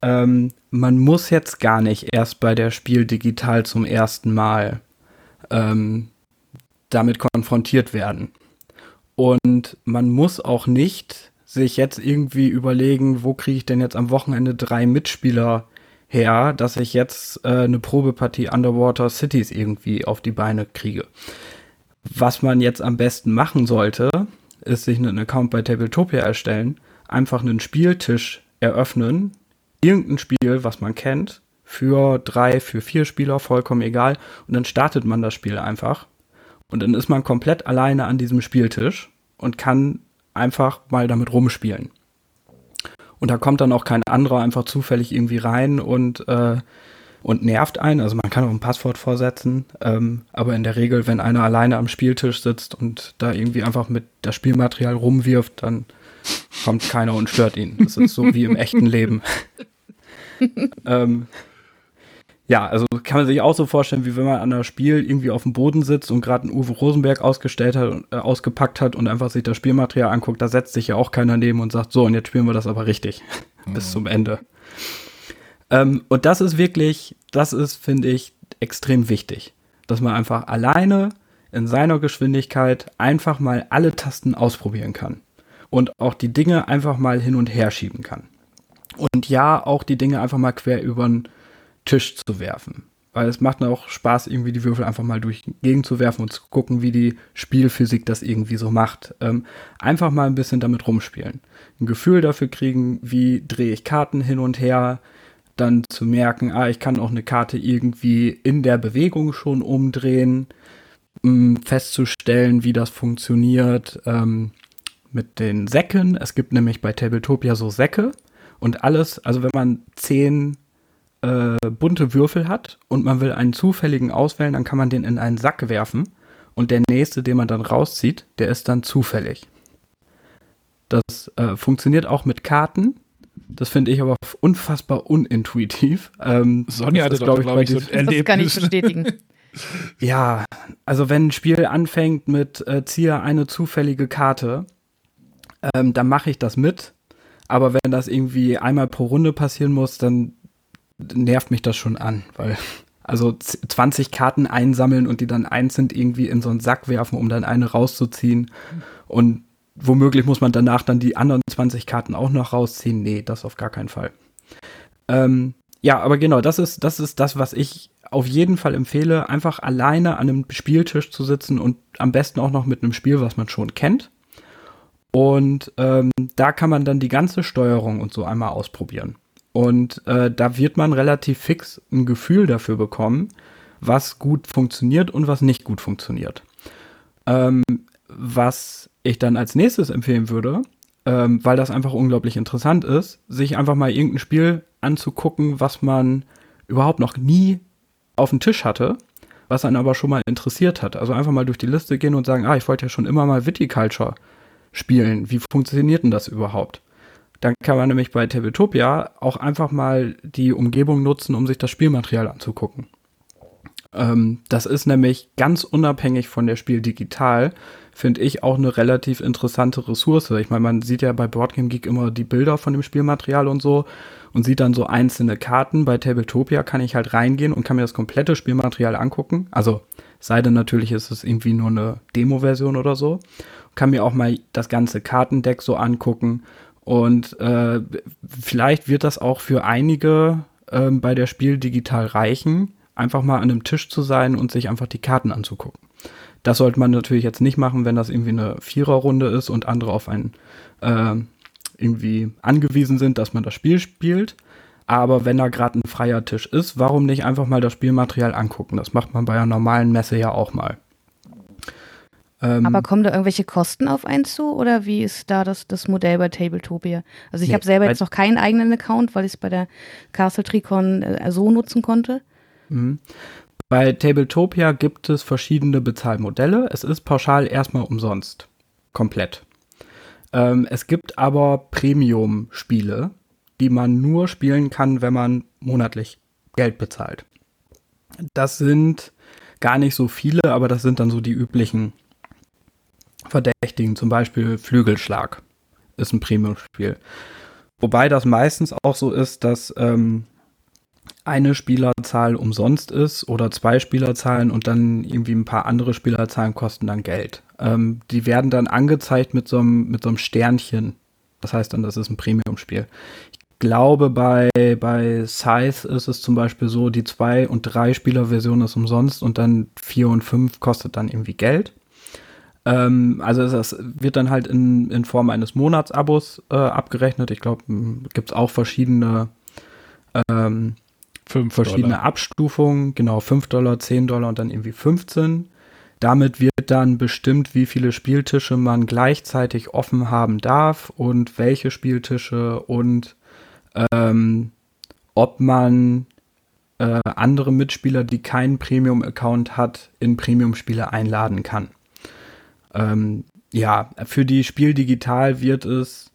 ähm, man muss jetzt gar nicht erst bei der Spiel digital zum ersten Mal ähm, damit konfrontiert werden. Und man muss auch nicht sich jetzt irgendwie überlegen, wo kriege ich denn jetzt am Wochenende drei Mitspieler her, dass ich jetzt äh, eine Probepartie Underwater Cities irgendwie auf die Beine kriege. Was man jetzt am besten machen sollte, ist sich einen Account bei Tabletopia erstellen, einfach einen Spieltisch eröffnen, irgendein Spiel, was man kennt, für drei, für vier Spieler, vollkommen egal. Und dann startet man das Spiel einfach. Und dann ist man komplett alleine an diesem Spieltisch und kann einfach mal damit rumspielen. Und da kommt dann auch kein anderer einfach zufällig irgendwie rein und, äh, und nervt einen. Also man kann auch ein Passwort vorsetzen, ähm, aber in der Regel, wenn einer alleine am Spieltisch sitzt und da irgendwie einfach mit das Spielmaterial rumwirft, dann kommt keiner und stört ihn. Das ist so wie im echten Leben. ähm, ja, also kann man sich auch so vorstellen, wie wenn man an einem Spiel irgendwie auf dem Boden sitzt und gerade einen Uwe Rosenberg ausgestellt hat, äh, ausgepackt hat und einfach sich das Spielmaterial anguckt, da setzt sich ja auch keiner neben und sagt, so, und jetzt spielen wir das aber richtig. Mhm. Bis zum Ende. Ähm, und das ist wirklich, das ist, finde ich, extrem wichtig. Dass man einfach alleine in seiner Geschwindigkeit einfach mal alle Tasten ausprobieren kann. Und auch die Dinge einfach mal hin und her schieben kann. Und ja, auch die Dinge einfach mal quer über den Tisch zu werfen. Weil es macht auch Spaß, irgendwie die Würfel einfach mal durch Gegend zu werfen und zu gucken, wie die Spielphysik das irgendwie so macht. Ähm, einfach mal ein bisschen damit rumspielen. Ein Gefühl dafür kriegen, wie drehe ich Karten hin und her. Dann zu merken, ah, ich kann auch eine Karte irgendwie in der Bewegung schon umdrehen. Ähm, festzustellen, wie das funktioniert ähm, mit den Säcken. Es gibt nämlich bei Tabletopia so Säcke. Und alles, also wenn man zehn äh, bunte Würfel hat und man will einen zufälligen auswählen, dann kann man den in einen Sack werfen und der nächste, den man dann rauszieht, der ist dann zufällig. Das äh, funktioniert auch mit Karten. Das finde ich aber unfassbar unintuitiv. Ähm, Sonja hatte doch, glaube ich, so ein Erlebnis. Das kann ich bestätigen. ja, also wenn ein Spiel anfängt mit äh, ziehe eine zufällige Karte, ähm, dann mache ich das mit. Aber wenn das irgendwie einmal pro Runde passieren muss, dann nervt mich das schon an, weil also 20 Karten einsammeln und die dann einzeln irgendwie in so einen Sack werfen, um dann eine rauszuziehen. Und womöglich muss man danach dann die anderen 20 Karten auch noch rausziehen. Nee, das auf gar keinen Fall. Ähm, ja, aber genau, das ist, das ist das, was ich auf jeden Fall empfehle, einfach alleine an einem Spieltisch zu sitzen und am besten auch noch mit einem Spiel, was man schon kennt. Und ähm, da kann man dann die ganze Steuerung und so einmal ausprobieren. Und äh, da wird man relativ fix ein Gefühl dafür bekommen, was gut funktioniert und was nicht gut funktioniert. Ähm, was ich dann als nächstes empfehlen würde, ähm, weil das einfach unglaublich interessant ist, sich einfach mal irgendein Spiel anzugucken, was man überhaupt noch nie auf dem Tisch hatte, was einen aber schon mal interessiert hat. Also einfach mal durch die Liste gehen und sagen, ah, ich wollte ja schon immer mal Viticulture spielen. Wie funktioniert denn das überhaupt? Dann kann man nämlich bei Tabletopia auch einfach mal die Umgebung nutzen, um sich das Spielmaterial anzugucken. Ähm, das ist nämlich ganz unabhängig von der Spiel digital, finde ich auch eine relativ interessante Ressource. Ich meine, man sieht ja bei Boardgame Geek immer die Bilder von dem Spielmaterial und so und sieht dann so einzelne Karten. Bei Tabletopia kann ich halt reingehen und kann mir das komplette Spielmaterial angucken. Also sei denn natürlich ist es irgendwie nur eine Demo-Version oder so. Kann mir auch mal das ganze Kartendeck so angucken und äh, vielleicht wird das auch für einige äh, bei der Spiel digital reichen, einfach mal an einem Tisch zu sein und sich einfach die Karten anzugucken. Das sollte man natürlich jetzt nicht machen, wenn das irgendwie eine Viererrunde ist und andere auf einen äh, irgendwie angewiesen sind, dass man das Spiel spielt. Aber wenn da gerade ein freier Tisch ist, warum nicht einfach mal das Spielmaterial angucken? Das macht man bei einer normalen Messe ja auch mal. Ähm, Aber kommen da irgendwelche Kosten auf einen zu oder wie ist da das, das Modell bei Tabletopia? Also ich nee, habe selber jetzt noch keinen eigenen Account, weil ich es bei der Castle Tricon äh, so nutzen konnte. Mhm. Bei Tabletopia gibt es verschiedene Bezahlmodelle. Es ist pauschal erstmal umsonst. Komplett. Ähm, es gibt aber Premium-Spiele, die man nur spielen kann, wenn man monatlich Geld bezahlt. Das sind gar nicht so viele, aber das sind dann so die üblichen Verdächtigen, zum Beispiel Flügelschlag, ist ein Premium-Spiel. Wobei das meistens auch so ist, dass ähm, eine Spielerzahl umsonst ist oder zwei Spielerzahlen und dann irgendwie ein paar andere Spielerzahlen kosten dann Geld. Ähm, die werden dann angezeigt mit so, einem, mit so einem Sternchen. Das heißt dann, das ist ein Premium-Spiel. Ich glaube, bei, bei Scythe ist es zum Beispiel so, die zwei- und drei Spieler-Version ist umsonst und dann vier und fünf kostet dann irgendwie Geld. Ähm, also das wird dann halt in, in Form eines Monatsabos äh, abgerechnet. Ich glaube, gibt es auch verschiedene ähm, verschiedene Dollar. Abstufungen, genau, 5 Dollar, 10 Dollar und dann irgendwie 15. Damit wird dann bestimmt, wie viele Spieltische man gleichzeitig offen haben darf und welche Spieltische und ähm, ob man äh, andere Mitspieler, die keinen Premium-Account hat, in Premium-Spiele einladen kann. Ähm, ja, für die Spiel digital wird es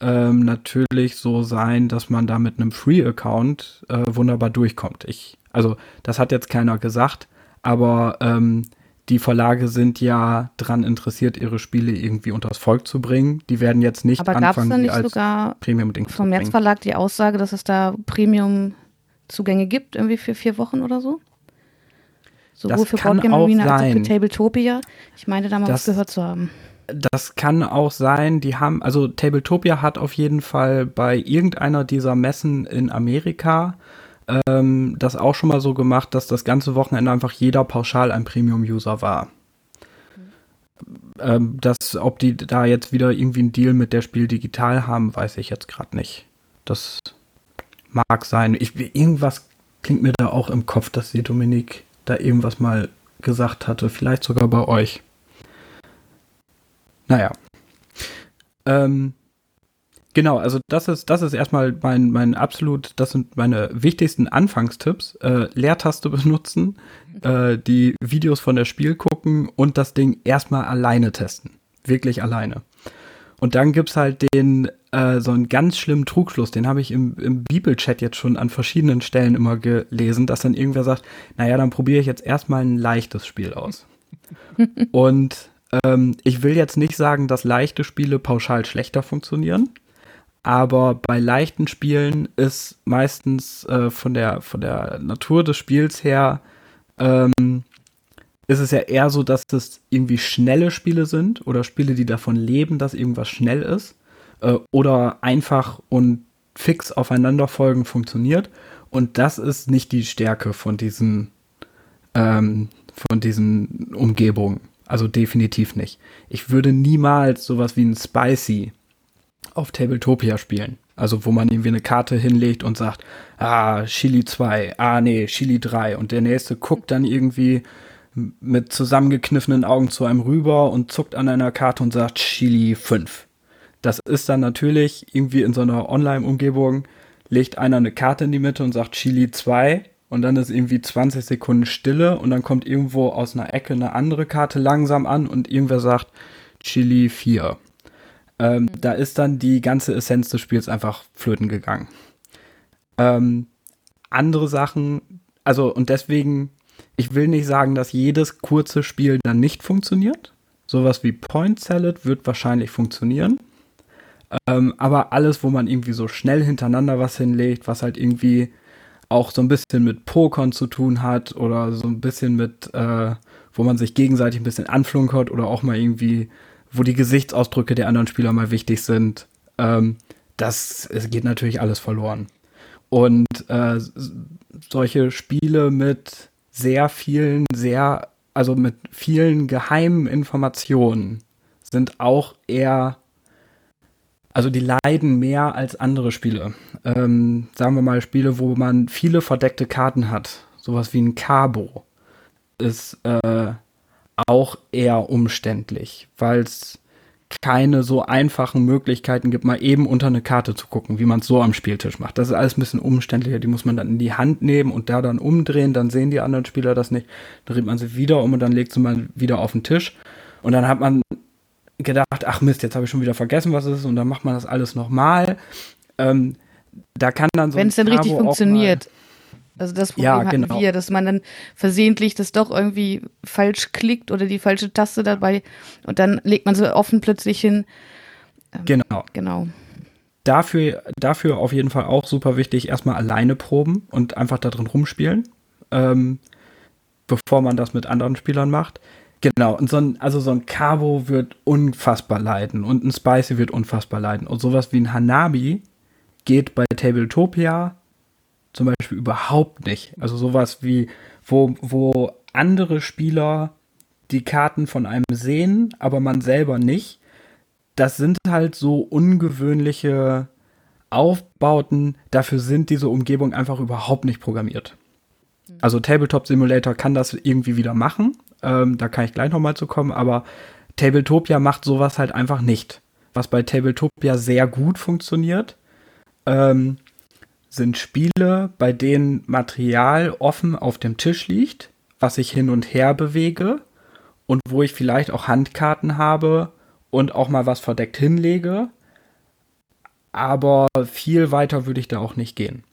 ähm, natürlich so sein, dass man da mit einem Free-Account äh, wunderbar durchkommt. Ich, also das hat jetzt keiner gesagt, aber ähm, die Verlage sind ja dran interessiert, ihre Spiele irgendwie unters Volk zu bringen. Die werden jetzt nicht Aber anfangen, da nicht als sogar Premium-Ding vom Märzverlag die Aussage, dass es da Premium-Zugänge gibt, irgendwie für vier Wochen oder so? Sowohl das für Boardgame als auch für Tabletopia. Ich meine, da mal das, was gehört zu haben. Das kann auch sein, die haben, also Tabletopia hat auf jeden Fall bei irgendeiner dieser Messen in Amerika ähm, das auch schon mal so gemacht, dass das ganze Wochenende einfach jeder pauschal ein Premium-User war. Ähm, das, ob die da jetzt wieder irgendwie einen Deal mit der Spiel digital haben, weiß ich jetzt gerade nicht. Das mag sein. Ich, irgendwas klingt mir da auch im Kopf, dass die Dominik da irgendwas mal gesagt hatte. Vielleicht sogar bei euch. Naja. Ähm, Genau, also das ist, das ist erstmal mein, mein absolut, das sind meine wichtigsten Anfangstipps. Äh, Leertaste benutzen, äh, die Videos von der Spiel gucken und das Ding erstmal alleine testen. Wirklich alleine. Und dann gibt's halt den, äh, so einen ganz schlimmen Trugschluss, den habe ich im, im Bibelchat jetzt schon an verschiedenen Stellen immer gelesen, dass dann irgendwer sagt, naja, dann probiere ich jetzt erstmal ein leichtes Spiel aus. und ähm, ich will jetzt nicht sagen, dass leichte Spiele pauschal schlechter funktionieren aber bei leichten Spielen ist meistens äh, von, der, von der Natur des Spiels her, ähm, ist es ja eher so, dass das irgendwie schnelle Spiele sind oder Spiele, die davon leben, dass irgendwas schnell ist äh, oder einfach und fix aufeinanderfolgen funktioniert. Und das ist nicht die Stärke von diesen, ähm, von diesen Umgebungen. Also definitiv nicht. Ich würde niemals sowas wie ein Spicy auf Tabletopia spielen. Also wo man irgendwie eine Karte hinlegt und sagt, ah, Chili 2, ah nee, Chili 3 und der nächste guckt dann irgendwie mit zusammengekniffenen Augen zu einem rüber und zuckt an einer Karte und sagt Chili 5. Das ist dann natürlich irgendwie in so einer Online-Umgebung, legt einer eine Karte in die Mitte und sagt Chili 2 und dann ist irgendwie 20 Sekunden Stille und dann kommt irgendwo aus einer Ecke eine andere Karte langsam an und irgendwer sagt Chili 4. Ähm, mhm. Da ist dann die ganze Essenz des Spiels einfach flöten gegangen. Ähm, andere Sachen, also und deswegen, ich will nicht sagen, dass jedes kurze Spiel dann nicht funktioniert. Sowas wie Point Salad wird wahrscheinlich funktionieren. Ähm, aber alles, wo man irgendwie so schnell hintereinander was hinlegt, was halt irgendwie auch so ein bisschen mit Pokern zu tun hat oder so ein bisschen mit, äh, wo man sich gegenseitig ein bisschen anflunkert oder auch mal irgendwie wo die Gesichtsausdrücke der anderen Spieler mal wichtig sind. Ähm, das geht natürlich alles verloren. Und äh, solche Spiele mit sehr vielen, sehr, also mit vielen geheimen Informationen sind auch eher, also die leiden mehr als andere Spiele. Ähm, sagen wir mal Spiele, wo man viele verdeckte Karten hat, sowas wie ein Cabo, ist äh, auch eher umständlich, weil es keine so einfachen Möglichkeiten gibt, mal eben unter eine Karte zu gucken, wie man es so am Spieltisch macht. Das ist alles ein bisschen umständlicher. Die muss man dann in die Hand nehmen und da dann umdrehen, dann sehen die anderen Spieler das nicht. Dann dreht man sie wieder um und dann legt sie mal wieder auf den Tisch. Und dann hat man gedacht, ach Mist, jetzt habe ich schon wieder vergessen, was es ist, und dann macht man das alles nochmal. Ähm, da kann dann so Wenn es denn richtig funktioniert. Also das Problem ja, genau. hatten wir, dass man dann versehentlich das doch irgendwie falsch klickt oder die falsche Taste dabei und dann legt man so offen plötzlich hin. Ähm, genau. Genau. Dafür, dafür auf jeden Fall auch super wichtig, erstmal alleine proben und einfach da drin rumspielen, ähm, bevor man das mit anderen Spielern macht. Genau, und so ein, also so ein Cabo wird unfassbar leiden und ein Spicy wird unfassbar leiden. Und sowas wie ein Hanabi geht bei Tabletopia zum Beispiel überhaupt nicht. Also sowas wie, wo, wo andere Spieler die Karten von einem sehen, aber man selber nicht. Das sind halt so ungewöhnliche Aufbauten. Dafür sind diese Umgebungen einfach überhaupt nicht programmiert. Also Tabletop Simulator kann das irgendwie wieder machen. Ähm, da kann ich gleich nochmal zu kommen, aber Tabletopia macht sowas halt einfach nicht. Was bei Tabletopia sehr gut funktioniert, ähm, sind Spiele, bei denen Material offen auf dem Tisch liegt, was ich hin und her bewege und wo ich vielleicht auch Handkarten habe und auch mal was verdeckt hinlege. aber viel weiter würde ich da auch nicht gehen.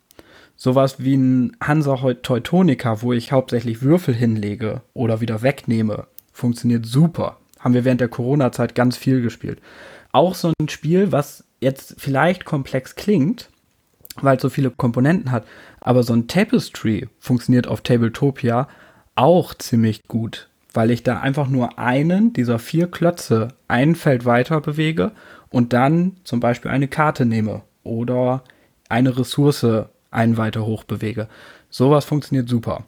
Sowas wie ein Hansa Teutonica, wo ich hauptsächlich Würfel hinlege oder wieder wegnehme, funktioniert super. Haben wir während der Corona-Zeit ganz viel gespielt. Auch so ein Spiel, was jetzt vielleicht komplex klingt, weil es so viele Komponenten hat, aber so ein Tapestry funktioniert auf Tabletopia auch ziemlich gut, weil ich da einfach nur einen dieser vier Klötze ein Feld weiter bewege und dann zum Beispiel eine Karte nehme oder eine Ressource einen weiter hoch bewege. Sowas funktioniert super.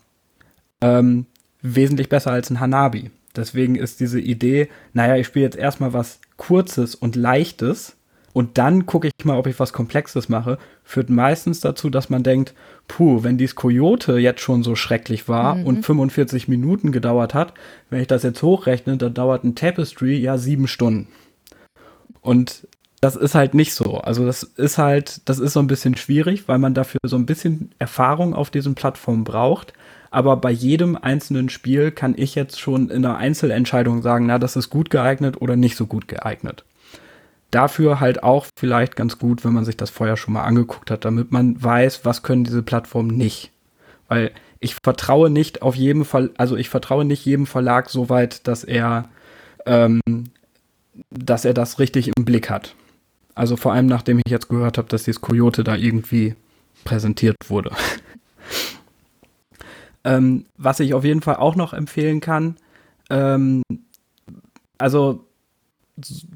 Ähm, wesentlich besser als ein Hanabi. Deswegen ist diese Idee, naja, ich spiele jetzt erstmal was Kurzes und Leichtes und dann gucke ich mal, ob ich was Komplexes mache, führt meistens dazu, dass man denkt, puh, wenn dies Coyote jetzt schon so schrecklich war mhm. und 45 Minuten gedauert hat, wenn ich das jetzt hochrechne, dann dauert ein Tapestry ja sieben Stunden. Und das ist halt nicht so. Also das ist halt, das ist so ein bisschen schwierig, weil man dafür so ein bisschen Erfahrung auf diesen Plattformen braucht. Aber bei jedem einzelnen Spiel kann ich jetzt schon in einer Einzelentscheidung sagen, na, das ist gut geeignet oder nicht so gut geeignet. Dafür halt auch vielleicht ganz gut, wenn man sich das vorher schon mal angeguckt hat, damit man weiß, was können diese Plattformen nicht. Weil ich vertraue nicht auf jedem Fall, also ich vertraue nicht jedem Verlag so weit, dass er, ähm, dass er das richtig im Blick hat. Also vor allem nachdem ich jetzt gehört habe, dass dieses Coyote da irgendwie präsentiert wurde. ähm, was ich auf jeden Fall auch noch empfehlen kann, ähm, also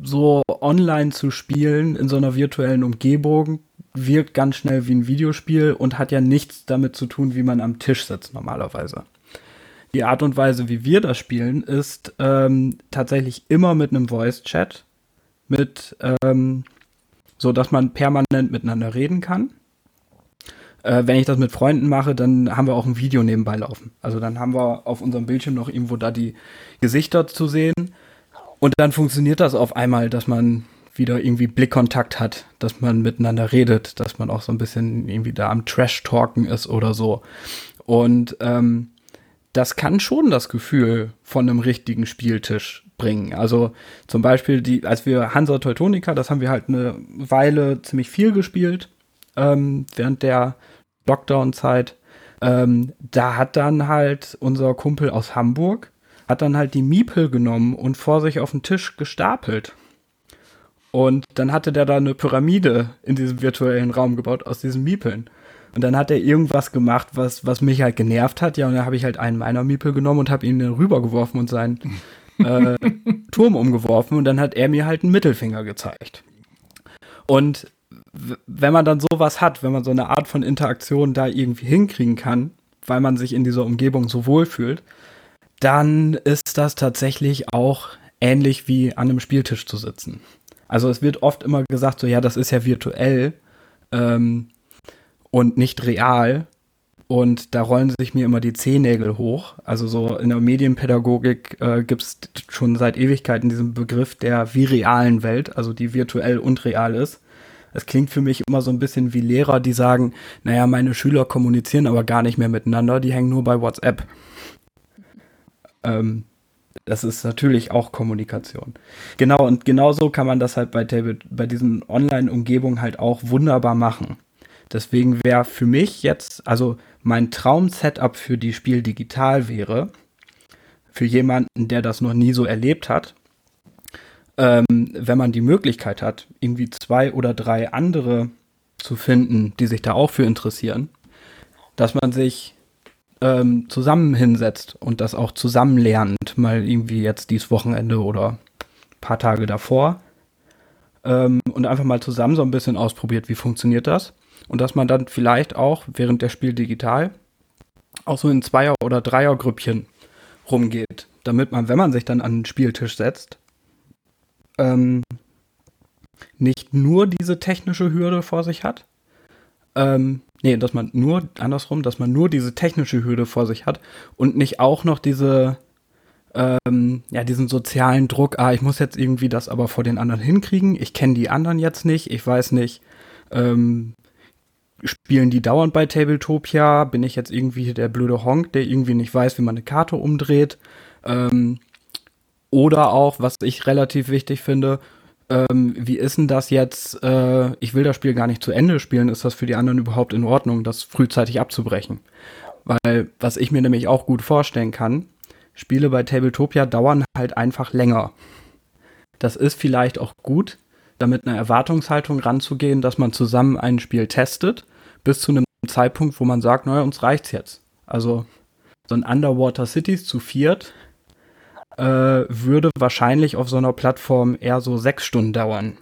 so online zu spielen in so einer virtuellen Umgebung wirkt ganz schnell wie ein Videospiel und hat ja nichts damit zu tun, wie man am Tisch sitzt normalerweise. Die Art und Weise, wie wir das spielen, ist ähm, tatsächlich immer mit einem Voice-Chat, mit ähm, so dass man permanent miteinander reden kann. Äh, wenn ich das mit Freunden mache, dann haben wir auch ein Video nebenbei laufen. Also dann haben wir auf unserem Bildschirm noch irgendwo da die Gesichter zu sehen. Und dann funktioniert das auf einmal, dass man wieder irgendwie Blickkontakt hat, dass man miteinander redet, dass man auch so ein bisschen irgendwie da am Trash-Talken ist oder so. Und ähm, das kann schon das Gefühl von einem richtigen Spieltisch bringen. Also zum Beispiel, die, als wir Hansa Teutonica, das haben wir halt eine Weile ziemlich viel gespielt, ähm, während der Lockdown-Zeit. Ähm, da hat dann halt unser Kumpel aus Hamburg, hat dann halt die Miepel genommen und vor sich auf den Tisch gestapelt. Und dann hatte der da eine Pyramide in diesem virtuellen Raum gebaut aus diesen Miepeln. Und dann hat er irgendwas gemacht, was, was mich halt genervt hat. Ja, und dann habe ich halt einen meiner Miepel genommen und habe ihn rübergeworfen und seinen äh, Turm umgeworfen. Und dann hat er mir halt einen Mittelfinger gezeigt. Und wenn man dann sowas hat, wenn man so eine Art von Interaktion da irgendwie hinkriegen kann, weil man sich in dieser Umgebung so wohl fühlt, dann ist das tatsächlich auch ähnlich wie an einem Spieltisch zu sitzen. Also es wird oft immer gesagt, so ja, das ist ja virtuell. Ähm, und nicht real. Und da rollen sich mir immer die Zehennägel hoch. Also so in der Medienpädagogik äh, gibt es schon seit Ewigkeiten diesen Begriff der virrealen Welt, also die virtuell und real ist. Es klingt für mich immer so ein bisschen wie Lehrer, die sagen, naja, meine Schüler kommunizieren aber gar nicht mehr miteinander, die hängen nur bei WhatsApp. Ähm, das ist natürlich auch Kommunikation. Genau, und genauso kann man das halt bei, bei diesen Online-Umgebungen halt auch wunderbar machen. Deswegen wäre für mich jetzt, also mein Traum-Setup für die Spiel digital wäre, für jemanden, der das noch nie so erlebt hat, ähm, wenn man die Möglichkeit hat, irgendwie zwei oder drei andere zu finden, die sich da auch für interessieren, dass man sich ähm, zusammen hinsetzt und das auch zusammen lernt, mal irgendwie jetzt dieses Wochenende oder ein paar Tage davor ähm, und einfach mal zusammen so ein bisschen ausprobiert, wie funktioniert das und dass man dann vielleicht auch während der Spiel digital auch so in Zweier- oder Dreiergrüppchen rumgeht, damit man, wenn man sich dann an den Spieltisch setzt, ähm, nicht nur diese technische Hürde vor sich hat, ähm, nee, dass man nur, andersrum, dass man nur diese technische Hürde vor sich hat und nicht auch noch diese, ähm, ja, diesen sozialen Druck, ah, ich muss jetzt irgendwie das aber vor den anderen hinkriegen, ich kenne die anderen jetzt nicht, ich weiß nicht, ähm, spielen die dauernd bei Tabletopia? Bin ich jetzt irgendwie der blöde Honk, der irgendwie nicht weiß, wie man eine Karte umdreht? Ähm, oder auch, was ich relativ wichtig finde, ähm, wie ist denn das jetzt? Äh, ich will das Spiel gar nicht zu Ende spielen. Ist das für die anderen überhaupt in Ordnung, das frühzeitig abzubrechen? Weil, was ich mir nämlich auch gut vorstellen kann, Spiele bei Tabletopia dauern halt einfach länger. Das ist vielleicht auch gut, damit eine Erwartungshaltung ranzugehen, dass man zusammen ein Spiel testet, bis zu einem Zeitpunkt, wo man sagt, naja, uns reicht's jetzt. Also so ein Underwater Cities zu viert äh, würde wahrscheinlich auf so einer Plattform eher so sechs Stunden dauern.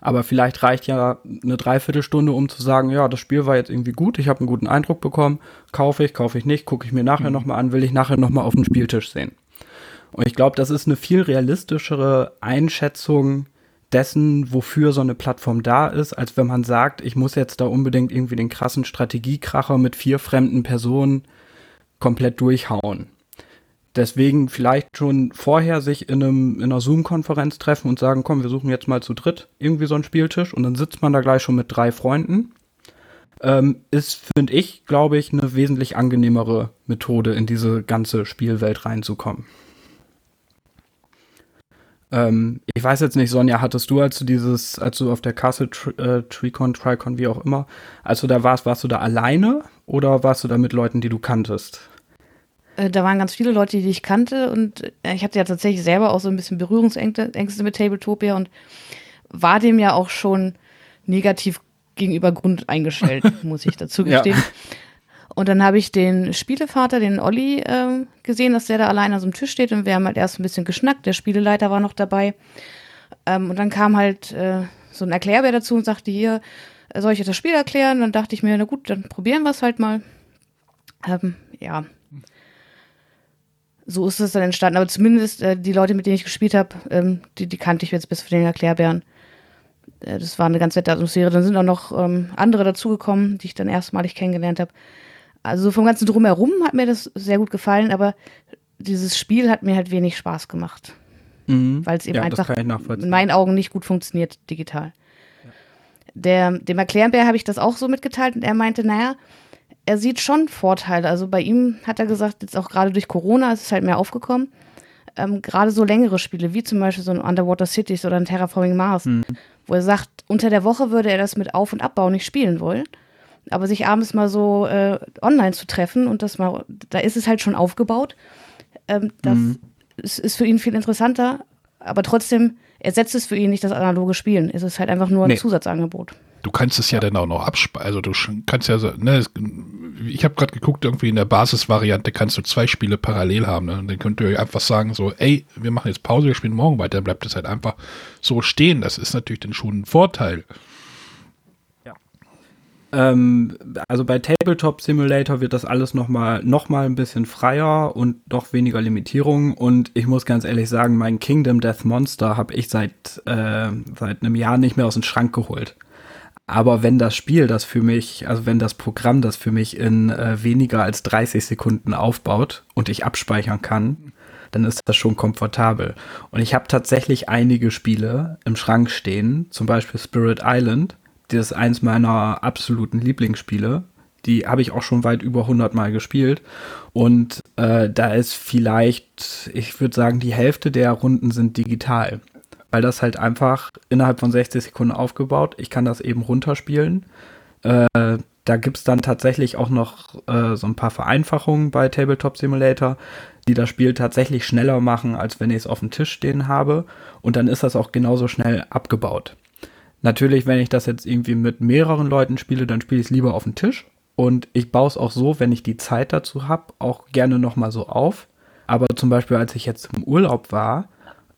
Aber vielleicht reicht ja eine Dreiviertelstunde, um zu sagen, ja, das Spiel war jetzt irgendwie gut, ich habe einen guten Eindruck bekommen, kaufe ich, kaufe ich nicht, gucke ich mir nachher mhm. nochmal an, will ich nachher nochmal auf dem Spieltisch sehen. Und ich glaube, das ist eine viel realistischere Einschätzung dessen, wofür so eine Plattform da ist, als wenn man sagt, ich muss jetzt da unbedingt irgendwie den krassen Strategiekracher mit vier fremden Personen komplett durchhauen. Deswegen vielleicht schon vorher sich in, einem, in einer Zoom-Konferenz treffen und sagen, komm, wir suchen jetzt mal zu dritt irgendwie so einen Spieltisch und dann sitzt man da gleich schon mit drei Freunden. Ähm, ist, finde ich, glaube ich, eine wesentlich angenehmere Methode, in diese ganze Spielwelt reinzukommen. Ähm, ich weiß jetzt nicht, Sonja, hattest du, als du dieses, als du auf der Castle äh, Tricon, Tricon, wie auch immer, als du da warst, warst du da alleine oder warst du da mit Leuten, die du kanntest? Äh, da waren ganz viele Leute, die ich kannte und äh, ich hatte ja tatsächlich selber auch so ein bisschen Berührungsängste mit Tabletopia und war dem ja auch schon negativ gegenüber Grund eingestellt, muss ich dazu gestehen. Ja. Und dann habe ich den Spielevater, den Olli, äh, gesehen, dass der da allein an so einem Tisch steht und wir haben halt erst ein bisschen geschnackt. Der Spieleleiter war noch dabei. Ähm, und dann kam halt äh, so ein Erklärbär dazu und sagte, hier, soll ich das Spiel erklären? Dann dachte ich mir, na gut, dann probieren wir es halt mal. Ähm, ja, so ist es dann entstanden. Aber zumindest äh, die Leute, mit denen ich gespielt habe, ähm, die, die kannte ich jetzt bis für den Erklärbären. Äh, das war eine ganz nette Atmosphäre. Dann sind auch noch ähm, andere dazugekommen, die ich dann erstmalig kennengelernt habe. Also vom ganzen Drumherum hat mir das sehr gut gefallen, aber dieses Spiel hat mir halt wenig Spaß gemacht. Mhm. Weil es eben ja, einfach in meinen Augen nicht gut funktioniert digital. Ja. Der, dem Erklärbär habe ich das auch so mitgeteilt und er meinte, naja, er sieht schon Vorteile. Also bei ihm hat er gesagt, jetzt auch gerade durch Corona ist es halt mehr aufgekommen. Ähm, gerade so längere Spiele, wie zum Beispiel so ein Underwater Cities oder ein Terraforming Mars, mhm. wo er sagt, unter der Woche würde er das mit Auf- und Abbau nicht spielen wollen. Aber sich abends mal so äh, online zu treffen und das mal, da ist es halt schon aufgebaut. Ähm, das mhm. ist, ist, für ihn viel interessanter, aber trotzdem ersetzt es für ihn nicht das analoge Spielen. Es ist halt einfach nur ein nee. Zusatzangebot. Du kannst es ja dann auch noch abspeichern. Also du kannst ja so, ne, ich habe gerade geguckt, irgendwie in der Basisvariante kannst du zwei Spiele parallel haben. Ne? Und dann könnt ihr euch einfach sagen, so, ey, wir machen jetzt Pause, wir spielen morgen weiter, dann bleibt es halt einfach so stehen. Das ist natürlich dann schon ein Vorteil. Ähm, also bei Tabletop Simulator wird das alles nochmal noch mal ein bisschen freier und noch weniger Limitierungen. Und ich muss ganz ehrlich sagen, mein Kingdom Death Monster habe ich seit, äh, seit einem Jahr nicht mehr aus dem Schrank geholt. Aber wenn das Spiel das für mich, also wenn das Programm das für mich in äh, weniger als 30 Sekunden aufbaut und ich abspeichern kann, dann ist das schon komfortabel. Und ich habe tatsächlich einige Spiele im Schrank stehen, zum Beispiel Spirit Island, das ist eins meiner absoluten Lieblingsspiele. Die habe ich auch schon weit über 100 Mal gespielt. Und äh, da ist vielleicht, ich würde sagen, die Hälfte der Runden sind digital weil das halt einfach innerhalb von 60 Sekunden aufgebaut. Ich kann das eben runterspielen. Äh, da gibt es dann tatsächlich auch noch äh, so ein paar Vereinfachungen bei Tabletop Simulator, die das Spiel tatsächlich schneller machen, als wenn ich es auf dem Tisch stehen habe. Und dann ist das auch genauso schnell abgebaut. Natürlich, wenn ich das jetzt irgendwie mit mehreren Leuten spiele, dann spiele ich es lieber auf dem Tisch. Und ich baue es auch so, wenn ich die Zeit dazu habe, auch gerne nochmal so auf. Aber zum Beispiel, als ich jetzt im Urlaub war,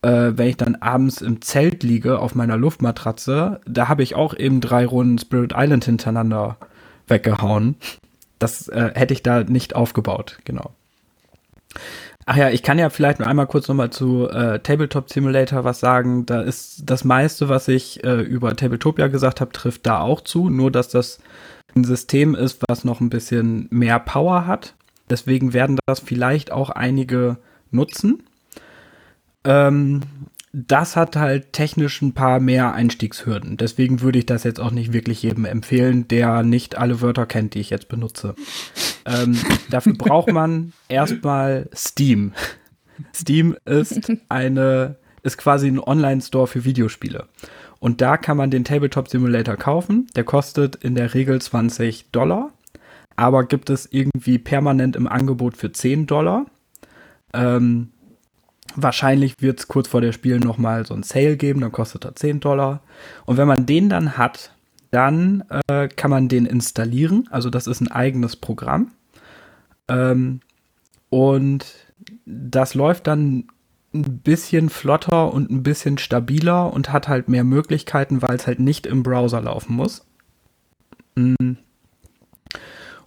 äh, wenn ich dann abends im Zelt liege auf meiner Luftmatratze, da habe ich auch eben drei Runden Spirit Island hintereinander weggehauen. Das äh, hätte ich da nicht aufgebaut, genau. Ach ja, ich kann ja vielleicht noch einmal kurz nochmal zu äh, Tabletop Simulator was sagen. Da ist das meiste, was ich äh, über Tabletopia gesagt habe, trifft da auch zu. Nur, dass das ein System ist, was noch ein bisschen mehr Power hat. Deswegen werden das vielleicht auch einige nutzen. Ähm, das hat halt technisch ein paar mehr Einstiegshürden. Deswegen würde ich das jetzt auch nicht wirklich jedem empfehlen, der nicht alle Wörter kennt, die ich jetzt benutze. ähm, dafür braucht man erstmal Steam. Steam ist eine ist quasi ein Online-Store für Videospiele. Und da kann man den Tabletop Simulator kaufen. Der kostet in der Regel 20 Dollar, aber gibt es irgendwie permanent im Angebot für 10 Dollar. Ähm, wahrscheinlich wird es kurz vor der Spiel nochmal so ein Sale geben, dann kostet er 10 Dollar. Und wenn man den dann hat, dann äh, kann man den installieren. Also das ist ein eigenes Programm. Ähm, und das läuft dann ein bisschen flotter und ein bisschen stabiler und hat halt mehr Möglichkeiten, weil es halt nicht im Browser laufen muss. Mm.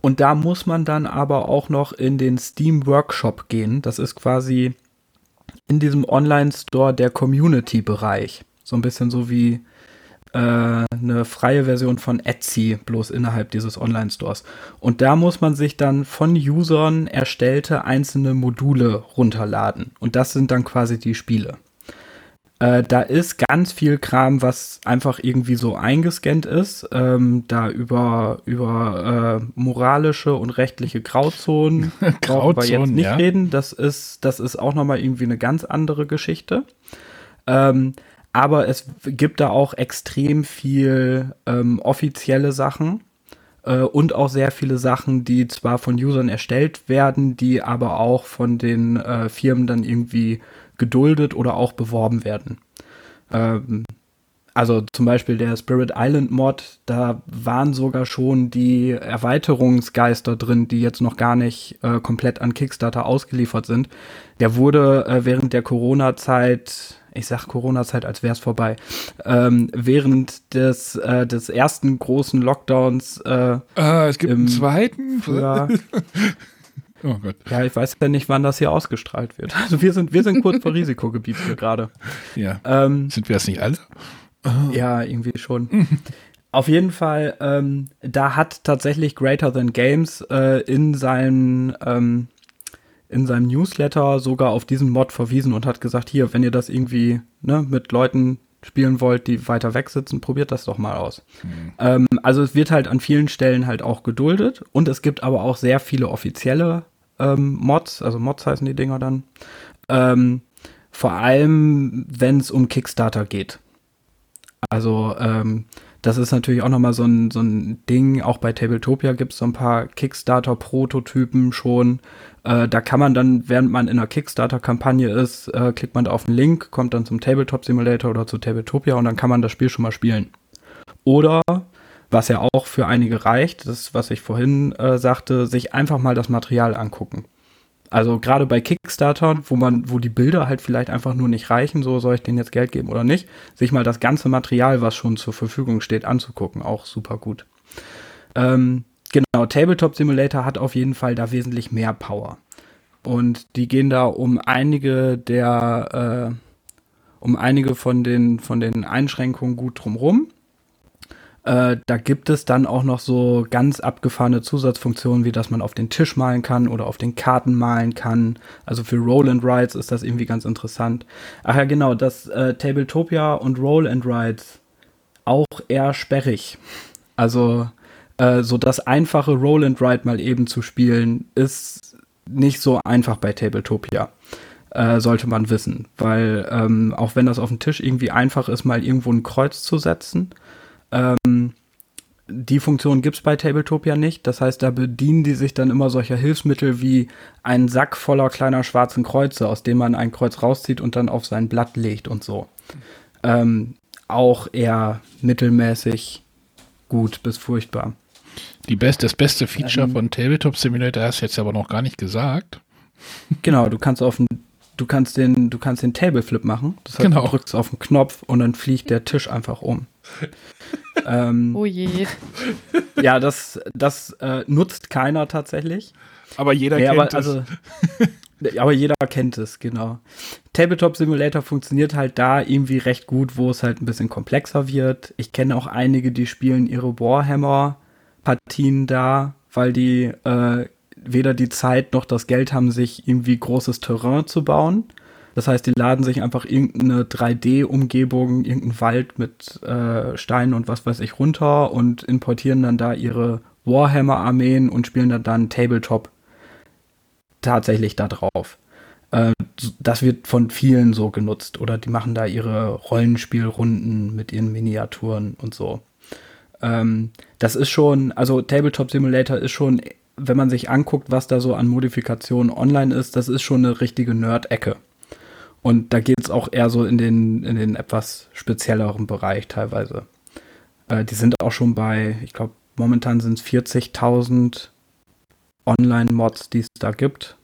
Und da muss man dann aber auch noch in den Steam Workshop gehen. Das ist quasi in diesem Online-Store der Community-Bereich. So ein bisschen so wie äh, eine freie Version von Etsy, bloß innerhalb dieses Online-Stores. Und da muss man sich dann von Usern erstellte einzelne Module runterladen. Und das sind dann quasi die Spiele. Äh, da ist ganz viel Kram, was einfach irgendwie so eingescannt ist. Ähm, da über, über äh, moralische und rechtliche Grauzonen brauchen wir jetzt nicht ja. reden. Das ist, das ist auch nochmal irgendwie eine ganz andere Geschichte. Ähm, aber es gibt da auch extrem viel ähm, offizielle Sachen äh, und auch sehr viele Sachen, die zwar von Usern erstellt werden, die aber auch von den äh, Firmen dann irgendwie geduldet oder auch beworben werden. Ähm, also zum Beispiel der Spirit Island Mod, da waren sogar schon die Erweiterungsgeister drin, die jetzt noch gar nicht äh, komplett an Kickstarter ausgeliefert sind. Der wurde äh, während der Corona-Zeit ich sag Corona-Zeit, als wäre es vorbei, ähm, während des, äh, des ersten großen Lockdowns. Äh, ah, es gibt einen zweiten? Ja. oh Gott. Ja, ich weiß ja nicht, wann das hier ausgestrahlt wird. Also wir sind, wir sind kurz vor Risikogebiet hier gerade. Ja. Ähm, sind wir das nicht alle? Ja, irgendwie schon. Auf jeden Fall, ähm, da hat tatsächlich Greater Than Games äh, in seinen ähm, in seinem Newsletter sogar auf diesen Mod verwiesen und hat gesagt, hier, wenn ihr das irgendwie ne, mit Leuten spielen wollt, die weiter weg sitzen, probiert das doch mal aus. Mhm. Ähm, also es wird halt an vielen Stellen halt auch geduldet und es gibt aber auch sehr viele offizielle ähm, Mods, also Mods heißen die Dinger dann. Ähm, vor allem, wenn es um Kickstarter geht. Also ähm, das ist natürlich auch nochmal so ein, so ein Ding. Auch bei Tabletopia gibt es so ein paar Kickstarter-Prototypen schon. Äh, da kann man dann, während man in einer Kickstarter-Kampagne ist, äh, klickt man da auf den Link, kommt dann zum Tabletop Simulator oder zu Tabletopia und dann kann man das Spiel schon mal spielen. Oder, was ja auch für einige reicht, das, was ich vorhin äh, sagte, sich einfach mal das Material angucken. Also gerade bei Kickstarter, wo man, wo die Bilder halt vielleicht einfach nur nicht reichen, so soll ich denen jetzt Geld geben oder nicht, sich mal das ganze Material, was schon zur Verfügung steht, anzugucken, auch super gut. Ähm, genau, Tabletop Simulator hat auf jeden Fall da wesentlich mehr Power. Und die gehen da um einige der, äh, um einige von den, von den Einschränkungen gut drumrum. Äh, da gibt es dann auch noch so ganz abgefahrene Zusatzfunktionen, wie dass man auf den Tisch malen kann oder auf den Karten malen kann. Also für Roll and Rides ist das irgendwie ganz interessant. Ach ja, genau, das äh, Tabletopia und Roll and Rides auch eher sperrig. Also äh, so das einfache Roll and Ride mal eben zu spielen, ist nicht so einfach bei Tabletopia. Äh, sollte man wissen, weil ähm, auch wenn das auf dem Tisch irgendwie einfach ist, mal irgendwo ein Kreuz zu setzen, ähm, die Funktion gibt es bei Tabletopia nicht. Das heißt, da bedienen die sich dann immer solcher Hilfsmittel wie einen Sack voller kleiner schwarzen Kreuze, aus dem man ein Kreuz rauszieht und dann auf sein Blatt legt und so. Ähm, auch eher mittelmäßig gut bis furchtbar. Die best, das beste Feature ähm, von Tabletop Simulator hast du jetzt aber noch gar nicht gesagt. Genau, du kannst auf den, du kannst den, du kannst den Tableflip machen. Das heißt, genau. du drückst auf den Knopf und dann fliegt der Tisch einfach um ähm, oh je. Ja, das, das äh, nutzt keiner tatsächlich. Aber jeder ja, kennt aber, es. Also, aber jeder kennt es, genau. Tabletop Simulator funktioniert halt da irgendwie recht gut, wo es halt ein bisschen komplexer wird. Ich kenne auch einige, die spielen ihre Warhammer-Partien da, weil die äh, weder die Zeit noch das Geld haben, sich irgendwie großes Terrain zu bauen. Das heißt, die laden sich einfach irgendeine 3D-Umgebung, irgendeinen Wald mit äh, Steinen und was weiß ich runter und importieren dann da ihre Warhammer-Armeen und spielen dann, dann Tabletop tatsächlich da drauf. Äh, das wird von vielen so genutzt oder die machen da ihre Rollenspielrunden mit ihren Miniaturen und so. Ähm, das ist schon, also Tabletop Simulator ist schon, wenn man sich anguckt, was da so an Modifikationen online ist, das ist schon eine richtige Nerd-Ecke. Und da geht es auch eher so in den, in den etwas spezielleren Bereich teilweise. Äh, die sind auch schon bei, ich glaube, momentan sind es 40.000 Online-Mods, die es da gibt.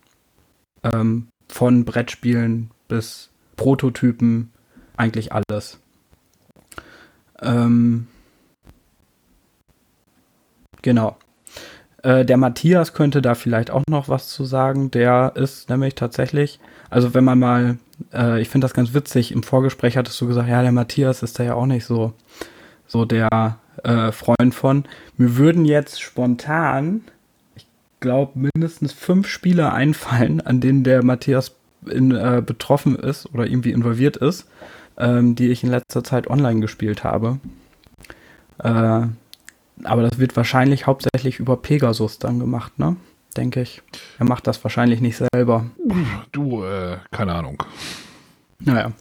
Ähm, von Brettspielen bis Prototypen, eigentlich alles. Ähm, genau. Äh, der Matthias könnte da vielleicht auch noch was zu sagen. Der ist nämlich tatsächlich, also wenn man mal, äh, ich finde das ganz witzig, im Vorgespräch hattest du gesagt, ja, der Matthias ist da ja auch nicht so, so der äh, Freund von. Mir würden jetzt spontan glaube, mindestens fünf Spiele einfallen, an denen der Matthias in, äh, betroffen ist oder irgendwie involviert ist, ähm, die ich in letzter Zeit online gespielt habe. Äh, aber das wird wahrscheinlich hauptsächlich über Pegasus dann gemacht, ne? Denke ich. Er macht das wahrscheinlich nicht selber. Du, äh, keine Ahnung. Naja.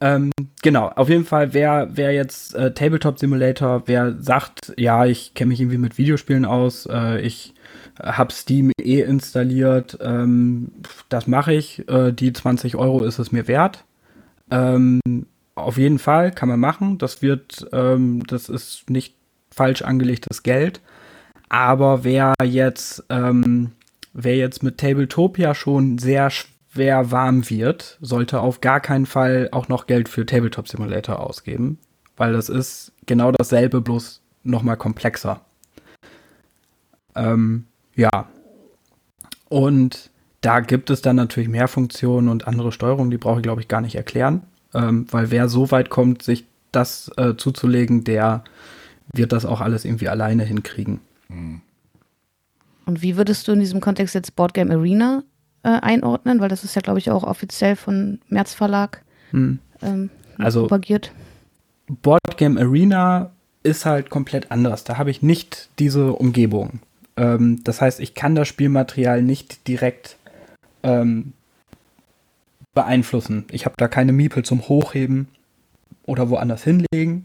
Ähm, genau, auf jeden Fall, wer, wer jetzt äh, Tabletop Simulator, wer sagt, ja, ich kenne mich irgendwie mit Videospielen aus, äh, ich habe Steam eh installiert, ähm, das mache ich, äh, die 20 Euro ist es mir wert. Ähm, auf jeden Fall kann man machen, das wird, ähm, das ist nicht falsch angelegtes Geld. Aber wer jetzt, ähm, wer jetzt mit Tabletopia schon sehr schwer warm wird, sollte auf gar keinen Fall auch noch Geld für Tabletop Simulator ausgeben, weil das ist genau dasselbe, bloß nochmal komplexer. Ähm, ja. Und da gibt es dann natürlich mehr Funktionen und andere Steuerungen, die brauche ich, glaube ich, gar nicht erklären. Ähm, weil wer so weit kommt, sich das äh, zuzulegen, der wird das auch alles irgendwie alleine hinkriegen. Mhm. Und wie würdest du in diesem Kontext jetzt Boardgame Arena äh, einordnen? Weil das ist ja, glaube ich, auch offiziell von März Verlag hm. ähm, also, propagiert. Boardgame Arena ist halt komplett anders. Da habe ich nicht diese Umgebung. Ähm, das heißt, ich kann das Spielmaterial nicht direkt ähm, beeinflussen. Ich habe da keine Miepel zum Hochheben oder woanders hinlegen.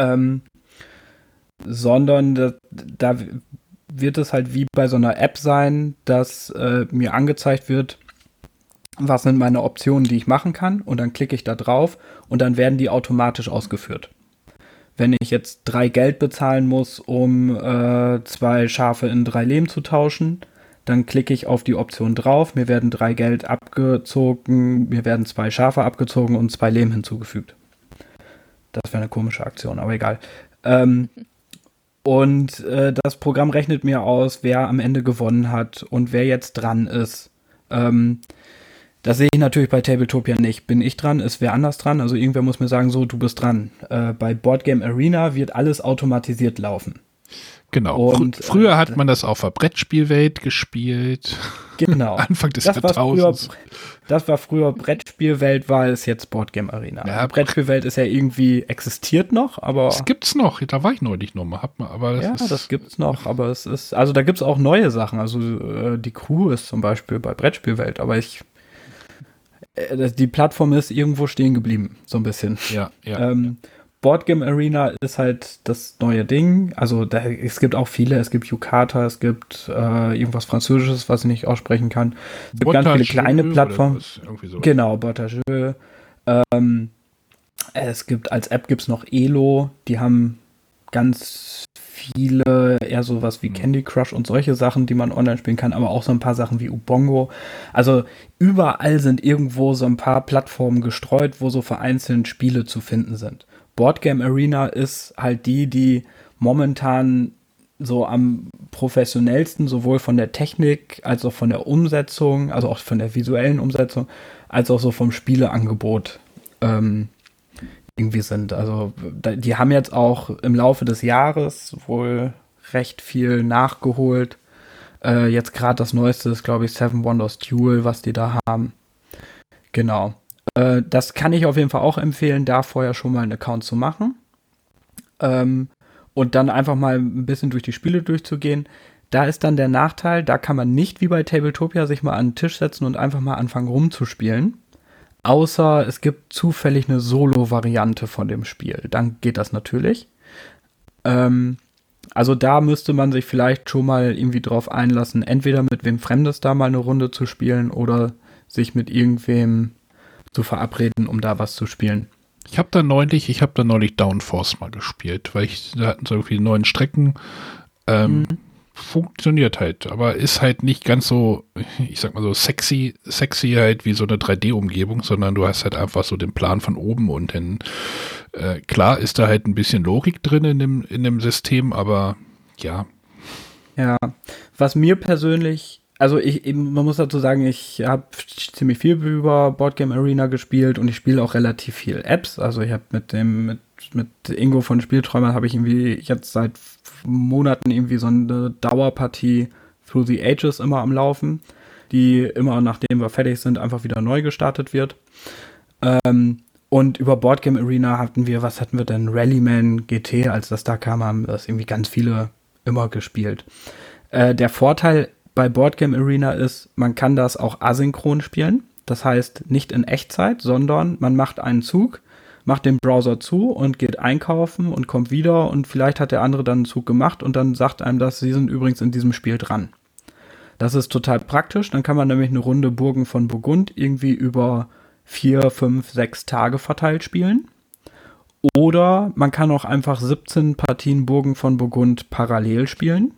Ähm, sondern da, da, wird es halt wie bei so einer App sein, dass äh, mir angezeigt wird, was sind meine Optionen, die ich machen kann und dann klicke ich da drauf und dann werden die automatisch ausgeführt wenn ich jetzt drei Geld bezahlen muss, um äh, zwei Schafe in drei Lehm zu tauschen, dann klicke ich auf die Option drauf, mir werden drei Geld abgezogen, mir werden zwei Schafe abgezogen und zwei Lehm hinzugefügt. Das wäre eine komische Aktion, aber egal. Ähm, und äh, das Programm rechnet mir aus, wer am Ende gewonnen hat und wer jetzt dran ist. Ähm, das sehe ich natürlich bei Tabletopia nicht. Bin ich dran? Ist wer anders dran? Also irgendwer muss mir sagen, so, du bist dran. Äh, bei Boardgame Arena wird alles automatisiert laufen. Genau. Und, Fr früher äh, hat man das auf der Brettspielwelt gespielt. Genau. Anfang des das Jahrtausends. War früher, das war früher Brettspielwelt, war es jetzt Boardgame Arena. Ja, Brettspielwelt ist ja irgendwie existiert noch, aber. Das gibt's noch. Da war ich neulich nochmal. Hab mal, aber das ja, ist, das gibt's noch. Aber es ist, also da gibt's auch neue Sachen. Also äh, die Crew ist zum Beispiel bei Brettspielwelt, aber ich äh, die Plattform ist irgendwo stehen geblieben, so ein bisschen. Ja, ja. Ähm, Boardgame Arena ist halt das neue Ding. Also da, es gibt auch viele. Es gibt Yukata, es gibt äh, irgendwas Französisches, was ich nicht aussprechen kann. Es gibt ganz viele kleine Plattformen. Genau, Botageux. Ähm, es gibt als App gibt es noch Elo. Die haben ganz viele, eher sowas wie hm. Candy Crush und solche Sachen, die man online spielen kann, aber auch so ein paar Sachen wie Ubongo. Also überall sind irgendwo so ein paar Plattformen gestreut, wo so vereinzelt Spiele zu finden sind. Boardgame Arena ist halt die, die momentan so am professionellsten, sowohl von der Technik als auch von der Umsetzung, also auch von der visuellen Umsetzung, als auch so vom Spieleangebot ähm, irgendwie sind. Also die haben jetzt auch im Laufe des Jahres wohl recht viel nachgeholt. Äh, jetzt gerade das Neueste ist, glaube ich, Seven Wonders Duel, was die da haben. Genau. Äh, das kann ich auf jeden Fall auch empfehlen, da vorher schon mal einen Account zu machen. Ähm, und dann einfach mal ein bisschen durch die Spiele durchzugehen. Da ist dann der Nachteil, da kann man nicht wie bei Tabletopia sich mal an den Tisch setzen und einfach mal anfangen rumzuspielen. Außer es gibt zufällig eine Solo-Variante von dem Spiel. Dann geht das natürlich. Ähm, also da müsste man sich vielleicht schon mal irgendwie drauf einlassen, entweder mit wem Fremdes da mal eine Runde zu spielen oder sich mit irgendwem zu verabreden, um da was zu spielen. Ich habe da neulich, ich habe da neulich Downforce mal gespielt, weil ich da hatten so irgendwie neuen Strecken. Ähm, mhm. Funktioniert halt, aber ist halt nicht ganz so, ich sag mal so sexy, sexy halt wie so eine 3D-Umgebung, sondern du hast halt einfach so den Plan von oben und dann äh, klar ist da halt ein bisschen Logik drin in dem, in dem System, aber ja. Ja, was mir persönlich also ich, man muss dazu sagen, ich habe ziemlich viel über Boardgame Arena gespielt und ich spiele auch relativ viel Apps. Also ich habe mit dem, mit, mit Ingo von Spielträumer habe ich irgendwie jetzt seit Monaten irgendwie so eine Dauerpartie Through the Ages immer am Laufen, die immer nachdem wir fertig sind, einfach wieder neu gestartet wird. Ähm, und über Boardgame Arena hatten wir, was hatten wir denn? Rallyman GT, als das da kam, haben das irgendwie ganz viele immer gespielt. Äh, der Vorteil bei Boardgame Arena ist, man kann das auch asynchron spielen. Das heißt nicht in Echtzeit, sondern man macht einen Zug, macht den Browser zu und geht einkaufen und kommt wieder und vielleicht hat der andere dann einen Zug gemacht und dann sagt einem das, sie sind übrigens in diesem Spiel dran. Das ist total praktisch. Dann kann man nämlich eine Runde Burgen von Burgund irgendwie über vier, fünf, sechs Tage verteilt spielen. Oder man kann auch einfach 17 Partien Burgen von Burgund parallel spielen.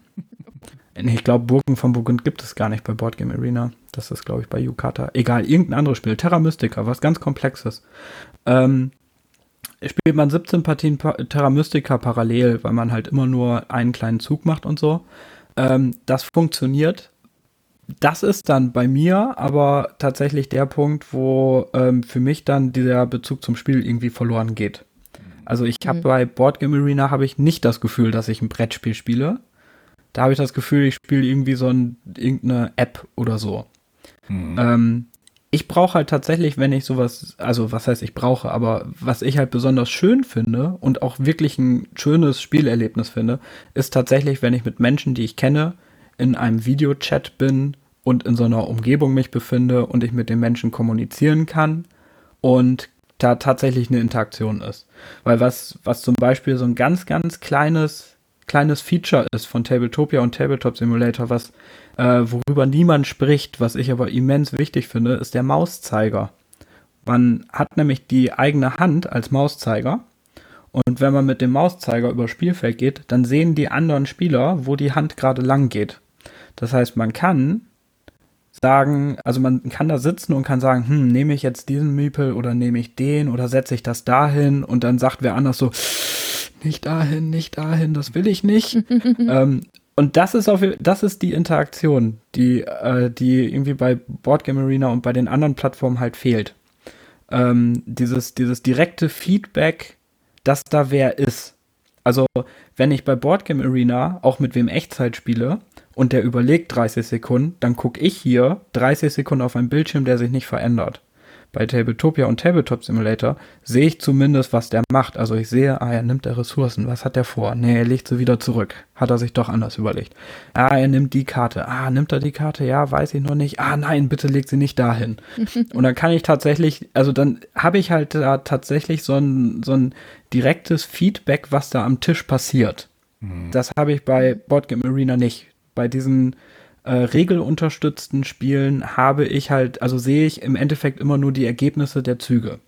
Ich glaube, Burgen von Burgund gibt es gar nicht bei Boardgame Arena. Das ist, glaube ich, bei Yukata. Egal, irgendein anderes Spiel. Terra Mystica, was ganz Komplexes. Ähm, spielt man 17 Partien Terra Mystica parallel, weil man halt immer nur einen kleinen Zug macht und so. Ähm, das funktioniert. Das ist dann bei mir aber tatsächlich der Punkt, wo ähm, für mich dann dieser Bezug zum Spiel irgendwie verloren geht. Also ich habe mhm. bei Boardgame Arena habe ich nicht das Gefühl, dass ich ein Brettspiel spiele, da habe ich das Gefühl, ich spiele irgendwie so ein, irgendeine App oder so. Hm. Ähm, ich brauche halt tatsächlich, wenn ich sowas, also was heißt ich brauche, aber was ich halt besonders schön finde und auch wirklich ein schönes Spielerlebnis finde, ist tatsächlich, wenn ich mit Menschen, die ich kenne, in einem Videochat bin und in so einer Umgebung mich befinde und ich mit den Menschen kommunizieren kann und da tatsächlich eine Interaktion ist. Weil was, was zum Beispiel so ein ganz, ganz kleines kleines Feature ist von Tabletopia und Tabletop Simulator, was äh, worüber niemand spricht, was ich aber immens wichtig finde, ist der Mauszeiger. Man hat nämlich die eigene Hand als Mauszeiger und wenn man mit dem Mauszeiger über Spielfeld geht, dann sehen die anderen Spieler, wo die Hand gerade lang geht. Das heißt, man kann sagen, also man kann da sitzen und kann sagen, hm, nehme ich jetzt diesen Miepel oder nehme ich den oder setze ich das dahin und dann sagt wer anders so, nicht dahin, nicht dahin, das will ich nicht. ähm, und das ist auf, das ist die Interaktion, die, äh, die irgendwie bei Boardgame Arena und bei den anderen Plattformen halt fehlt. Ähm, dieses, dieses direkte Feedback, dass da wer ist. Also, wenn ich bei Boardgame Arena auch mit wem Echtzeit spiele und der überlegt 30 Sekunden, dann gucke ich hier 30 Sekunden auf einen Bildschirm, der sich nicht verändert bei Tabletopia und Tabletop Simulator sehe ich zumindest, was der macht. Also ich sehe, ah, er nimmt er Ressourcen. Was hat er vor? Nee, er legt sie wieder zurück. Hat er sich doch anders überlegt. Ah, er nimmt die Karte. Ah, nimmt er die Karte? Ja, weiß ich noch nicht. Ah, nein, bitte legt sie nicht dahin. und dann kann ich tatsächlich, also dann habe ich halt da tatsächlich so ein, so ein direktes Feedback, was da am Tisch passiert. Mhm. Das habe ich bei Boardgame Arena nicht. Bei diesen äh, regelunterstützten Spielen habe ich halt, also sehe ich im Endeffekt immer nur die Ergebnisse der Züge.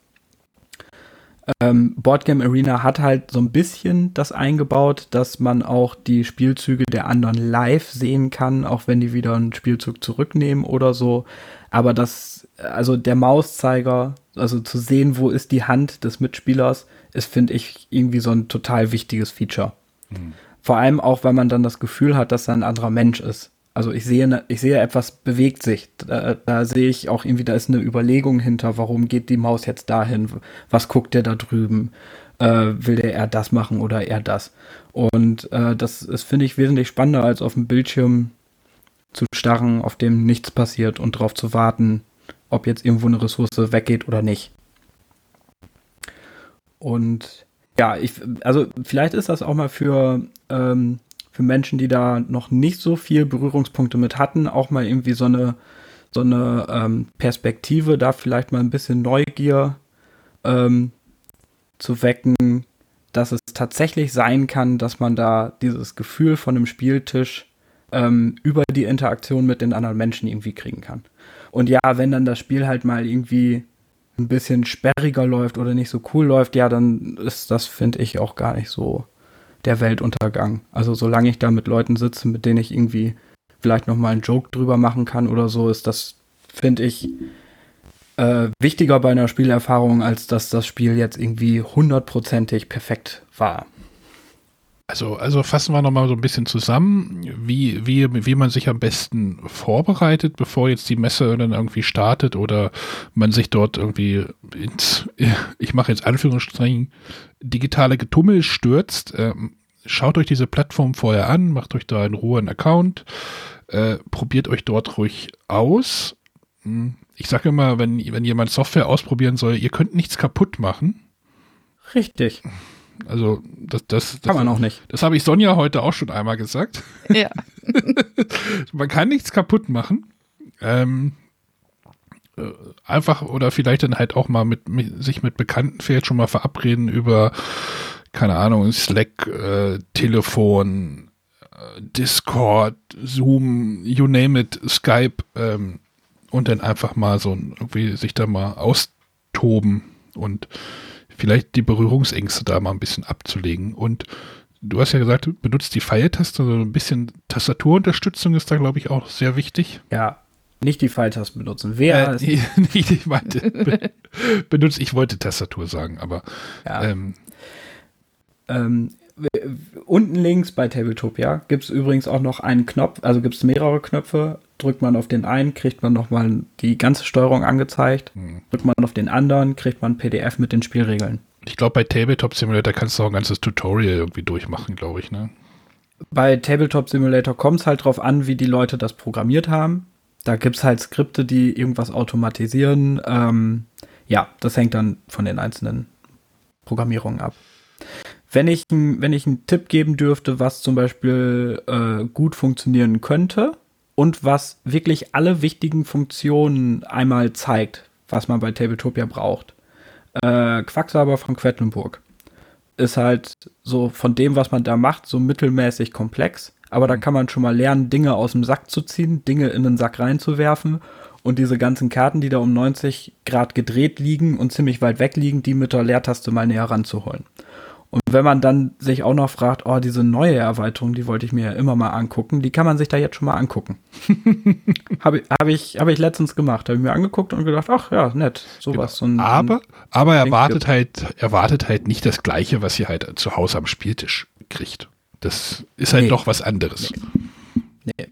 Ähm, Boardgame Arena hat halt so ein bisschen das eingebaut, dass man auch die Spielzüge der anderen live sehen kann, auch wenn die wieder einen Spielzug zurücknehmen oder so. Aber das, also der Mauszeiger, also zu sehen, wo ist die Hand des Mitspielers, ist, finde ich, irgendwie so ein total wichtiges Feature. Mhm. Vor allem auch, weil man dann das Gefühl hat, dass er ein anderer Mensch ist. Also ich sehe, ne, ich sehe, etwas bewegt sich. Da, da, sehe ich auch irgendwie, da ist eine Überlegung hinter, warum geht die Maus jetzt dahin? Was guckt der da drüben? Äh, will der eher das machen oder eher das? Und äh, das ist, finde ich, wesentlich spannender, als auf dem Bildschirm zu starren, auf dem nichts passiert und darauf zu warten, ob jetzt irgendwo eine Ressource weggeht oder nicht. Und ja, ich, also vielleicht ist das auch mal für ähm, für Menschen, die da noch nicht so viel Berührungspunkte mit hatten, auch mal irgendwie so eine, so eine ähm, Perspektive, da vielleicht mal ein bisschen Neugier ähm, zu wecken, dass es tatsächlich sein kann, dass man da dieses Gefühl von einem Spieltisch ähm, über die Interaktion mit den anderen Menschen irgendwie kriegen kann. Und ja, wenn dann das Spiel halt mal irgendwie ein bisschen sperriger läuft oder nicht so cool läuft, ja, dann ist das, finde ich, auch gar nicht so der Weltuntergang. Also solange ich da mit Leuten sitze, mit denen ich irgendwie vielleicht noch mal einen Joke drüber machen kann oder so, ist das, finde ich, äh, wichtiger bei einer Spielerfahrung, als dass das Spiel jetzt irgendwie hundertprozentig perfekt war. Also, also fassen wir nochmal so ein bisschen zusammen, wie, wie, wie man sich am besten vorbereitet, bevor jetzt die Messe dann irgendwie startet oder man sich dort irgendwie ins, ich mache jetzt Anführungsstrichen, digitale Getummel stürzt. Ähm, schaut euch diese Plattform vorher an, macht euch da in Ruhe einen Account, äh, probiert euch dort ruhig aus. Hm, ich sage immer, wenn, wenn jemand Software ausprobieren soll, ihr könnt nichts kaputt machen. Richtig. Also das, das, das kann man auch nicht. Das habe ich Sonja heute auch schon einmal gesagt. Ja. man kann nichts kaputt machen. Ähm, äh, einfach oder vielleicht dann halt auch mal mit, mit, sich mit Bekannten vielleicht schon mal verabreden über keine Ahnung Slack, äh, Telefon, äh, Discord, Zoom, you name it, Skype ähm, und dann einfach mal so irgendwie sich da mal austoben und vielleicht die Berührungsängste da mal ein bisschen abzulegen. Und du hast ja gesagt, benutzt die Pfeiltaste, also ein bisschen Tastaturunterstützung ist da, glaube ich, auch sehr wichtig. Ja, nicht die Pfeiltasten benutzen. Wer äh, nicht, ich meinte, be, benutzt, ich wollte Tastatur sagen, aber ja. ähm, ähm, unten links bei Tabletopia gibt es übrigens auch noch einen Knopf, also gibt es mehrere Knöpfe. Drückt man auf den einen, kriegt man nochmal die ganze Steuerung angezeigt. Hm. Drückt man auf den anderen, kriegt man ein PDF mit den Spielregeln. Ich glaube, bei Tabletop Simulator kannst du auch ein ganzes Tutorial irgendwie durchmachen, glaube ich, ne? Bei Tabletop Simulator kommt es halt drauf an, wie die Leute das programmiert haben. Da gibt es halt Skripte, die irgendwas automatisieren. Ähm, ja, das hängt dann von den einzelnen Programmierungen ab. Wenn ich, wenn ich einen Tipp geben dürfte, was zum Beispiel äh, gut funktionieren könnte und was wirklich alle wichtigen Funktionen einmal zeigt, was man bei Tabletopia braucht. Äh, Quacksalber von Quedlinburg ist halt so von dem, was man da macht, so mittelmäßig komplex. Aber da kann man schon mal lernen, Dinge aus dem Sack zu ziehen, Dinge in den Sack reinzuwerfen und diese ganzen Karten, die da um 90 Grad gedreht liegen und ziemlich weit weg liegen, die mit der Leertaste mal näher ranzuholen. Und wenn man dann sich auch noch fragt, oh, diese neue Erweiterung, die wollte ich mir ja immer mal angucken, die kann man sich da jetzt schon mal angucken. habe hab ich, hab ich letztens gemacht, habe ich mir angeguckt und gedacht, ach ja, nett, sowas. Genau. So ein, aber, aber erwartet halt, erwartet halt nicht das Gleiche, was ihr halt zu Hause am Spieltisch kriegt. Das ist halt nee. doch was anderes. Nee. nee.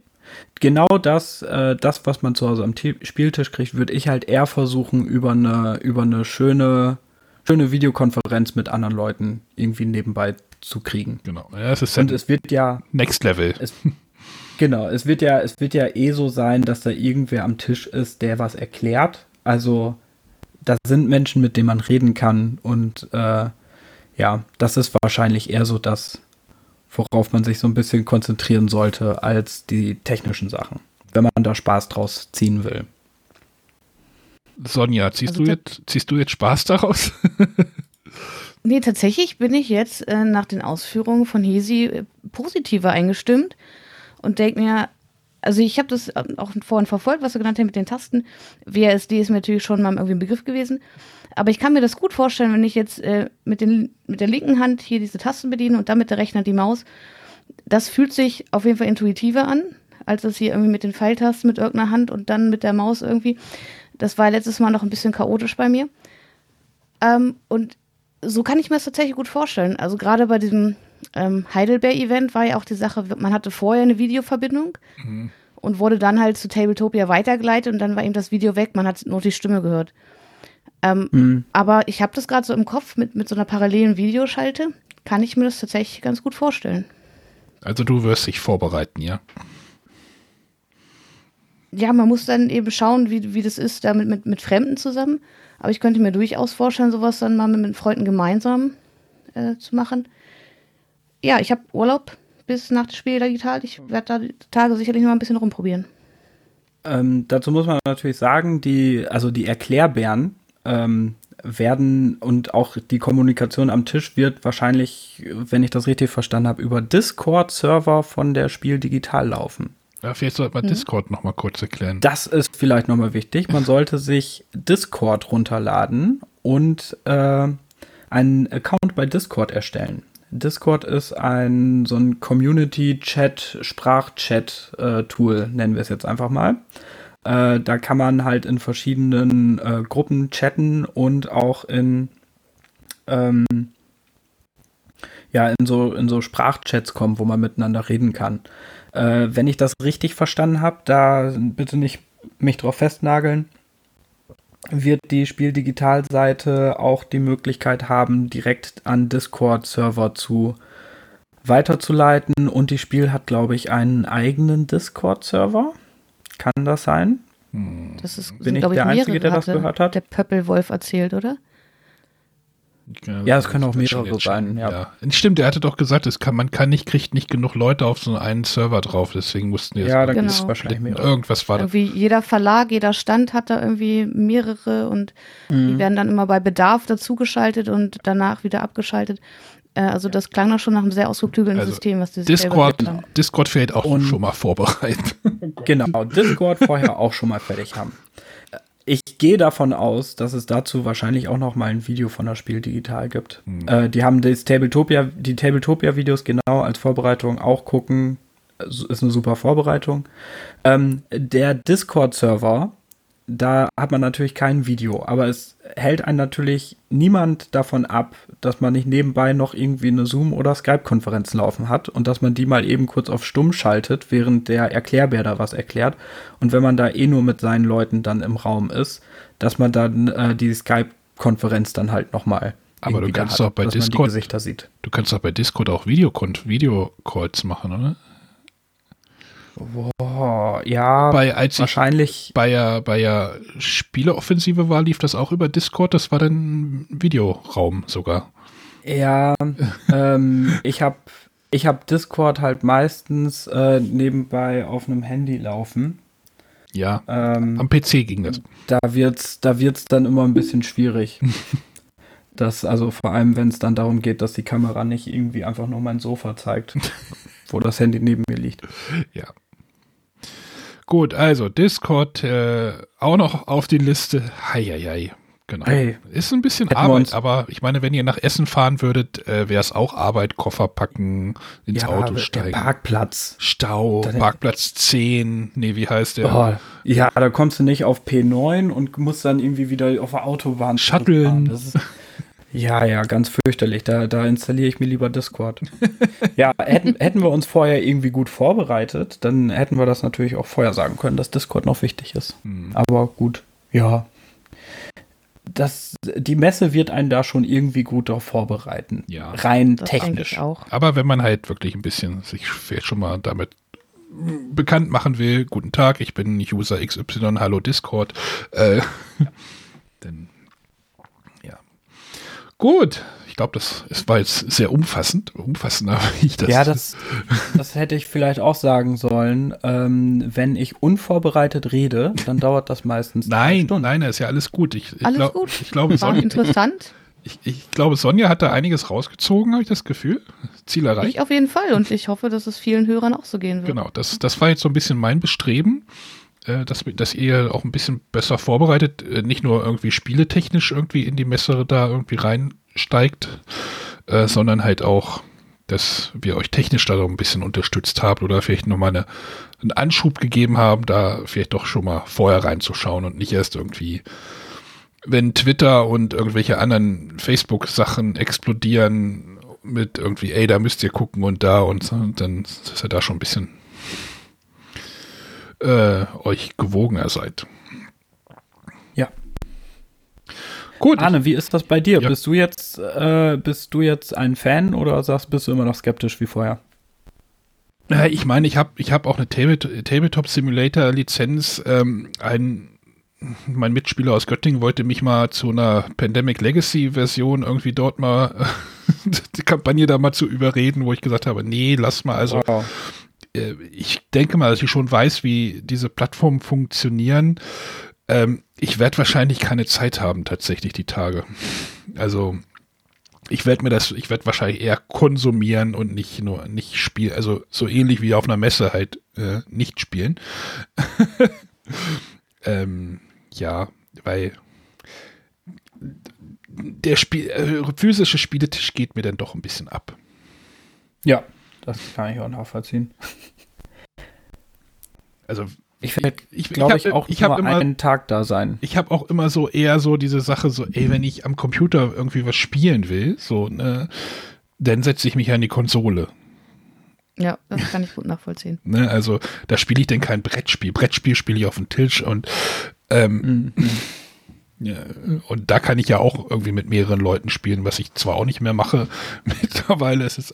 Genau das, äh, das, was man zu Hause am T Spieltisch kriegt, würde ich halt eher versuchen, über eine, über eine schöne schöne Videokonferenz mit anderen Leuten irgendwie nebenbei zu kriegen. Genau. Ja, es ist Und es wird ja Next Level. Es, genau, es wird ja, es wird ja eh so sein, dass da irgendwer am Tisch ist, der was erklärt. Also da sind Menschen, mit denen man reden kann und äh, ja, das ist wahrscheinlich eher so das, worauf man sich so ein bisschen konzentrieren sollte, als die technischen Sachen, wenn man da Spaß draus ziehen will. Sonja, ziehst, also, du jetzt, ziehst du jetzt Spaß daraus? nee, tatsächlich bin ich jetzt äh, nach den Ausführungen von Hesi äh, positiver eingestimmt und denke mir, also ich habe das äh, auch vorhin verfolgt, was du genannt hast mit den Tasten. WASD ist mir natürlich schon mal irgendwie ein Begriff gewesen. Aber ich kann mir das gut vorstellen, wenn ich jetzt äh, mit, den, mit der linken Hand hier diese Tasten bediene und dann mit der rechten die Maus. Das fühlt sich auf jeden Fall intuitiver an, als das hier irgendwie mit den Pfeiltasten mit irgendeiner Hand und dann mit der Maus irgendwie. Das war letztes Mal noch ein bisschen chaotisch bei mir. Ähm, und so kann ich mir das tatsächlich gut vorstellen. Also gerade bei diesem ähm, Heidelberg-Event war ja auch die Sache, man hatte vorher eine Videoverbindung mhm. und wurde dann halt zu Tabletopia weitergeleitet und dann war eben das Video weg, man hat nur die Stimme gehört. Ähm, mhm. Aber ich habe das gerade so im Kopf mit, mit so einer parallelen Videoschalte, kann ich mir das tatsächlich ganz gut vorstellen. Also du wirst dich vorbereiten, ja? Ja, man muss dann eben schauen, wie, wie das ist, damit mit, mit Fremden zusammen. Aber ich könnte mir durchaus vorstellen, sowas dann mal mit, mit Freunden gemeinsam äh, zu machen. Ja, ich habe Urlaub bis nach dem Spiel digital. Ich werde da die Tage sicherlich noch mal ein bisschen rumprobieren. Ähm, dazu muss man natürlich sagen, die, also die Erklärbären ähm, werden und auch die Kommunikation am Tisch wird wahrscheinlich, wenn ich das richtig verstanden habe, über Discord-Server von der Spiel digital laufen. Ja, vielleicht sollte man mhm. Discord noch mal kurz erklären. Das ist vielleicht noch mal wichtig. Man sollte sich Discord runterladen und äh, einen Account bei Discord erstellen. Discord ist ein so ein Community-Chat, Sprachchat-Tool, äh, nennen wir es jetzt einfach mal. Äh, da kann man halt in verschiedenen äh, Gruppen chatten und auch in ähm, ja in so in so Sprachchats kommen, wo man miteinander reden kann. Äh, wenn ich das richtig verstanden habe, da bitte nicht mich drauf festnageln, wird die Spieldigitalseite auch die Möglichkeit haben, direkt an Discord-Server zu weiterzuleiten und die Spiel hat, glaube ich, einen eigenen Discord-Server. Kann das sein? Hm. Das ist, Bin sind, ich der Einzige, der das gehört hat? Der Pöppelwolf erzählt, oder? Ja, es können auch mehrere sein. Ja. ja. Stimmt, er hatte doch gesagt, es kann, man kann nicht, kriegt nicht genug Leute auf so einen Server drauf, deswegen mussten die Ja, da genau. ist wahrscheinlich mehrere. Irgendwas war irgendwie da. Jeder Verlag, jeder Stand hat da irgendwie mehrere und mhm. die werden dann immer bei Bedarf dazugeschaltet und danach wieder abgeschaltet. Äh, also das klang doch schon nach einem sehr ausgeklügelten also System, was das Discord, Discord fehlt auch und schon mal vorbereitet. Genau, Discord vorher auch schon mal fertig haben. Ich gehe davon aus, dass es dazu wahrscheinlich auch noch mal ein Video von das Spiel digital gibt. Mhm. Äh, die haben das Tabletopia, die Tabletopia-Videos genau als Vorbereitung auch gucken. Ist eine super Vorbereitung. Ähm, der Discord-Server da hat man natürlich kein Video, aber es hält einen natürlich niemand davon ab, dass man nicht nebenbei noch irgendwie eine Zoom- oder Skype-Konferenz laufen hat und dass man die mal eben kurz auf Stumm schaltet, während der Erklärbär da was erklärt. Und wenn man da eh nur mit seinen Leuten dann im Raum ist, dass man dann äh, die Skype-Konferenz dann halt nochmal aber du kannst hat, auch bei Discord, du kannst auch bei Discord auch Videocalls Video machen, oder? Boah, ja, bei, als wahrscheinlich. bei der, bei der Spieleoffensive war, lief das auch über Discord. Das war dann Videoraum sogar. Ja, ähm, ich habe ich hab Discord halt meistens äh, nebenbei auf einem Handy laufen. Ja, ähm, am PC ging das. Da wird's, da wird's dann immer ein bisschen schwierig. das, also vor allem, wenn es dann darum geht, dass die Kamera nicht irgendwie einfach nur mein Sofa zeigt, wo das Handy neben mir liegt. Ja. Gut, also Discord äh, auch noch auf die Liste. Heieiei. Genau. Hey, ist ein bisschen Arbeit, aber ich meine, wenn ihr nach Essen fahren würdet, äh, wäre es auch Arbeit, Koffer packen, ins ja, Auto steigen. Parkplatz. Stau, Dann Parkplatz 10. Nee, wie heißt der? Oh, ja, da kommst du nicht auf P9 und musst dann irgendwie wieder auf der Autobahn shutteln. Das ist, ja, ja, ganz fürchterlich. Da, da installiere ich mir lieber Discord. ja, hätten, hätten wir uns vorher irgendwie gut vorbereitet, dann hätten wir das natürlich auch vorher sagen können, dass Discord noch wichtig ist. Hm. Aber gut, ja. Das, die Messe wird einen da schon irgendwie gut darauf vorbereiten. Ja. Rein das technisch. Auch. Aber wenn man halt wirklich ein bisschen sich vielleicht schon mal damit bekannt machen will, guten Tag, ich bin User XY, hallo Discord, äh, ja. dann Gut. Ich glaube, das, das war jetzt sehr umfassend, umfassender, wie ich das. Ja, das, das hätte ich vielleicht auch sagen sollen. Ähm, wenn ich unvorbereitet rede, dann dauert das meistens. nein, nein, ist ja alles gut. Ich, ich alles glaub, gut. Ich glaube, war Sonja, interessant. Ich, ich, glaube, Sonja hat da einiges rausgezogen, habe ich das Gefühl. Ziel erreicht. Ich auf jeden Fall und ich hoffe, dass es vielen Hörern auch so gehen wird. Genau, das, das war jetzt so ein bisschen mein Bestreben äh, dass, dass ihr auch ein bisschen besser vorbereitet, äh, nicht nur irgendwie spieletechnisch irgendwie in die Messe da irgendwie reinsteigt, äh, sondern halt auch, dass wir euch technisch da so ein bisschen unterstützt haben oder vielleicht nochmal eine, einen Anschub gegeben haben, da vielleicht doch schon mal vorher reinzuschauen und nicht erst irgendwie, wenn Twitter und irgendwelche anderen Facebook-Sachen explodieren mit irgendwie, ey, da müsst ihr gucken und da und so, dann ist er da schon ein bisschen äh, euch gewogener seid. Ja. Gut. Arne, wie ist das bei dir? Ja. Bist du jetzt, äh, bist du jetzt ein Fan oder sagst, bist du immer noch skeptisch wie vorher? Ich meine, ich habe ich hab auch eine Tabletop Simulator Lizenz. Ähm, ein, mein Mitspieler aus Göttingen wollte mich mal zu einer Pandemic Legacy Version irgendwie dort mal die Kampagne da mal zu überreden, wo ich gesagt habe, nee, lass mal, also wow. Äh, ich denke mal, dass ich schon weiß, wie diese Plattformen funktionieren. Ähm, ich werde wahrscheinlich keine Zeit haben, tatsächlich die Tage. Also ich werde mir das, ich werde wahrscheinlich eher konsumieren und nicht nur nicht spielen, also so ähnlich wie auf einer Messe halt äh, nicht spielen. ähm, ja, weil der Spiel, äh, physische Spieletisch geht mir dann doch ein bisschen ab. Ja, das kann ich auch nachvollziehen. Also ich werde, ich, glaube ich, auch ich nur immer, einen Tag da sein. Ich habe auch immer so eher so diese Sache, so, ey, wenn ich am Computer irgendwie was spielen will, so, ne, dann setze ich mich an die Konsole. Ja, das kann ich gut nachvollziehen. ne, also da spiele ich denn kein Brettspiel. Brettspiel spiele ich auf dem Tisch und ähm, mhm. Ja, und da kann ich ja auch irgendwie mit mehreren Leuten spielen, was ich zwar auch nicht mehr mache. Mittlerweile ist es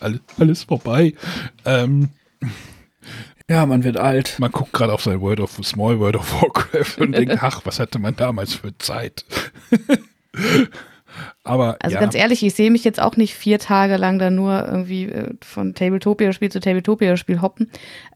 alles, alles vorbei. Ähm, ja, man wird alt. Man guckt gerade auf sein World of Small World of Warcraft und denkt, ach, was hatte man damals für Zeit? Aber also ja. ganz ehrlich, ich sehe mich jetzt auch nicht vier Tage lang da nur irgendwie äh, von Tabletopia-Spiel zu Tabletopia-Spiel hoppen,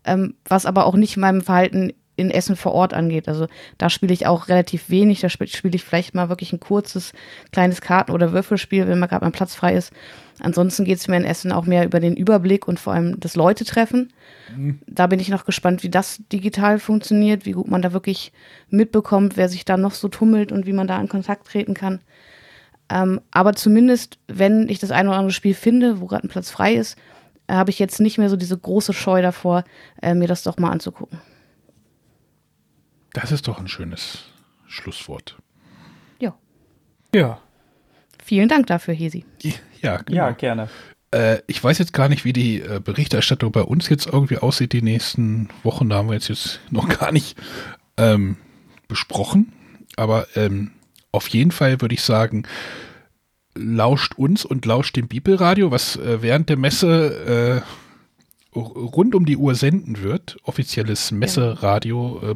ähm, was aber auch nicht meinem Verhalten in Essen vor Ort angeht. Also da spiele ich auch relativ wenig. Da spiele spiel ich vielleicht mal wirklich ein kurzes, kleines Karten- oder Würfelspiel, wenn mal gerade mein Platz frei ist. Ansonsten geht es mir in Essen auch mehr über den Überblick und vor allem das Leute treffen. Mhm. Da bin ich noch gespannt, wie das digital funktioniert, wie gut man da wirklich mitbekommt, wer sich da noch so tummelt und wie man da in Kontakt treten kann. Ähm, aber zumindest, wenn ich das eine oder andere Spiel finde, wo gerade ein Platz frei ist, äh, habe ich jetzt nicht mehr so diese große Scheu davor, äh, mir das doch mal anzugucken. Das ist doch ein schönes Schlusswort. Ja. Ja. Vielen Dank dafür, Hesi. Ja, genau. ja gerne. Äh, ich weiß jetzt gar nicht, wie die äh, Berichterstattung bei uns jetzt irgendwie aussieht die nächsten Wochen. Da haben wir jetzt, jetzt noch gar nicht ähm, besprochen. Aber ähm, auf jeden Fall würde ich sagen, lauscht uns und lauscht dem Bibelradio, was äh, während der Messe äh, rund um die Uhr senden wird. Offizielles Messeradio, äh,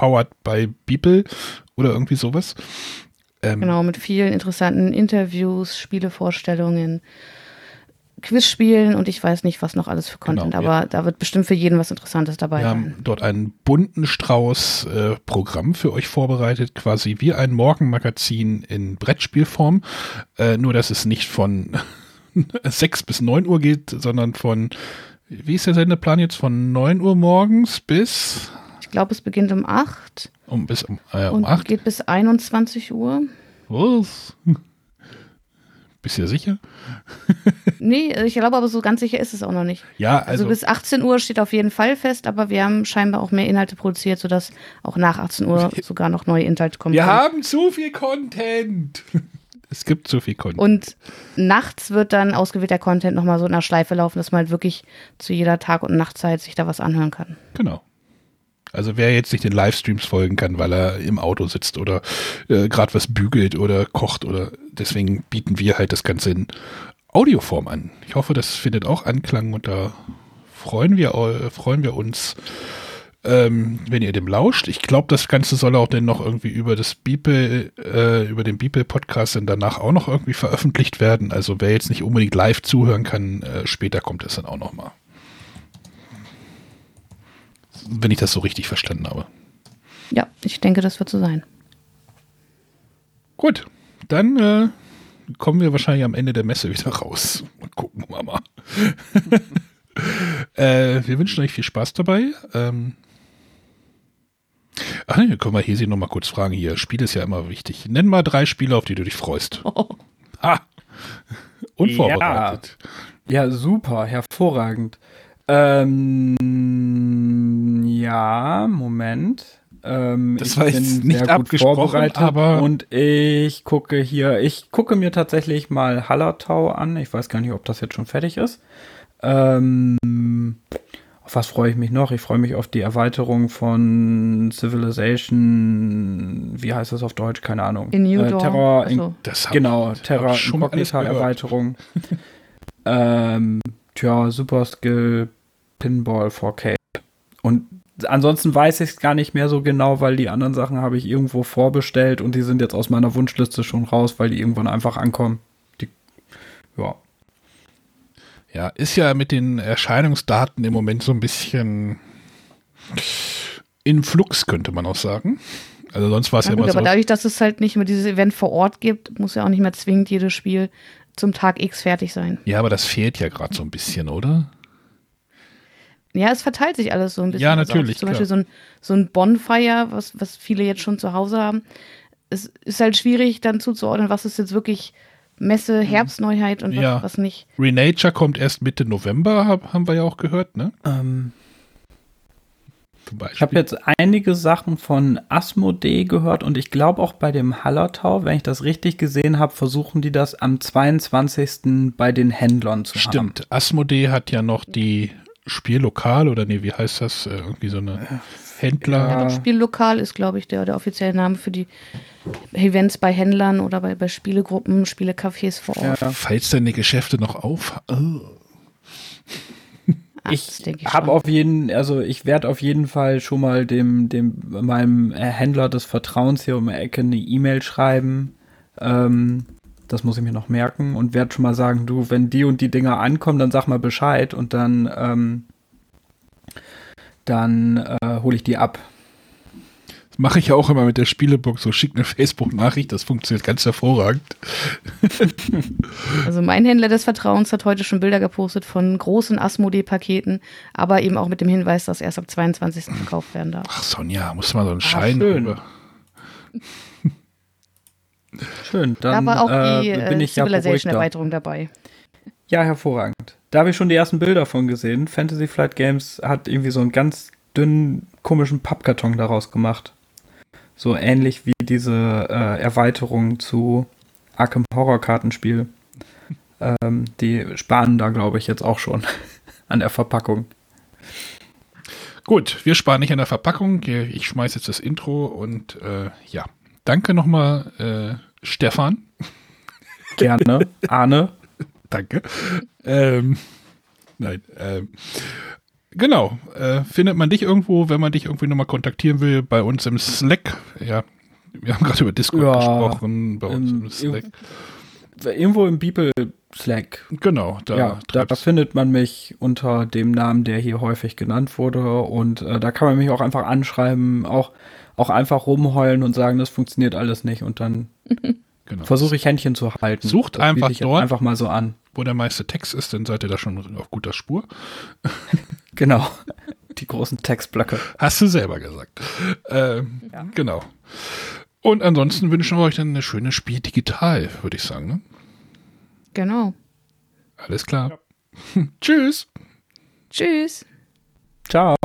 powered by Bibel oder irgendwie sowas. Ähm, genau, mit vielen interessanten Interviews, Spielevorstellungen, Quizspielen und ich weiß nicht, was noch alles für Content, genau, aber ja. da wird bestimmt für jeden was Interessantes dabei Wir sein. haben dort einen bunten Strauß äh, Programm für euch vorbereitet, quasi wie ein Morgenmagazin in Brettspielform, äh, nur dass es nicht von 6 bis 9 Uhr geht, sondern von, wie ist der Sendeplan jetzt, von 9 Uhr morgens bis ich glaube, es beginnt um 8. Um, bis, um, äh, um und 8? geht bis 21 Uhr. Was? Bist du sicher? nee, ich glaube aber so ganz sicher ist es auch noch nicht. Ja, also, also, bis 18 Uhr steht auf jeden Fall fest, aber wir haben scheinbar auch mehr Inhalte produziert, sodass auch nach 18 Uhr sogar noch neue Inhalte kommen. Wir können. haben zu viel Content. Es gibt zu viel Content. Und nachts wird dann ausgewählter Content nochmal so in der Schleife laufen, dass man halt wirklich zu jeder Tag- und Nachtzeit sich da was anhören kann. Genau. Also wer jetzt nicht den Livestreams folgen kann, weil er im Auto sitzt oder äh, gerade was bügelt oder kocht oder deswegen bieten wir halt das Ganze in Audioform an. Ich hoffe, das findet auch Anklang und da freuen wir, äh, freuen wir uns, ähm, wenn ihr dem lauscht. Ich glaube, das Ganze soll auch dann noch irgendwie über das Beeple, äh, über den Beeple-Podcast dann danach auch noch irgendwie veröffentlicht werden. Also wer jetzt nicht unbedingt live zuhören kann, äh, später kommt es dann auch noch mal wenn ich das so richtig verstanden habe. Ja, ich denke, das wird so sein. Gut, dann äh, kommen wir wahrscheinlich am Ende der Messe wieder raus. Mal gucken wir mal. äh, wir wünschen euch viel Spaß dabei. Ähm Ach nee, können wir hier sie noch mal kurz fragen hier. Spiel ist ja immer wichtig. Nenn mal drei Spiele, auf die du dich freust. Oh. Ha! Unvorbereitet. Ja. ja, super, hervorragend. Ähm, ja, Moment. Ähm, das war jetzt nicht abgesprochen, aber und ich gucke hier, ich gucke mir tatsächlich mal Hallertau an. Ich weiß gar nicht, ob das jetzt schon fertig ist. Ähm, auf was freue ich mich noch? Ich freue mich auf die Erweiterung von Civilization. Wie heißt das auf Deutsch? Keine Ahnung. In New äh, Terror. In, genau, Terror Incognita Erweiterung. ähm, tja, Super Skill Pinball 4K. Und ansonsten weiß ich es gar nicht mehr so genau, weil die anderen Sachen habe ich irgendwo vorbestellt und die sind jetzt aus meiner Wunschliste schon raus, weil die irgendwann einfach ankommen. Die, ja. Ja, ist ja mit den Erscheinungsdaten im Moment so ein bisschen in Flux, könnte man auch sagen. Also sonst war es ja, ja gut, immer so. Aber dadurch, dass es halt nicht mehr dieses Event vor Ort gibt, muss ja auch nicht mehr zwingend jedes Spiel zum Tag X fertig sein. Ja, aber das fehlt ja gerade so ein bisschen, oder? Ja, es verteilt sich alles so ein bisschen. Ja, natürlich. Also zum Beispiel so ein, so ein Bonfire, was, was viele jetzt schon zu Hause haben. Es ist halt schwierig dann zuzuordnen, was ist jetzt wirklich Messe, mhm. Herbstneuheit und was, ja. was nicht. Renature kommt erst Mitte November, haben wir ja auch gehört, ne? Ähm, ich habe jetzt einige Sachen von Asmodee gehört und ich glaube auch bei dem Hallertau, wenn ich das richtig gesehen habe, versuchen die das am 22. bei den Händlern zu Stimmt. haben. Stimmt, Asmodee hat ja noch die Spiellokal oder nee, wie heißt das? Äh, irgendwie so eine Händler. Ja, Spiellokal ist, glaube ich, der, der offizielle Name für die Events bei Händlern oder bei, bei Spielegruppen, Spielecafés vor Ort. Ja. Falls denn die Geschäfte noch auf. Oh. Ach, ich, ich habe auf jeden, also ich werde auf jeden Fall schon mal dem, dem meinem Händler des Vertrauens hier um die Ecke eine E-Mail schreiben. Ähm, das muss ich mir noch merken und werde schon mal sagen, du, wenn die und die Dinger ankommen, dann sag mal Bescheid und dann ähm, dann äh, hole ich die ab. Das mache ich ja auch immer mit der Spielebox, so schick eine Facebook-Nachricht, das funktioniert ganz hervorragend. Also mein Händler des Vertrauens hat heute schon Bilder gepostet von großen Asmodee-Paketen, aber eben auch mit dem Hinweis, dass erst ab 22. gekauft werden darf. Ach Sonja, muss mal so einen Schein schön. Schön, dann da war auch äh, die bin ich Civilization-Erweiterung dabei. Ja, hervorragend. Da habe ich schon die ersten Bilder von gesehen. Fantasy Flight Games hat irgendwie so einen ganz dünnen, komischen Pappkarton daraus gemacht. So ähnlich wie diese äh, Erweiterung zu Arkham Horror Kartenspiel. ähm, die sparen da, glaube ich, jetzt auch schon an der Verpackung. Gut, wir sparen nicht an der Verpackung. Ich schmeiße jetzt das Intro und äh, ja, danke nochmal, äh, Stefan. Gerne. Arne. danke. Ähm, nein. Ähm, genau. Äh, findet man dich irgendwo, wenn man dich irgendwie nochmal kontaktieren will, bei uns im Slack? Ja, wir haben gerade über Discord ja, gesprochen, bei uns im, im Slack. Irgendwo im People Slack. Genau, da, ja, da, da, findet man mich unter dem Namen, der hier häufig genannt wurde. Und äh, da kann man mich auch einfach anschreiben, auch, auch einfach rumheulen und sagen, das funktioniert alles nicht. Und dann genau. versuche ich Händchen zu halten. Sucht das einfach dort. Einfach mal so an wo der meiste Text ist, dann seid ihr da schon auf guter Spur. genau. Die großen Textblöcke. Hast du selber gesagt. Ähm, ja. Genau. Und ansonsten wünschen wir euch dann eine schöne Spiel digital, würde ich sagen. Ne? Genau. Alles klar. Ja. Tschüss. Tschüss. Ciao.